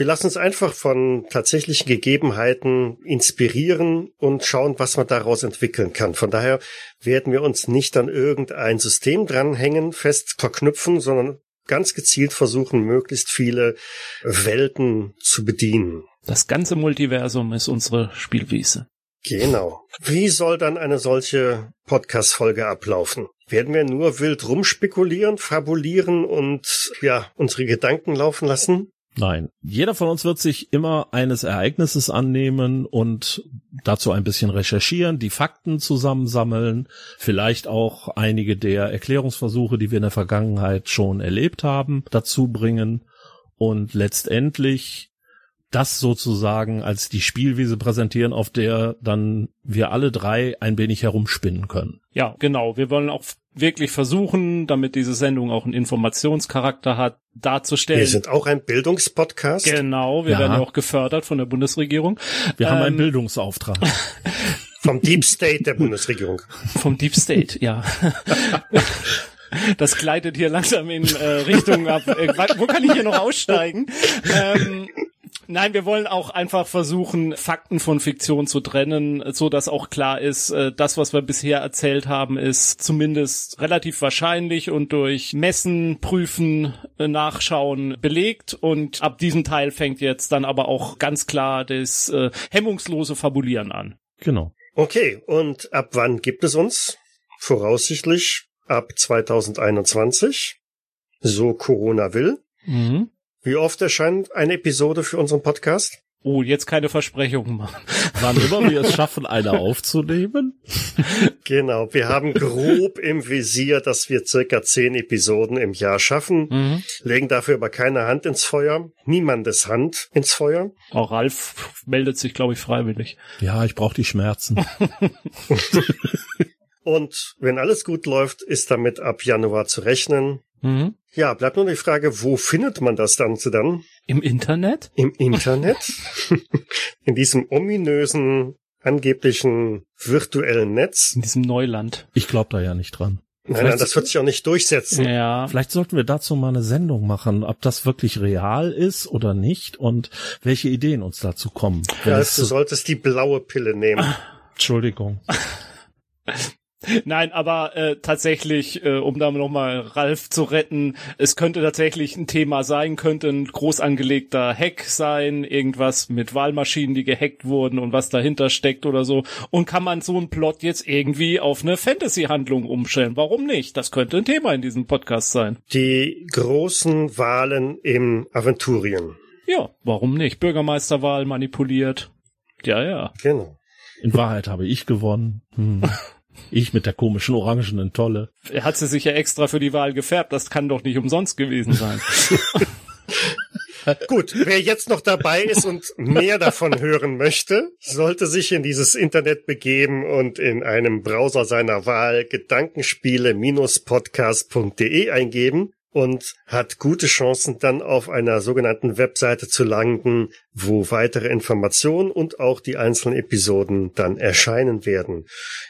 wir lassen uns einfach von tatsächlichen Gegebenheiten inspirieren und schauen, was man daraus entwickeln kann. Von daher werden wir uns nicht an irgendein System dranhängen, fest verknüpfen, sondern ganz gezielt versuchen, möglichst viele Welten zu bedienen. Das ganze Multiversum ist unsere Spielwiese. Genau. Wie soll dann eine solche Podcast-Folge ablaufen? Werden wir nur wild rumspekulieren, fabulieren und ja, unsere Gedanken laufen lassen? Nein, jeder von uns wird sich immer eines Ereignisses annehmen und dazu ein bisschen recherchieren, die Fakten zusammensammeln, vielleicht auch einige der Erklärungsversuche, die wir in der Vergangenheit schon erlebt haben, dazu bringen und letztendlich das sozusagen als die Spielwiese präsentieren, auf der dann wir alle drei ein wenig herumspinnen können. Ja, genau. Wir wollen auch wirklich versuchen, damit diese Sendung auch einen Informationscharakter hat, darzustellen. Wir sind auch ein Bildungspodcast. Genau, wir ja. werden auch gefördert von der Bundesregierung. Wir ähm, haben einen ähm, Bildungsauftrag. Vom Deep State der Bundesregierung. Vom Deep State, ja. Das gleitet hier langsam in äh, Richtung ab. Äh, wo kann ich hier noch aussteigen? Ähm, Nein, wir wollen auch einfach versuchen, Fakten von Fiktion zu trennen, so dass auch klar ist, äh, das, was wir bisher erzählt haben, ist zumindest relativ wahrscheinlich und durch Messen, Prüfen, äh, Nachschauen belegt. Und ab diesem Teil fängt jetzt dann aber auch ganz klar das äh, hemmungslose Fabulieren an. Genau. Okay, und ab wann gibt es uns? Voraussichtlich ab 2021. So Corona will. Mhm. Wie oft erscheint eine Episode für unseren Podcast? Oh, jetzt keine Versprechungen machen. Wann immer wir es schaffen, eine aufzunehmen. Genau, wir haben grob im Visier, dass wir circa zehn Episoden im Jahr schaffen, Mhm. legen dafür aber keine Hand ins Feuer, niemandes Hand ins Feuer. Auch Ralf meldet sich, glaube ich, freiwillig. Ja, ich brauche die Schmerzen. Und wenn alles gut läuft, ist damit ab Januar zu rechnen. Mhm. Ja, bleibt nur die Frage, wo findet man das Ganze dann? Im Internet? Im Internet? In diesem ominösen, angeblichen virtuellen Netz? In diesem Neuland. Ich glaube da ja nicht dran. Nein, nein, das wird sich auch nicht durchsetzen. Ja. Vielleicht sollten wir dazu mal eine Sendung machen, ob das wirklich real ist oder nicht und welche Ideen uns dazu kommen. Ja, du so- solltest die blaue Pille nehmen. Entschuldigung. Nein, aber äh, tatsächlich, äh, um da nochmal Ralf zu retten, es könnte tatsächlich ein Thema sein, könnte ein groß angelegter Hack sein, irgendwas mit Wahlmaschinen, die gehackt wurden und was dahinter steckt oder so. Und kann man so einen Plot jetzt irgendwie auf eine Fantasy-Handlung umstellen? Warum nicht? Das könnte ein Thema in diesem Podcast sein. Die großen Wahlen im Aventurien. Ja, warum nicht? Bürgermeisterwahl manipuliert. Ja, ja. Genau. In Wahrheit habe ich gewonnen. Hm. Ich mit der komischen orangenen Tolle. Er hat sie sich ja extra für die Wahl gefärbt. Das kann doch nicht umsonst gewesen sein. Gut, wer jetzt noch dabei ist und mehr davon hören möchte, sollte sich in dieses Internet begeben und in einem Browser seiner Wahl gedankenspiele-podcast.de eingeben und hat gute Chancen, dann auf einer sogenannten Webseite zu landen, wo weitere Informationen und auch die einzelnen Episoden dann erscheinen werden.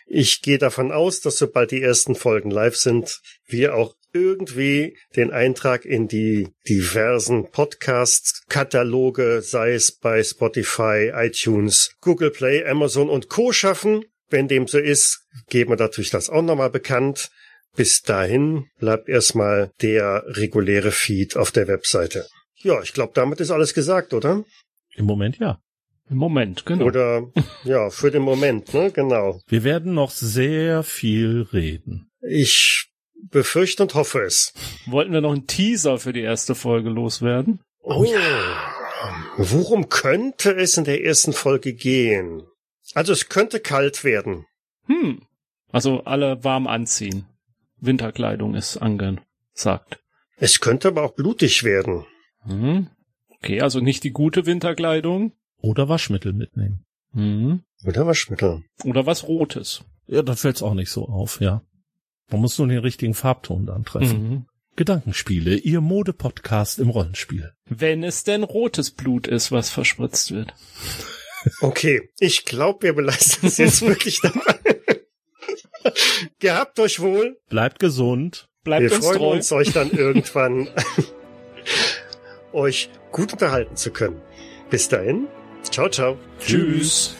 Ich gehe davon aus, dass sobald die ersten Folgen live sind, wir auch irgendwie den Eintrag in die diversen Podcast-Kataloge, sei es bei Spotify, iTunes, Google Play, Amazon und Co. schaffen. Wenn dem so ist, geben wir natürlich das auch nochmal bekannt. Bis dahin bleibt erstmal der reguläre Feed auf der Webseite. Ja, ich glaube, damit ist alles gesagt, oder? Im Moment ja. Im Moment, genau. Oder ja, für den Moment, ne? Genau. Wir werden noch sehr viel reden. Ich befürchte und hoffe es. Wollten wir noch einen Teaser für die erste Folge loswerden? Oh ja. Worum könnte es in der ersten Folge gehen? Also es könnte kalt werden. Hm. Also alle warm anziehen. Winterkleidung ist angesagt. Es könnte aber auch blutig werden. Hm. Okay, also nicht die gute Winterkleidung. Oder Waschmittel mitnehmen. Hm. Oder Waschmittel. Oder was Rotes. Ja, da fällt's auch nicht so auf, ja. Man muss nur den richtigen Farbton dann treffen. Mhm. Gedankenspiele, Ihr Mode-Podcast im Rollenspiel. Wenn es denn rotes Blut ist, was verspritzt wird. Okay, ich glaube, wir belassen es jetzt wirklich dabei. Gehabt euch wohl. Bleibt gesund. Bleibt wir uns freuen treu. uns, euch dann irgendwann euch gut unterhalten zu können. Bis dahin. Ciao, ciao. Tschüss.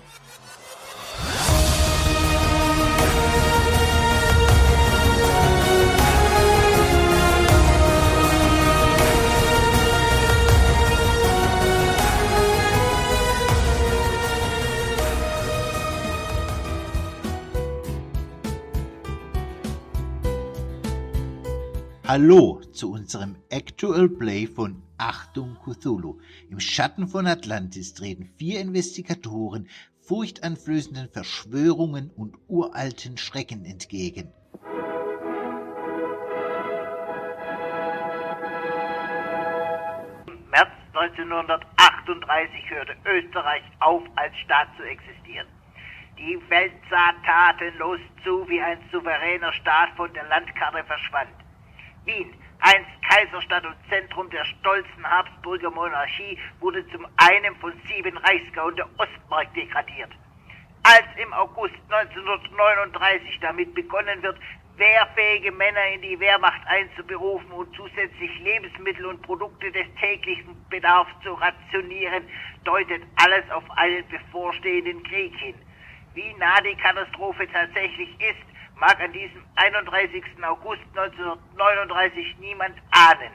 Hallo zu unserem Actual Play von Achtung Cthulhu. Im Schatten von Atlantis treten vier Investigatoren furchteinflößenden Verschwörungen und uralten Schrecken entgegen. Im März 1938 hörte Österreich auf, als Staat zu existieren. Die Welt sah tatenlos zu, wie ein souveräner Staat von der Landkarte verschwand. Wien, einst Kaiserstadt und Zentrum der stolzen Habsburger Monarchie, wurde zum einen von sieben Reichsgauen der Ostmark degradiert. Als im August 1939 damit begonnen wird, wehrfähige Männer in die Wehrmacht einzuberufen und zusätzlich Lebensmittel und Produkte des täglichen Bedarfs zu rationieren, deutet alles auf einen bevorstehenden Krieg hin. Wie nah die Katastrophe tatsächlich ist, mag an diesem 31. August 1939 niemand ahnen.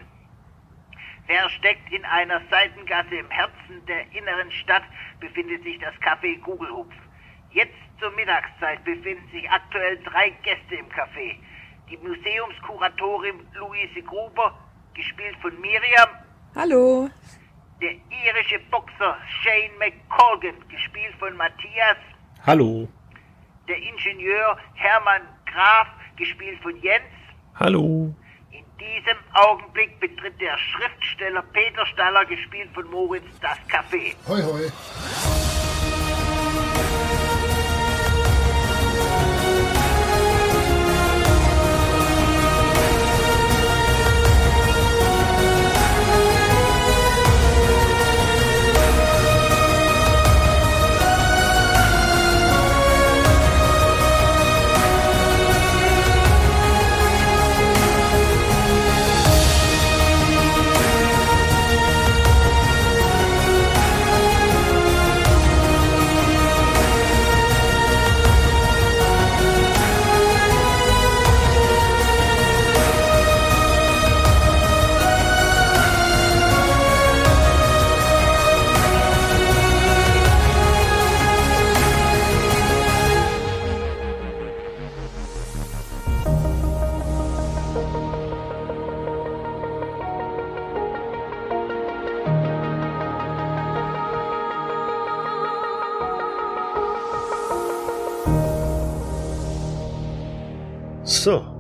Versteckt in einer Seitengasse im Herzen der inneren Stadt befindet sich das Café Kugelhupf. Jetzt zur Mittagszeit befinden sich aktuell drei Gäste im Café. Die Museumskuratorin Luise Gruber, gespielt von Miriam. Hallo. Der irische Boxer Shane McColgan, gespielt von Matthias. Hallo. Der Ingenieur Hermann Graf, gespielt von Jens. Hallo. In diesem Augenblick betritt der Schriftsteller Peter Staller, gespielt von Moritz, das Café. Hoi, hoi.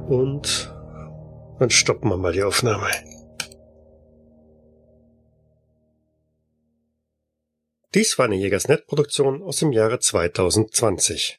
Und dann stoppen wir mal die Aufnahme. Dies war eine Jägersnet-Produktion aus dem Jahre 2020.